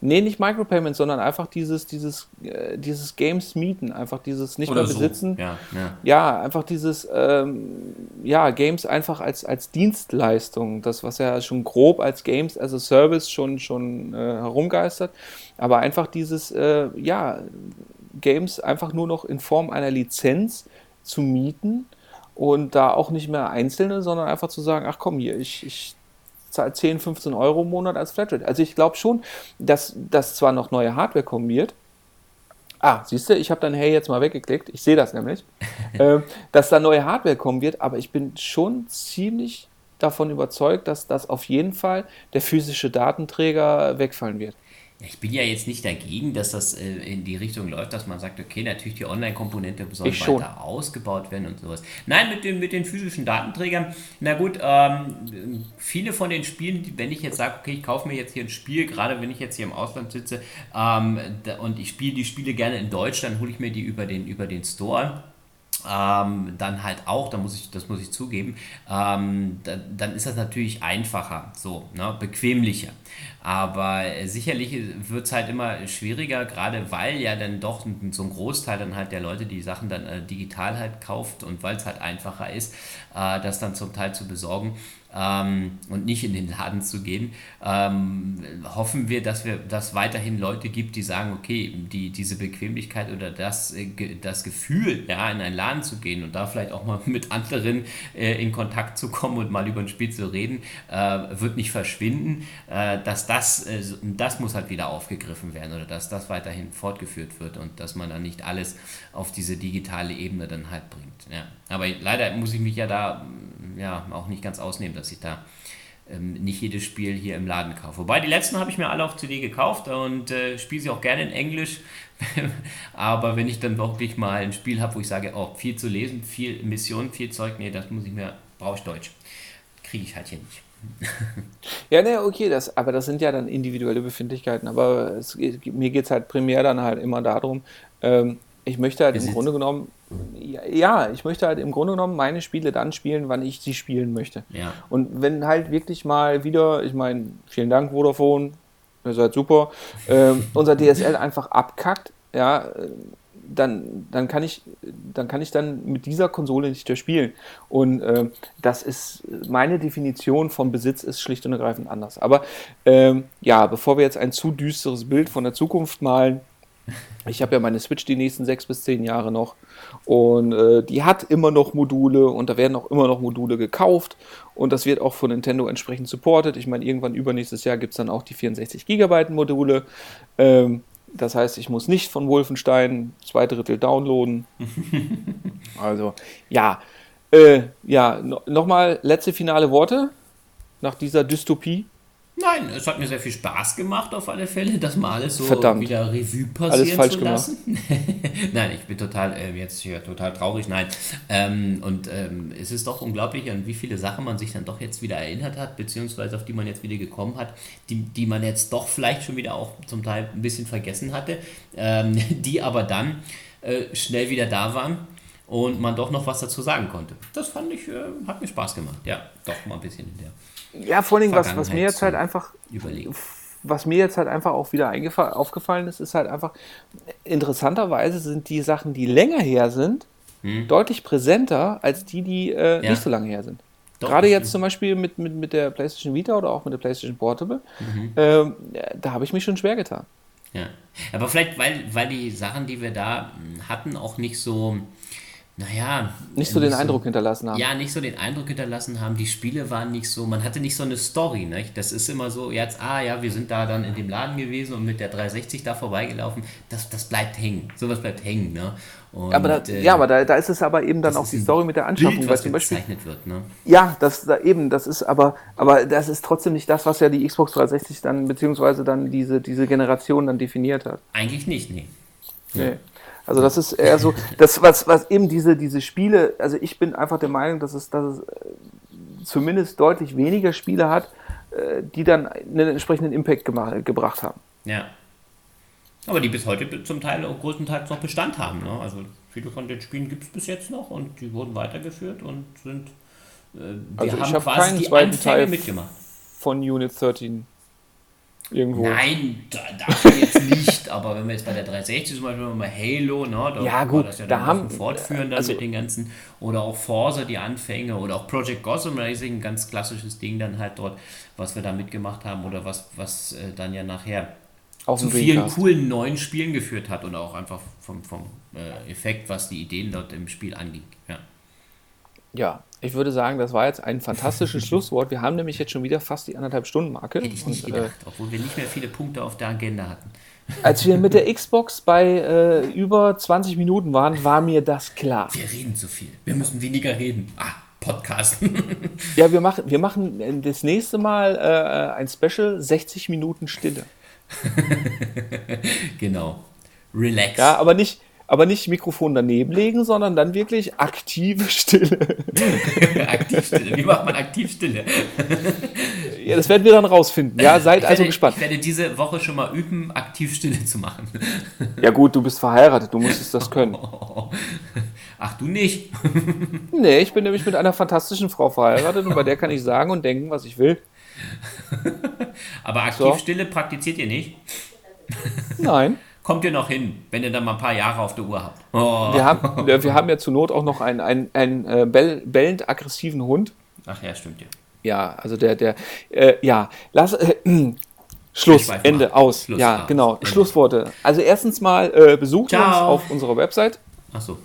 Nee, nicht Micropayments, sondern einfach dieses, dieses, äh, dieses Games mieten, einfach dieses nicht Oder mehr besitzen. So. Ja, ja. ja, einfach dieses, ähm, ja, Games einfach als, als Dienstleistung, das, was ja schon grob als Games as a Service schon, schon äh, herumgeistert, aber einfach dieses, äh, ja, Games einfach nur noch in Form einer Lizenz zu mieten und da auch nicht mehr einzelne, sondern einfach zu sagen, ach komm hier, ich, ich zahlt 10, 15 Euro im Monat als Flatrate. Also ich glaube schon, dass, dass zwar noch neue Hardware kommen wird. Ah, siehst du, ich habe dann Hey jetzt mal weggeklickt. Ich sehe das nämlich. [laughs] äh, dass da neue Hardware kommen wird, aber ich bin schon ziemlich davon überzeugt, dass das auf jeden Fall der physische Datenträger wegfallen wird. Ich bin ja jetzt nicht dagegen, dass das äh, in die Richtung läuft, dass man sagt, okay, natürlich die Online-Komponente soll ich weiter schon. ausgebaut werden und sowas. Nein, mit den, mit den physischen Datenträgern, na gut, ähm, viele von den Spielen, wenn ich jetzt sage, okay, ich kaufe mir jetzt hier ein Spiel, gerade wenn ich jetzt hier im Ausland sitze ähm, und ich spiele die Spiele gerne in Deutsch, dann hole ich mir die über den, über den Store ähm, dann halt auch, da muss ich, das muss ich zugeben, ähm, da, dann ist das natürlich einfacher, so, ne, bequemlicher. Aber sicherlich wird es halt immer schwieriger, gerade weil ja dann doch so ein Großteil dann halt der Leute die Sachen dann äh, digital halt kauft und weil es halt einfacher ist, äh, das dann zum Teil zu besorgen ähm, und nicht in den Laden zu gehen, ähm, hoffen wir, dass wir dass weiterhin Leute gibt, die sagen, okay, die, diese Bequemlichkeit oder das, äh, das Gefühl, ja, in einen Laden zu gehen und da vielleicht auch mal [laughs] mit anderen äh, in Kontakt zu kommen und mal über ein Spiel zu reden, äh, wird nicht verschwinden. Äh, dass das, äh, das muss halt wieder aufgegriffen werden oder dass das weiterhin fortgeführt wird und dass man dann nicht alles auf diese digitale Ebene dann halt bringt. Ja. Aber leider muss ich mich ja da ja, auch nicht ganz ausnehmen, dass ich da ähm, nicht jedes Spiel hier im Laden kaufe. Wobei die letzten habe ich mir alle auf CD gekauft und äh, spiele sie auch gerne in Englisch. [laughs] Aber wenn ich dann wirklich mal ein Spiel habe, wo ich sage, oh, viel zu lesen, viel Mission, viel Zeug, nee, das muss ich mir, brauche ich Deutsch. Kriege ich halt hier nicht. ja, ne, okay, das, aber das sind ja dann individuelle Befindlichkeiten. Aber es, mir geht es halt primär dann halt immer darum, ähm, ich möchte halt im Grunde genommen, ja, ich möchte halt im Grunde genommen meine Spiele dann spielen, wann ich sie spielen möchte. Ja. Und wenn halt wirklich mal wieder, ich meine, vielen Dank Vodafone, ihr seid super, äh, unser DSL einfach abkackt, ja, dann, dann kann ich, dann kann ich dann mit dieser Konsole nicht mehr spielen. Und äh, das ist meine Definition von Besitz ist schlicht und ergreifend anders. Aber ähm, ja, bevor wir jetzt ein zu düsteres Bild von der Zukunft malen, ich habe ja meine Switch die nächsten sechs bis zehn Jahre noch und äh, die hat immer noch Module und da werden auch immer noch Module gekauft und das wird auch von Nintendo entsprechend supported. Ich meine, irgendwann übernächstes Jahr gibt es dann auch die 64 GB Module. Ähm, das heißt, ich muss nicht von Wolfenstein zwei Drittel downloaden. [laughs] also, ja. Äh, ja, no, nochmal letzte finale Worte nach dieser Dystopie. Nein, es hat mir sehr viel Spaß gemacht, auf alle Fälle, das mal alles so Verdammt. wieder Revue passieren alles falsch zu lassen. [laughs] nein, ich bin total, äh, jetzt hier total traurig, nein. Ähm, und ähm, es ist doch unglaublich, an wie viele Sachen man sich dann doch jetzt wieder erinnert hat, beziehungsweise auf die man jetzt wieder gekommen hat, die, die man jetzt doch vielleicht schon wieder auch zum Teil ein bisschen vergessen hatte, ähm, [laughs] die aber dann äh, schnell wieder da waren und man doch noch was dazu sagen konnte. Das fand ich, äh, hat mir Spaß gemacht. Ja, doch mal ein bisschen in der ja, vor allem, was, was mir jetzt halt einfach. Überlegen. Was mir jetzt halt einfach auch wieder aufgefallen ist, ist halt einfach, interessanterweise sind die Sachen, die länger her sind, hm. deutlich präsenter als die, die äh, ja. nicht so lange her sind. Doch, Gerade jetzt zum Beispiel mit, mit, mit der PlayStation Vita oder auch mit der PlayStation Portable, mhm. ähm, da habe ich mich schon schwer getan. Ja, aber vielleicht, weil, weil die Sachen, die wir da hm, hatten, auch nicht so, naja. Nicht so den so, Eindruck hinterlassen haben. Ja, nicht so den Eindruck hinterlassen haben. Die Spiele waren nicht so, man hatte nicht so eine Story. Nicht? Das ist immer so, jetzt, ah ja, wir sind da dann in dem Laden gewesen und mit der 360 da vorbeigelaufen. Das, das bleibt hängen. Sowas bleibt hängen. Ne? Und, aber da, äh, ja, aber da, da ist es aber eben dann auch die Story mit der Anschaffung. Bild, was zum Beispiel, gezeichnet wird, ne? Ja, das da eben, das ist aber, aber das ist trotzdem nicht das, was ja die Xbox 360 dann, beziehungsweise dann diese, diese Generation dann definiert hat. Eigentlich nicht, nee. Nee. Also das ist eher so, das, was, was eben diese, diese Spiele, also ich bin einfach der Meinung, dass es, dass es äh, zumindest deutlich weniger Spiele hat, äh, die dann einen entsprechenden Impact gemacht, gebracht haben. Ja. Aber die bis heute zum Teil größtenteils noch Bestand haben. Ne? Also viele von den Spielen gibt es bis jetzt noch und die wurden weitergeführt und sind wir Also ich haben hab quasi keinen die zweiten Anfänge Teil mitgemacht. Von Unit 13 irgendwo. Nein, da, dafür jetzt nicht, [laughs] aber wenn wir jetzt bei der 360 zum Beispiel mal Halo, ne, da Ja, gut, das ja da haben- Fortführen dann also- mit den ganzen, oder auch Forza, die Anfänge, oder auch Project Gotham Racing, ein ganz klassisches Ding dann halt dort, was wir da mitgemacht haben, oder was, was äh, dann ja nachher zu vielen coolen neuen Spielen geführt hat und auch einfach vom, vom äh, Effekt, was die Ideen dort im Spiel anging. Ja. Ja, ich würde sagen, das war jetzt ein fantastisches [laughs] Schlusswort. Wir haben nämlich jetzt schon wieder fast die anderthalb Stunden Marke. Hätte ich nicht Und, äh, gedacht, obwohl wir nicht mehr viele Punkte auf der Agenda hatten. [laughs] als wir mit der Xbox bei äh, über 20 Minuten waren, war mir das klar. Wir reden zu viel. Wir müssen weniger reden. Ah, Podcast. [laughs] Ja, wir machen, wir machen äh, das nächste Mal äh, ein Special 60 Minuten Stille. genau. Relax. Ja, aber nicht, aber nicht Mikrofon daneben legen, sondern dann wirklich aktive Stille. [laughs] Aktivstille. Wie macht man Aktivstille? [laughs] Ja, das werden wir dann rausfinden. Ja, seid Ich also werde, gespannt. Ich werde diese Woche schon mal üben, Aktivstille zu machen. Ja gut, du bist verheiratet, du musstest das können. [laughs] Ach, du nicht? Nee, ich bin nämlich mit einer fantastischen Frau verheiratet und bei der kann ich sagen und denken, was ich will. Aber Aktivstille praktiziert ihr nicht? Nein. Kommt ihr noch hin, wenn ihr dann mal ein paar Jahre auf der Uhr habt? Oh. Wir haben, wir haben ja zur Not auch noch einen, einen, einen äh, bell, bellend aggressiven Hund. Ach ja, stimmt ja. Ja, also der, der, äh, ja, lass, äh, [clears throat] Schluss, Ende, mal. aus. Schluss, ja, aus. genau, Ende. Schlussworte. Also erstens mal, äh, besucht uns Ciao. auf unserer Website. Ach so.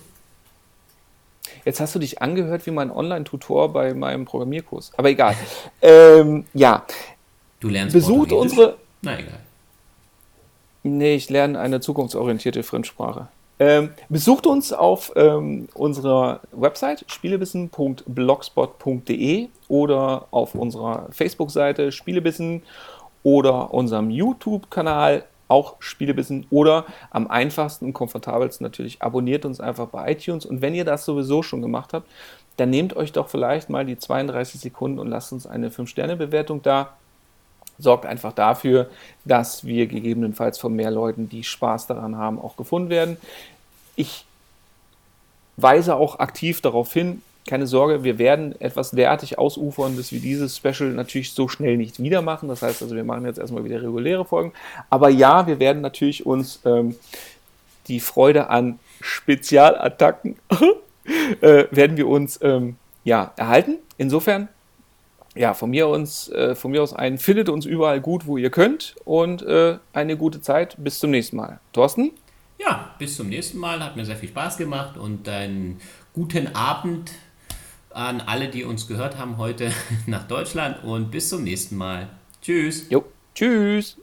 Jetzt hast du dich angehört wie mein Online-Tutor bei meinem Programmierkurs. Aber egal. [laughs] ähm, ja, Du lernst besucht unsere, Na egal. Nee, ich lerne eine zukunftsorientierte Fremdsprache. Ähm, besucht uns auf ähm, unserer Website spielebissen.blogspot.de oder auf unserer Facebook-Seite Spielebissen oder unserem YouTube-Kanal auch Spielebissen oder am einfachsten und komfortabelsten natürlich abonniert uns einfach bei iTunes und wenn ihr das sowieso schon gemacht habt, dann nehmt euch doch vielleicht mal die 32 Sekunden und lasst uns eine 5-Sterne-Bewertung da sorgt einfach dafür, dass wir gegebenenfalls von mehr Leuten, die Spaß daran haben, auch gefunden werden. Ich weise auch aktiv darauf hin, keine Sorge, wir werden etwas derartig ausufern, dass wir dieses Special natürlich so schnell nicht wieder machen. Das heißt also, wir machen jetzt erstmal wieder reguläre Folgen. Aber ja, wir werden natürlich uns ähm, die Freude an Spezialattacken [laughs] äh, werden wir uns ähm, ja erhalten. Insofern ja, von mir, uns, äh, von mir aus ein, findet uns überall gut, wo ihr könnt und äh, eine gute Zeit. Bis zum nächsten Mal. Thorsten? Ja, bis zum nächsten Mal. Hat mir sehr viel Spaß gemacht und einen guten Abend an alle, die uns gehört haben heute [laughs] nach Deutschland und bis zum nächsten Mal. Tschüss. Jo, tschüss.